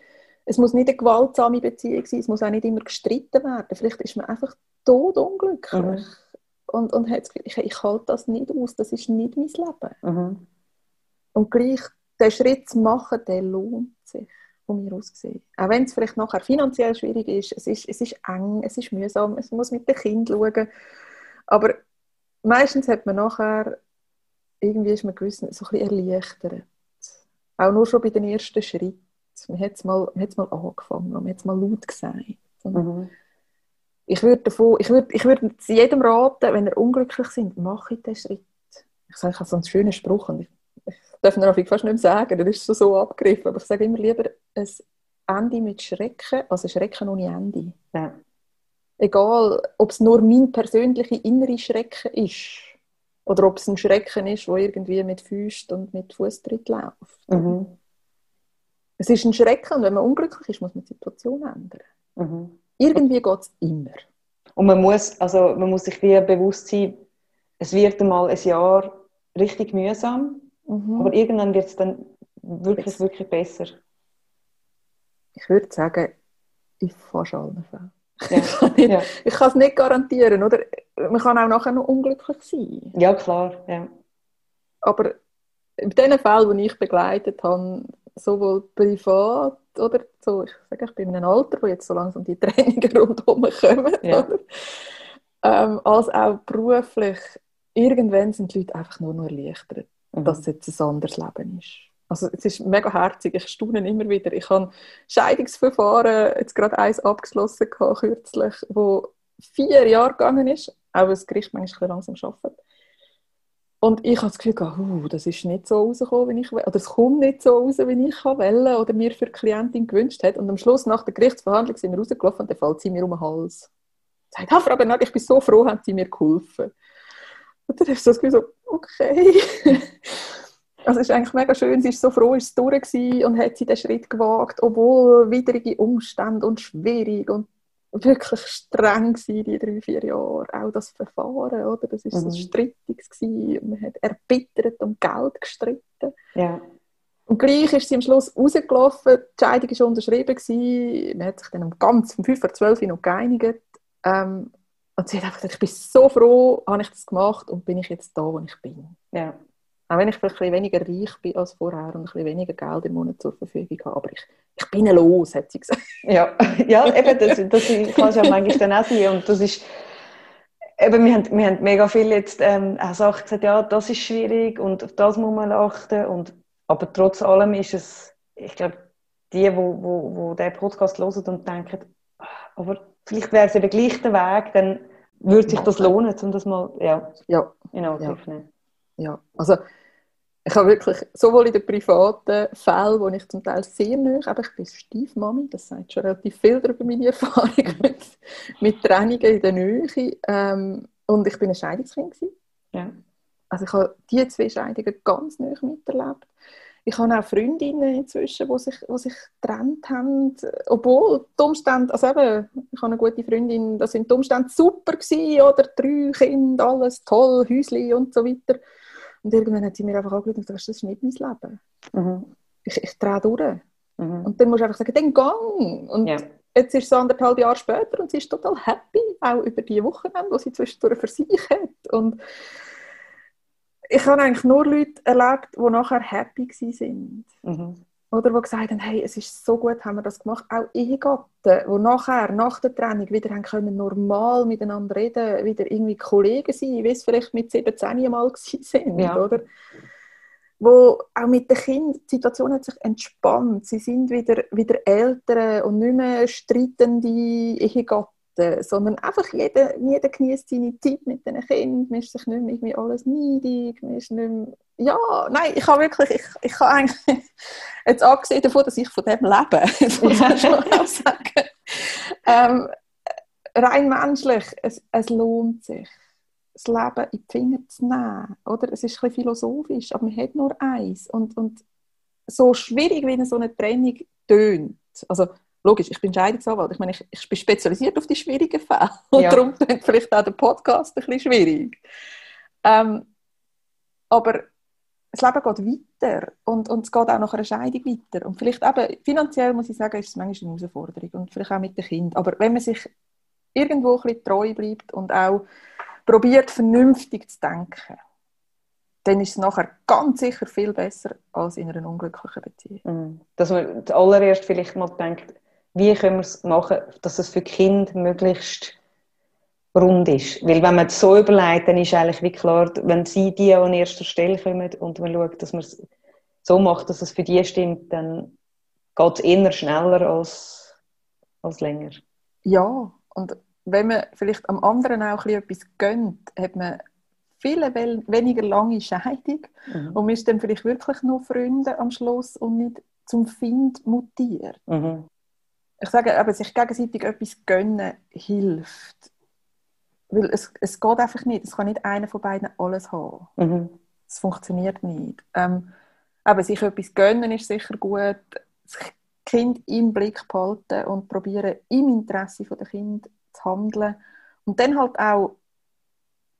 es muss nicht eine gewaltsame Beziehung sein, es muss auch nicht immer gestritten werden. Vielleicht ist man einfach todunglücklich mhm. und, und hat das Gefühl, ich, ich halte das nicht aus, das ist nicht mein Leben. Mhm. Und gleich den Schritt zu machen, der lohnt sich von mir aus gesehen. Auch wenn es vielleicht nachher finanziell schwierig ist, es ist, es ist eng, es ist mühsam, es muss mit dem Kind schauen. Aber meistens hat man nachher, irgendwie ist man gewiss, so ein bisschen erleichtert. Auch nur schon bei den ersten Schritten. Man hat es mal, mal angefangen, man hat es mal laut gesagt. Mhm. Ich würde davon, ich würde, ich würde jedem raten, wenn er unglücklich sind, mache ich den Schritt. Ich sage, ich habe so einen schönen Spruch und ich, darf ihn fast nicht mehr sagen, der ist so, so abgegriffen, aber ich sage immer lieber ein Ende mit Schrecken als ein Schrecken ohne Ende. Ja. Egal, ob es nur mein persönlicher innere Schrecken ist oder ob es ein Schrecken ist, wo irgendwie mit Füßen und mit Fußtritt läuft. Mhm. es ist ein Schrecken und wenn man unglücklich ist, muss man die Situation ändern. Mhm. Irgendwie geht es immer. Und man muss, also man muss sich wie bewusst sein, es wird einmal ein Jahr richtig mühsam, mhm. aber irgendwann wird es dann wirklich, wirklich besser. Ich würde sagen, in fast allen Fällen. Ja. ich, kann es nicht garantieren, oder? Man kann auch nachher noch unglücklich sein. Ja, klar. Ja. Aber in den Fällen, die ich begleitet habe, sowohl privat oder so, ich sage, ich bin in einem Alter, wo jetzt so langsam die Trainingen rundherum kommen, ja. ähm, als auch beruflich, irgendwann sind die Leute einfach nur noch erleichtert, mhm. dass es jetzt ein anderes Leben ist. Also es ist mega herzig, ich staune immer wieder. Ich habe Scheidungsverfahren, jetzt gerade eins abgeschlossen gehabt, kürzlich, wo vier Jahre gegangen ist, auch das Gericht manchmal langsam arbeitet. Und ich habe das Gefühl, uh, das ist nicht so rausgekommen, wie ich will, oder es kommt nicht so raus, wie ich wollte oder mir für die Klientin gewünscht hat. Und am Schluss, nach der Gerichtsverhandlung, sind wir rausgelaufen und dann fällt sie mir um den Hals. Sie sagt, Frau Bernhard, ich bin so froh, haben Sie mir geholfen. Und dann habe ich so das Gefühl, so, okay. also es ist eigentlich mega schön, sie ist so froh, ist durch und hat sie den Schritt gewagt, obwohl widrige Umstände und schwierig und wirklich streng gewesen, die drei, vier Jahre. Auch das Verfahren, oder? Das war mhm. so strittig. Gewesen. Man hat erbittert um Geld gestritten. Ja. Und gleich ist sie am Schluss rausgelaufen, die Scheidung war unterschrieben, gewesen. man hat sich dann um ganz um 5 vor 12 Uhr noch geeinigt. Ähm, und sie hat einfach gesagt, ich bin so froh, habe ich das gemacht und bin ich jetzt da, wo ich bin. Ja. Auch wenn ich vielleicht ein bisschen weniger reich bin als vorher und ein bisschen weniger Geld im Monat zur Verfügung habe. Aber ich, ich bin los, hat sie gesagt. Ja, ja eben, das, das kann ja manchmal dann auch sein. Und das ist, eben, wir, haben, wir haben mega viel jetzt ähm, auch Sachen gesagt, ja, das ist schwierig und auf das muss man achten. Und, aber trotz allem ist es, ich glaube, die, die wo, wo, wo den Podcast hören und denken, aber vielleicht wäre es eben gleich der Weg, dann würde sich das lohnen, um das mal ja, ja. in Angriff ja. nehmen. Ja, also ich habe wirklich, sowohl in den privaten Fällen, wo ich zum Teil sehr neu, aber ich bin Stiefmami, das sagt schon relativ viel über meine Erfahrung mit, mit Trennungen in der Nähe. Ähm, und ich bin ein Scheidungskind. Ja. Also ich habe diese zwei Scheidungen ganz neu miterlebt. Ich habe auch Freundinnen inzwischen, die sich, die sich getrennt haben, obwohl die Umstände, also eben, ich habe eine gute Freundin, da sind die Umstände super gewesen, oder drei Kinder, alles toll, Häusli und so weiter. Und irgendwann hat sie mir einfach angeschaut und gesagt, das ist nicht mein Leben. Mhm. Ich, ich drehe durch. Mhm. Und dann musst du einfach sagen, dann gang. Und ja. jetzt ist es anderthalb Jahre später und sie ist total happy, auch über die Wochenende, die sie zwischendurch für sich hat. Und ich habe eigentlich nur Leute erlebt, die nachher happy waren. Mhm. Oder die gesagt haben, hey, es ist so gut, haben wir das gemacht. Auch Ehegatten, die nachher, nach der Trennung, wieder haben können normal miteinander reden, wieder irgendwie Kollegen sein, wie es vielleicht mit 17 Mal sind, ja. oder? Wo auch mit den Kindern, die Situation hat sich entspannt. Sie sind wieder, wieder Eltern und nicht mehr streitende Ehegatten Seite, sondern einfach jeder, jeder genießt seine Zeit mit den Kindern, man ist sich nicht mehr irgendwie alles neidig, man ist nicht mehr, ja, nein, ich habe wirklich, ich, ich habe eigentlich, jetzt abgesehen davon, dass ich von dem lebe, das muss man schon auch sagen, ähm, rein menschlich, es, es lohnt sich das Leben in die Finger zu nehmen. Oder? Es ist ein bisschen philosophisch, aber man hat nur eins. Und, und so schwierig, wie eine so eine Trennung tönt, also logisch, ich bin Scheidungsanwalt. Ich meine, ich, ich bin spezialisiert auf die schwierigen Fälle. Und ja. darum klingt vielleicht auch der Podcast ein bisschen schwierig. Ähm, aber das Leben geht weiter und, und es geht auch nach einer Scheidung weiter. Und vielleicht eben, finanziell muss ich sagen, ist es manchmal eine Herausforderung und vielleicht auch mit dem Kind. Aber wenn man sich irgendwo ein bisschen treu bleibt und auch probiert, vernünftig zu denken, dann ist es nachher ganz sicher viel besser als in einer unglücklichen Beziehung. Mhm. Dass man zuallererst vielleicht mal denkt, wie können wir es machen, dass es für die Kinder möglichst rund ist. Weil wenn man es so überlegt, dann ist eigentlich wie klar, wenn sie die an erster Stelle kommen und man schaut, dass man es so macht, dass es für die stimmt, dann geht es eher schneller als, als länger. Ja, und wenn man vielleicht am anderen auch etwas gönnt, hat man viel weniger lange Scheidung mhm. und man ist dann vielleicht wirklich nur Freunde am Schluss und nicht zum Find mutiert. Mhm ich sage, aber sich gegenseitig etwas gönnen hilft. Weil es, es geht einfach nicht. Es kann nicht einer von beiden alles haben. Mhm. Es funktioniert nicht. Ähm, aber sich etwas gönnen ist sicher gut. das Kind im Blick behalten und probieren, im Interesse der Kind zu handeln. Und dann halt auch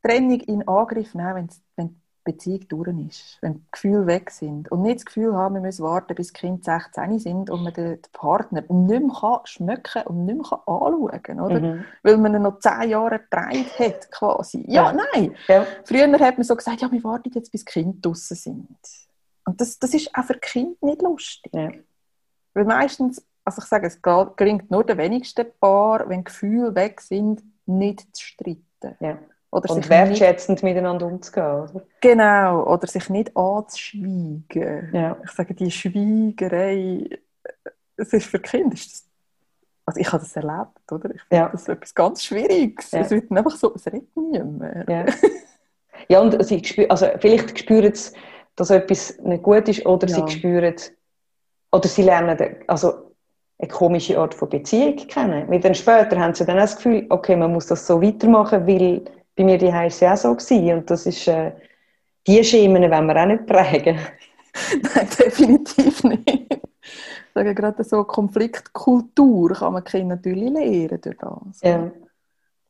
Trennung in Angriff nehmen, wenn die Beziehung durch ist, wenn die Gefühle weg sind. Und nicht das Gefühl haben, wir müssen warten, bis die Kinder 16 sind und man den Partner nicht mehr kann schmecken und nicht mehr anschauen kann, oder? Mhm. Weil man ihn noch 10 Jahre getragen hat, quasi. Ja, ja. nein. Ja. Früher hat man so gesagt, ja, wir warten jetzt, bis die Kinder draußen sind. Und das, das ist auch für Kinder nicht lustig. Ja. Weil meistens, also ich sage, es gelingt nur den wenigsten Paar, wenn Gefühle weg sind, nicht zu streiten. Oder und wertschätzend nicht, miteinander umzugehen. Oder? Genau, oder sich nicht anzuschweigen. Ja. Ich sage, die Schweigerei, es ist für Kinder, ist also ich habe das erlebt, oder? Ich finde ja. das etwas ganz Schwieriges. Ja. Es wird einfach so, es redet niemand. Ja. ja, und sie spüren, also vielleicht spüren sie, dass etwas nicht gut ist, oder ja. sie spüren, oder sie lernen, also eine komische Art von Beziehung kennen. Weil dann später haben sie dann auch das Gefühl, okay, man muss das so weitermachen, weil bei mir die es ja auch so gewesen. Und das ist, äh, die Schemen wollen wir auch nicht prägen. Nein, definitiv nicht. Ich sage gerade so, Konfliktkultur kann man Kinder natürlich lernen durch das. Ja.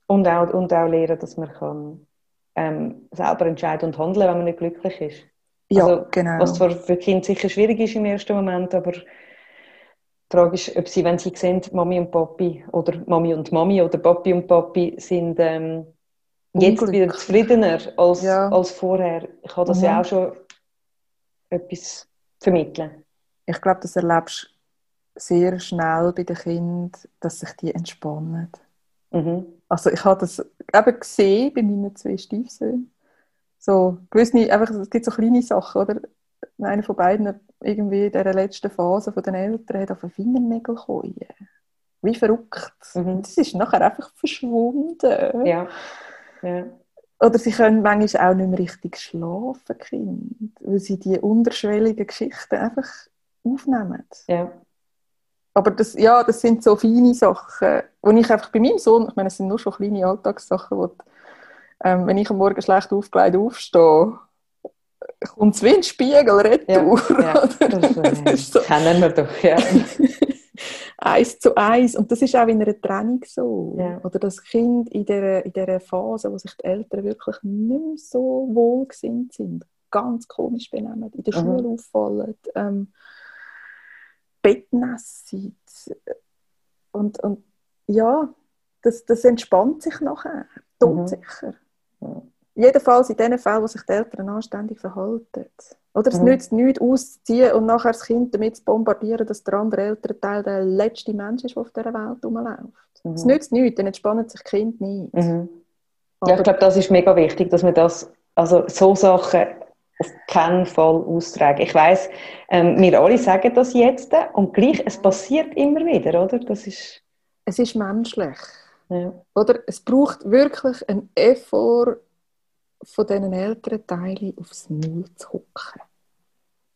Und, auch, und auch lernen, dass man kann, ähm, selber entscheiden und handeln, wenn man nicht glücklich ist. Ja, also, genau. Was zwar für Kinder sicher schwierig ist im ersten Moment, aber tragisch, ob sie, wenn sie sehen, Mami und Papi oder Mami und Mami oder Papi und Papi sind ähm, jetzt wieder zufriedener als, ja. als vorher. Ich habe das mhm. ja auch schon etwas vermitteln. Ich glaube, das erlebst du sehr schnell bei den Kindern, dass sich die entspannen. Mhm. Also ich habe das eben gesehen bei meinen zwei Stiefsöhnen. So, gewisse, einfach, es gibt so kleine Sachen, oder? Einer von beiden irgendwie in der letzten Phase von den Eltern hat auf den Fingernägel gekommen. Wie verrückt. Mhm. Das ist nachher einfach verschwunden. Ja. Ja. Oder sie können manchmal auch nicht mehr richtig schlafen, Kind, weil sie die unterschwelligen Geschichten einfach aufnehmen. Ja. Aber das, ja, das sind so feine Sachen, wo ich einfach bei meinem Sohn, ich meine, es sind nur schon kleine Alltagssachen, wo, ähm, wenn ich am Morgen schlecht aufgelegt aufstehe, kommt es wie ein Spiegel retour. Ja, ja. Das, äh, das so. kennen wir doch, ja. eins zu eins. Und das ist auch in einer Trennung so. Ja. Oder das Kind in dieser, in dieser Phase, wo sich die Eltern wirklich nicht mehr so wohlgesinnt sind, ganz komisch benehmen, in der mhm. Schule auffallen, ähm, bettnass sind. Und, und ja, das, das entspannt sich nachher, todsicher. Mhm. Jedenfalls in den Fällen, wo sich die Eltern anständig verhalten. Oder es mhm. nützt nichts auszuziehen und nachher das Kind damit zu bombardieren, dass der andere Elternteil der letzte Mensch ist, der auf dieser Welt rumläuft. Mhm. Es nützt nichts, dann entspannt sich das Kind nicht. Mhm. Ja, ich glaube, das ist mega wichtig, dass man das, also so Sachen auf keinen Fall austragen. Ich weiß, ähm, wir alle sagen das jetzt und gleich, es passiert immer wieder, oder? Das ist... Es ist menschlich. Ja. Oder? Es braucht wirklich einen Effort von diesen älteren Teilen aufs Maul zu hocken.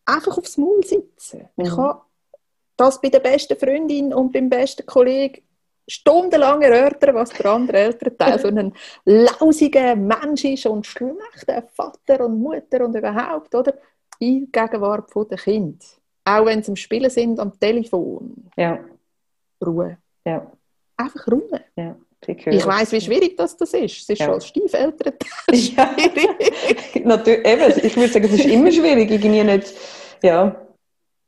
Einfach aufs Maul sitzen. Man mhm. kann das bei der besten Freundin und beim besten Kollegen stundenlang erörtern, was der andere ältere Teil für einen lausigen Mensch ist und schlechter Vater und Mutter und überhaupt, oder? In Gegenwart der Kind. Auch wenn sie am Spielen sind am Telefon. Ja. Ruhe. Ja. Einfach Ruhe. Ja. Ich weiß, wie schwierig das, das ist. Es ist ja. schon als Stiefeltern schwierig. Ja. Natürlich, eben, ich würde sagen, es ist immer schwierig, irgendwie nicht, ja,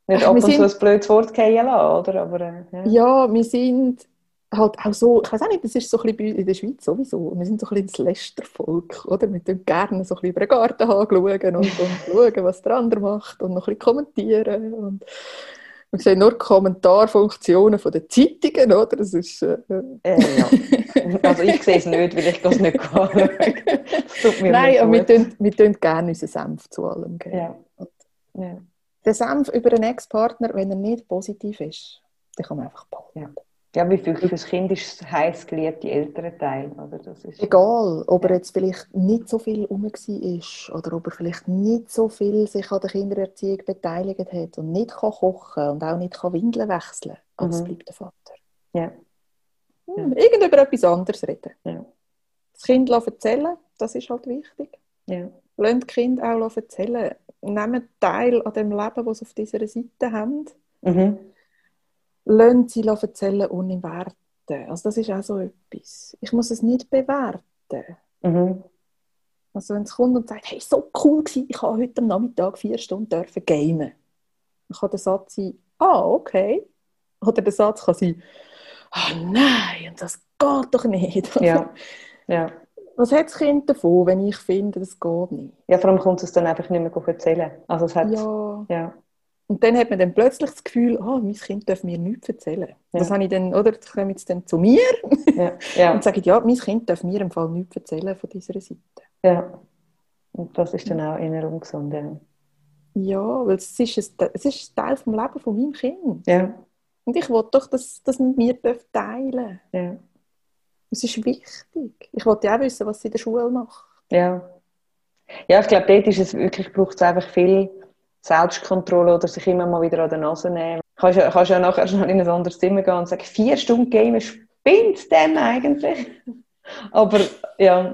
nicht ab und zu ein blödes Wort fallen lassen, oder? Aber, äh, ja. ja, wir sind halt auch so, ich weiß auch nicht, das ist so ein bisschen in der Schweiz sowieso, wir sind so ein bisschen das Lästervolk, oder? Wir tun gerne so ein bisschen über den Garten schauen und, und schauen, was der andere macht und noch ein bisschen kommentieren und wir sehen nur Kommentarfunktionen von den Zeitungen, oder? Das ist, äh, äh, ja. Also ich sehe es nicht, weil ich das nicht kann. Nein, aber wir tun, wir tun gerne unseren Senf zu allem geben. Ja. Ja. Der Senf über einen Ex-Partner, wenn er nicht positiv ist, den kann man einfach behalten. Ja. Ja, wie viel für das Kind ist das heiß geliebte ältere Teil, oder? Das ist Egal, ob er jetzt vielleicht nicht so viel um ist oder ob er vielleicht nicht so viel sich an der Kindererziehung beteiligt hat und nicht kann kochen und auch nicht kann Windeln wechseln kann, aber mhm. es bleibt der Vater. Ja. Hm, irgend über etwas anderes reden. Ja. Das Kind erzählen, das ist halt wichtig. Ja. Lasst das Kind auch erzählen. Nehmt teil an dem Leben, das sie auf dieser Seite haben. Mhm lassen sie erzählen ohne Werten. Also das ist auch so etwas. Ich muss es nicht bewerten. Mhm. Also wenn es kommt und sagt, hey, so cool gewesen, ich habe heute am Nachmittag vier Stunden dürfen gamen. Dann kann der Satz sein, ah, okay. Oder der Satz kann sein, ah, nein, das geht doch nicht. Ja. ja. Was hat das Kind davon, wenn ich finde, das geht nicht? Ja, vor allem kommt es dann einfach nicht mehr erzählen. Also es hat, Ja. ja. Und dann hat man dann plötzlich das Gefühl, ah, mein Kind darf mir nichts erzählen. Ja. Das habe ich dann, oder? Das kommen jetzt dann zu mir Ja. Ja. und sagen, ja, mein Kind darf mir im Fall nichts erzählen von dieser Seite. ja. Und das ist dann auch eher ungesund. Ja. Ja, weil es ist, ein, es ist Teil vom Leben von meinem Kind. Ja. Und ich will doch, dass das mit mir teilen Ja. Es ist wichtig. Ich wollte ja auch wissen, was sie in der Schule macht. Ja. Ja, ich glaube, dort ist es wirklich, braucht es einfach viel Selbstkontrolle oder sich immer mal wieder an der Nase nehmen. Kannst ja, kannst ja nachher schnell in ein anderes Zimmer gehen und sagen, vier Stunden Gamen, spinnt dem eigentlich? Aber ja,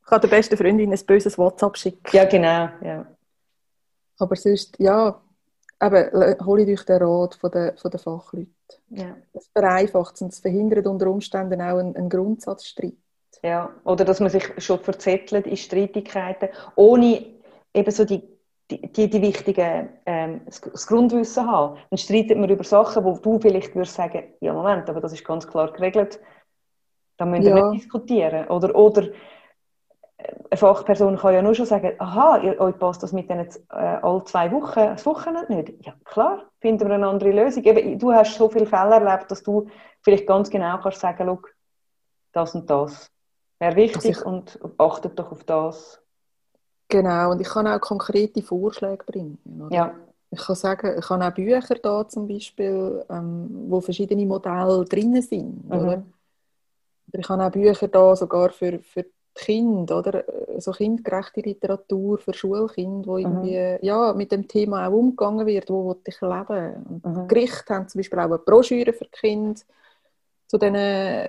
Ich kann der besten Freundin ein böses WhatsApp schicken. ja genau. Ja. Aber sonst, ja, eben, hole ich euch den Rat von den, von den Fachleuten. Ja. Das vereinfacht es und es verhindert unter Umständen auch einen, einen Grundsatzstreit. Ja. Oder dass man sich schon verzettelt in Streitigkeiten, ohne eben so die, die, die, die wichtigen ähm, das, Grundwissen haben. Dann streitet man über Sachen, wo du vielleicht würdest sagen, ja Moment, aber das ist ganz klar geregelt. Da müssen wir Ja. nicht diskutieren. Oder, oder äh, eine Fachperson kann ja nur schon sagen, aha, ihr, euch passt das mit denen äh, alle zwei Wochen, das Wochenende nicht. Ja klar, finden wir eine andere Lösung. Eben, du hast so viele Fälle erlebt, dass du vielleicht ganz genau kannst sagen, schau, das und das wäre wichtig ich- und achtet doch auf das. Genau, und ich kann auch konkrete Vorschläge bringen. Oder? Ja, Ich kann sagen, ich habe auch Bücher da zum Beispiel, ähm, wo verschiedene Modelle drin sind. Mhm. Oder? Ich habe auch Bücher da sogar für, für Kinder, oder? so kindgerechte Literatur für Schulkinder, wo irgendwie ja, mit dem Thema auch umgegangen wird, wo will ich leben. Und Mhm. die Gerichte haben zum Beispiel auch eine Broschüre für Kinder zu diesen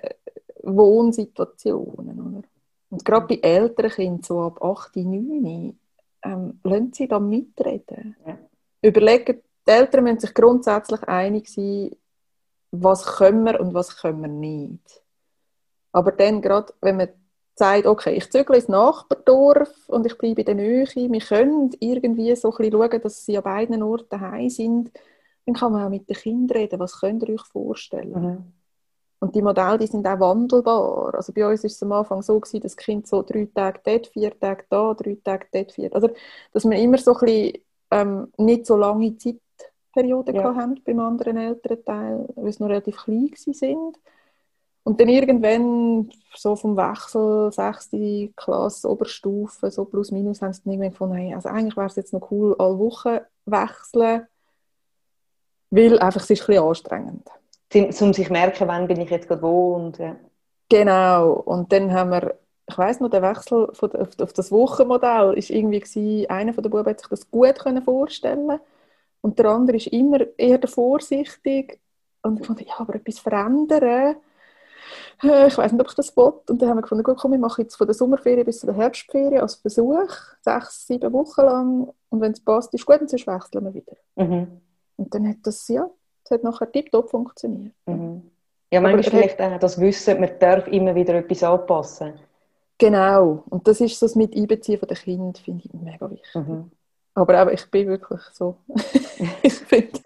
Wohnsituationen. Oder? Und gerade bei älteren Kindern, so ab 8, 9, ähm, lassen sie da mitreden. Ja. Überlegen, die Eltern müssen sich grundsätzlich einig sein, was können wir und was können wir nicht. Aber dann gerade, wenn man sagt, okay, ich zügle ins Nachbardorf und ich bleibe in der Nähe, wir können irgendwie so ein bisschen schauen, dass sie an beiden Orten daheim sind, dann kann man auch mit den Kindern reden, was könnt ihr euch vorstellen. mhm. Und die Modelle, die sind auch wandelbar. Also bei uns ist es am Anfang so gewesen, dass das Kind so drei Tage dort, vier Tage da, drei Tage dort, vier. Also, dass wir immer so ein bisschen, ähm, nicht so lange Zeitperioden Ja. haben beim anderen Elternteil, weil sie noch relativ klein sind. Und dann irgendwann, so vom Wechsel, sechste Klasse, Oberstufe, so plus minus, haben sie dann irgendwann gefunden, hey, also eigentlich wäre es jetzt noch cool, alle Wochen wechseln, weil einfach es ist ein bisschen anstrengend. Um, um sich merken, wann bin ich jetzt gerade wo und ja. Genau, und dann haben wir, ich weiß noch, der Wechsel von, der- auf, auf das Wochenmodell ist irgendwie gewesen, einer von den Buben hat sich das gut können vorstellen und der andere ist immer eher der vorsichtig und ich fand, ja, aber etwas verändern, äh, ich weiß nicht, ob ich das will. Und dann haben wir gefunden, gut, komm, wir machen jetzt von der Sommerferien bis zu der Herbstferien als Versuch, sechs, sieben Wochen lang und wenn es passt, ist gut und sonst wechseln wir wieder. Mhm. Und dann hat das, ja, das hat nachher tiptop funktioniert. Mhm. Ja, manchmal vielleicht auch das Wissen, man darf immer wieder etwas anpassen. Genau, und das ist so das mit Einbeziehen von den Kindern, finde ich mega wichtig. Mhm. Aber auch, ich bin wirklich so, ich, finde,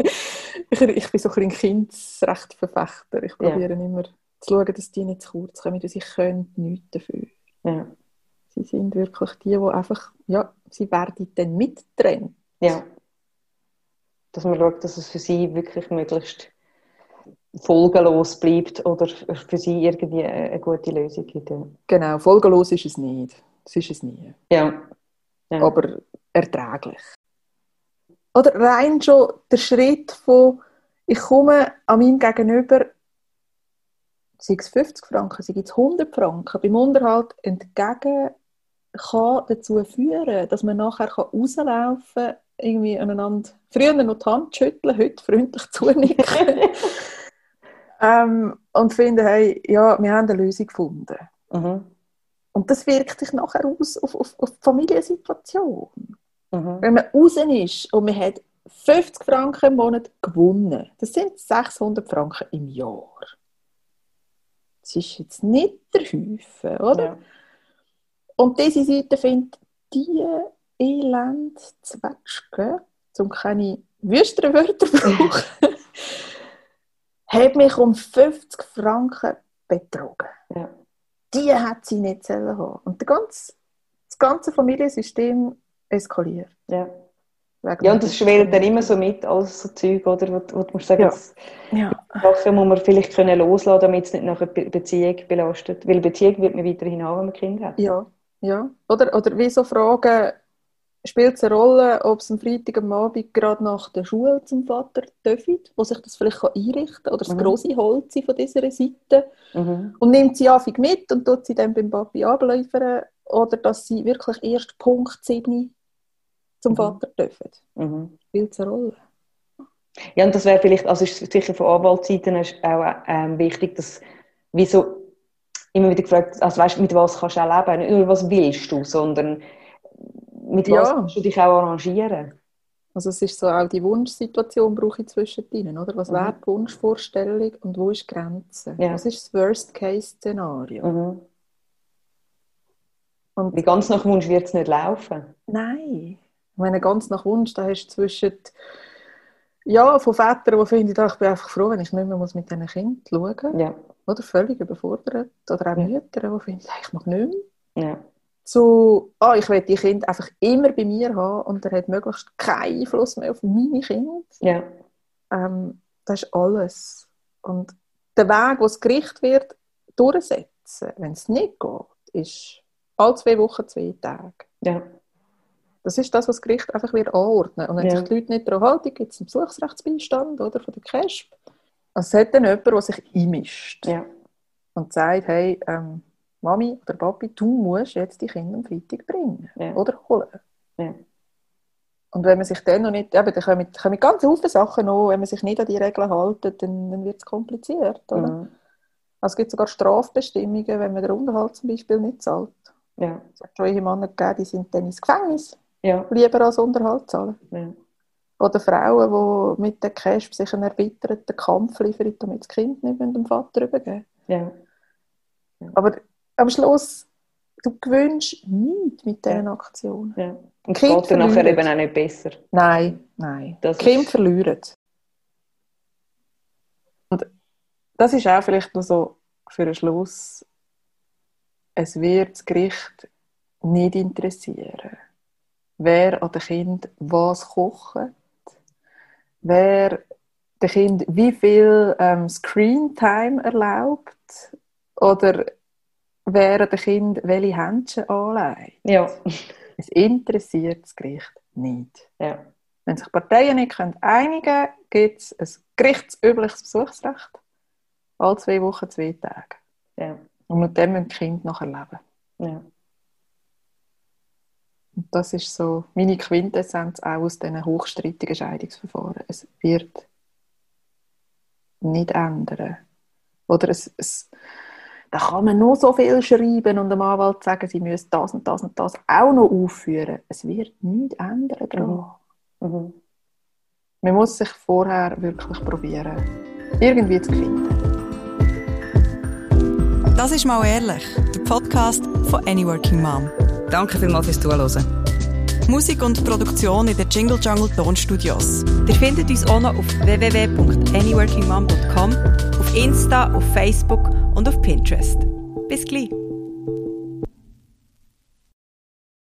ich, ich bin so ein bisschen Kindesrechtverfechter. Ich Ja. probiere immer zu schauen, dass die nicht zu kurz kommen, weil sie können nichts dafür. Ja. Sie sind wirklich die, die einfach, ja, sie werden dann mittrennt. ja. Dass man schaut, dass es für sie wirklich möglichst folgenlos bleibt oder für sie irgendwie eine gute Lösung gibt. Ja. Genau, folgenlos ist es nicht. Das ist es nie. Ja. ja. aber erträglich. Oder rein schon der Schritt von, ich komme an meinem Gegenüber, sei es 50 Franken, sei es 100 Franken, beim Unterhalt entgegen, kann dazu führen, dass man nachher rauslaufen kann, irgendwie aneinander, früher noch die Hand schütteln, heute freundlich zunicken. ähm, und finden, hey, ja, wir haben eine Lösung gefunden. Mhm. Und das wirkt sich nachher aus auf, auf, auf die Familiensituation. Mhm. Wenn man raus ist und man hat 50 Franken im Monat gewonnen. Das sind 600 Franken im Jahr. Das ist jetzt nicht der Haufen, oder? Ja. Und diese Seite findet die elend Zwetschge, um keine wüsteren Wörter zu brauchen, hat mich um 50 Franken betrogen. Ja. Die hat sie nicht selber haben. Und der ganze, das ganze Familiensystem eskaliert. Ja. Ja, und das schwelt dann immer so mit, alles so Zeug, oder? Wo, wo du sagen, ja. ja. Sachen muss man vielleicht können loslassen, damit es nicht nach einer Beziehung belastet. Weil Beziehung wird man weiterhin haben, wenn man Kind hat. Ja, ja. Oder, oder wie so Fragen, spielt es eine Rolle, ob es am Freitag am Abend gerade nach der Schule zum Vater dürfen, wo sich das vielleicht einrichten kann, oder das mhm. grosse Holz von dieser Seite mhm. und nimmt sie einfach mit und tut sie dann beim Papi abliefern, oder dass sie wirklich erst Punkt 7 zum mhm. Vater dürfen. Mhm. Spielt es eine Rolle? Ja, und das wäre vielleicht, also ist sicher von Anwaltsseiten auch ähm, wichtig, dass wieso immer wieder gefragt, also weißt, mit was kannst du auch leben, nicht nur was willst du, sondern mit ja. was kannst du dich auch arrangieren? Also es ist so auch die Wunschsituation brauche ich zwischen ihnen, oder? Was mhm. wäre die Wunschvorstellung und wo ist die Grenze? Ja. Was ist das Worst-Case-Szenario? Mhm. Und Wie ganz nach Wunsch wird es nicht laufen? Nein. Wenn ganz nach Wunsch, da hast du zwischen ja, von Vätern, die finden, ich bin einfach froh, wenn ich nicht mehr muss mit diesen Kindern schauen muss. Ja. Oder völlig überfordert. Oder auch ja. Mütter, die finden, ich mag nicht mehr. Ja zu, oh, ich will die Kinder einfach immer bei mir haben und er hat möglichst keinen Einfluss mehr auf meine Kinder. Ja. Ähm, das ist alles. Und der Weg, wo das Gericht wird durchsetzen, wenn es nicht geht, ist alle zwei Wochen zwei Tage. Ja. Das ist das, was das Gericht einfach wird anordnen. Und wenn ja. sich die Leute nicht daran halten, gibt es einen Besuchsrechtsbeistand oder, von der CASP. Also es hat dann jemand, der sich einmischt ja. und sagt, hey, ähm, Mami oder Papi, du musst jetzt die Kinder am Freitag bringen ja. oder holen. Ja. Und wenn man sich dann noch nicht, eben, dann kommen, kommen ganz viele Sachen noch, wenn man sich nicht an die Regeln hält, dann, dann wird es kompliziert. Oder? Mhm. Also es gibt sogar Strafbestimmungen, wenn man den Unterhalt zum Beispiel nicht zahlt. Ja. Es hat schon Männer gegeben, die sind dann ins Gefängnis, ja. lieber als Unterhalt zahlen. Ja. Oder Frauen, die mit der Cash sich einen erbitterten Kampf liefern, damit das Kind nicht dem Vater übergeben ja. Aber am Schluss, du gewünschst nichts mit diesen Aktionen. Ja. Und es geht dann nachher eben auch nicht besser. Nein, nein. Das Kinder ist... verlieren. Und das ist auch vielleicht noch so für den Schluss, es wird das Gericht nicht interessieren, wer an dem Kind was kocht, wer dem Kind wie viel ähm, Screentime erlaubt oder wären den Kind welche Händchen anlegt. Ja. Es interessiert das Gericht nicht. Ja. Wenn sich Parteien nicht einigen können, gibt es ein gerichtsübliches Besuchsrecht. Alle zwei Wochen, zwei Tage. Ja. Und mit dem müssen die Kinder nachher leben. Ja. Und das ist so meine Quintessenz auch aus diesen hochstrittigen Scheidungsverfahren. Es wird nicht ändern. Oder es, es da kann man nur so viel schreiben und dem Anwalt sagen, sie müssen das und das und das auch noch aufführen. Es wird nichts ändern daran. Mhm. mhm. Man muss sich vorher wirklich probieren, irgendwie zu finden. Das ist mal ehrlich, der Podcast von Any Working Mom. Danke vielmals fürs Zuhören. Musik und Produktion in den Jingle Jungle Tonstudios. Ihr findet uns auch noch auf www.anyworkingmom.com, auf Insta, auf Facebook und auf Pinterest. Bis gleich!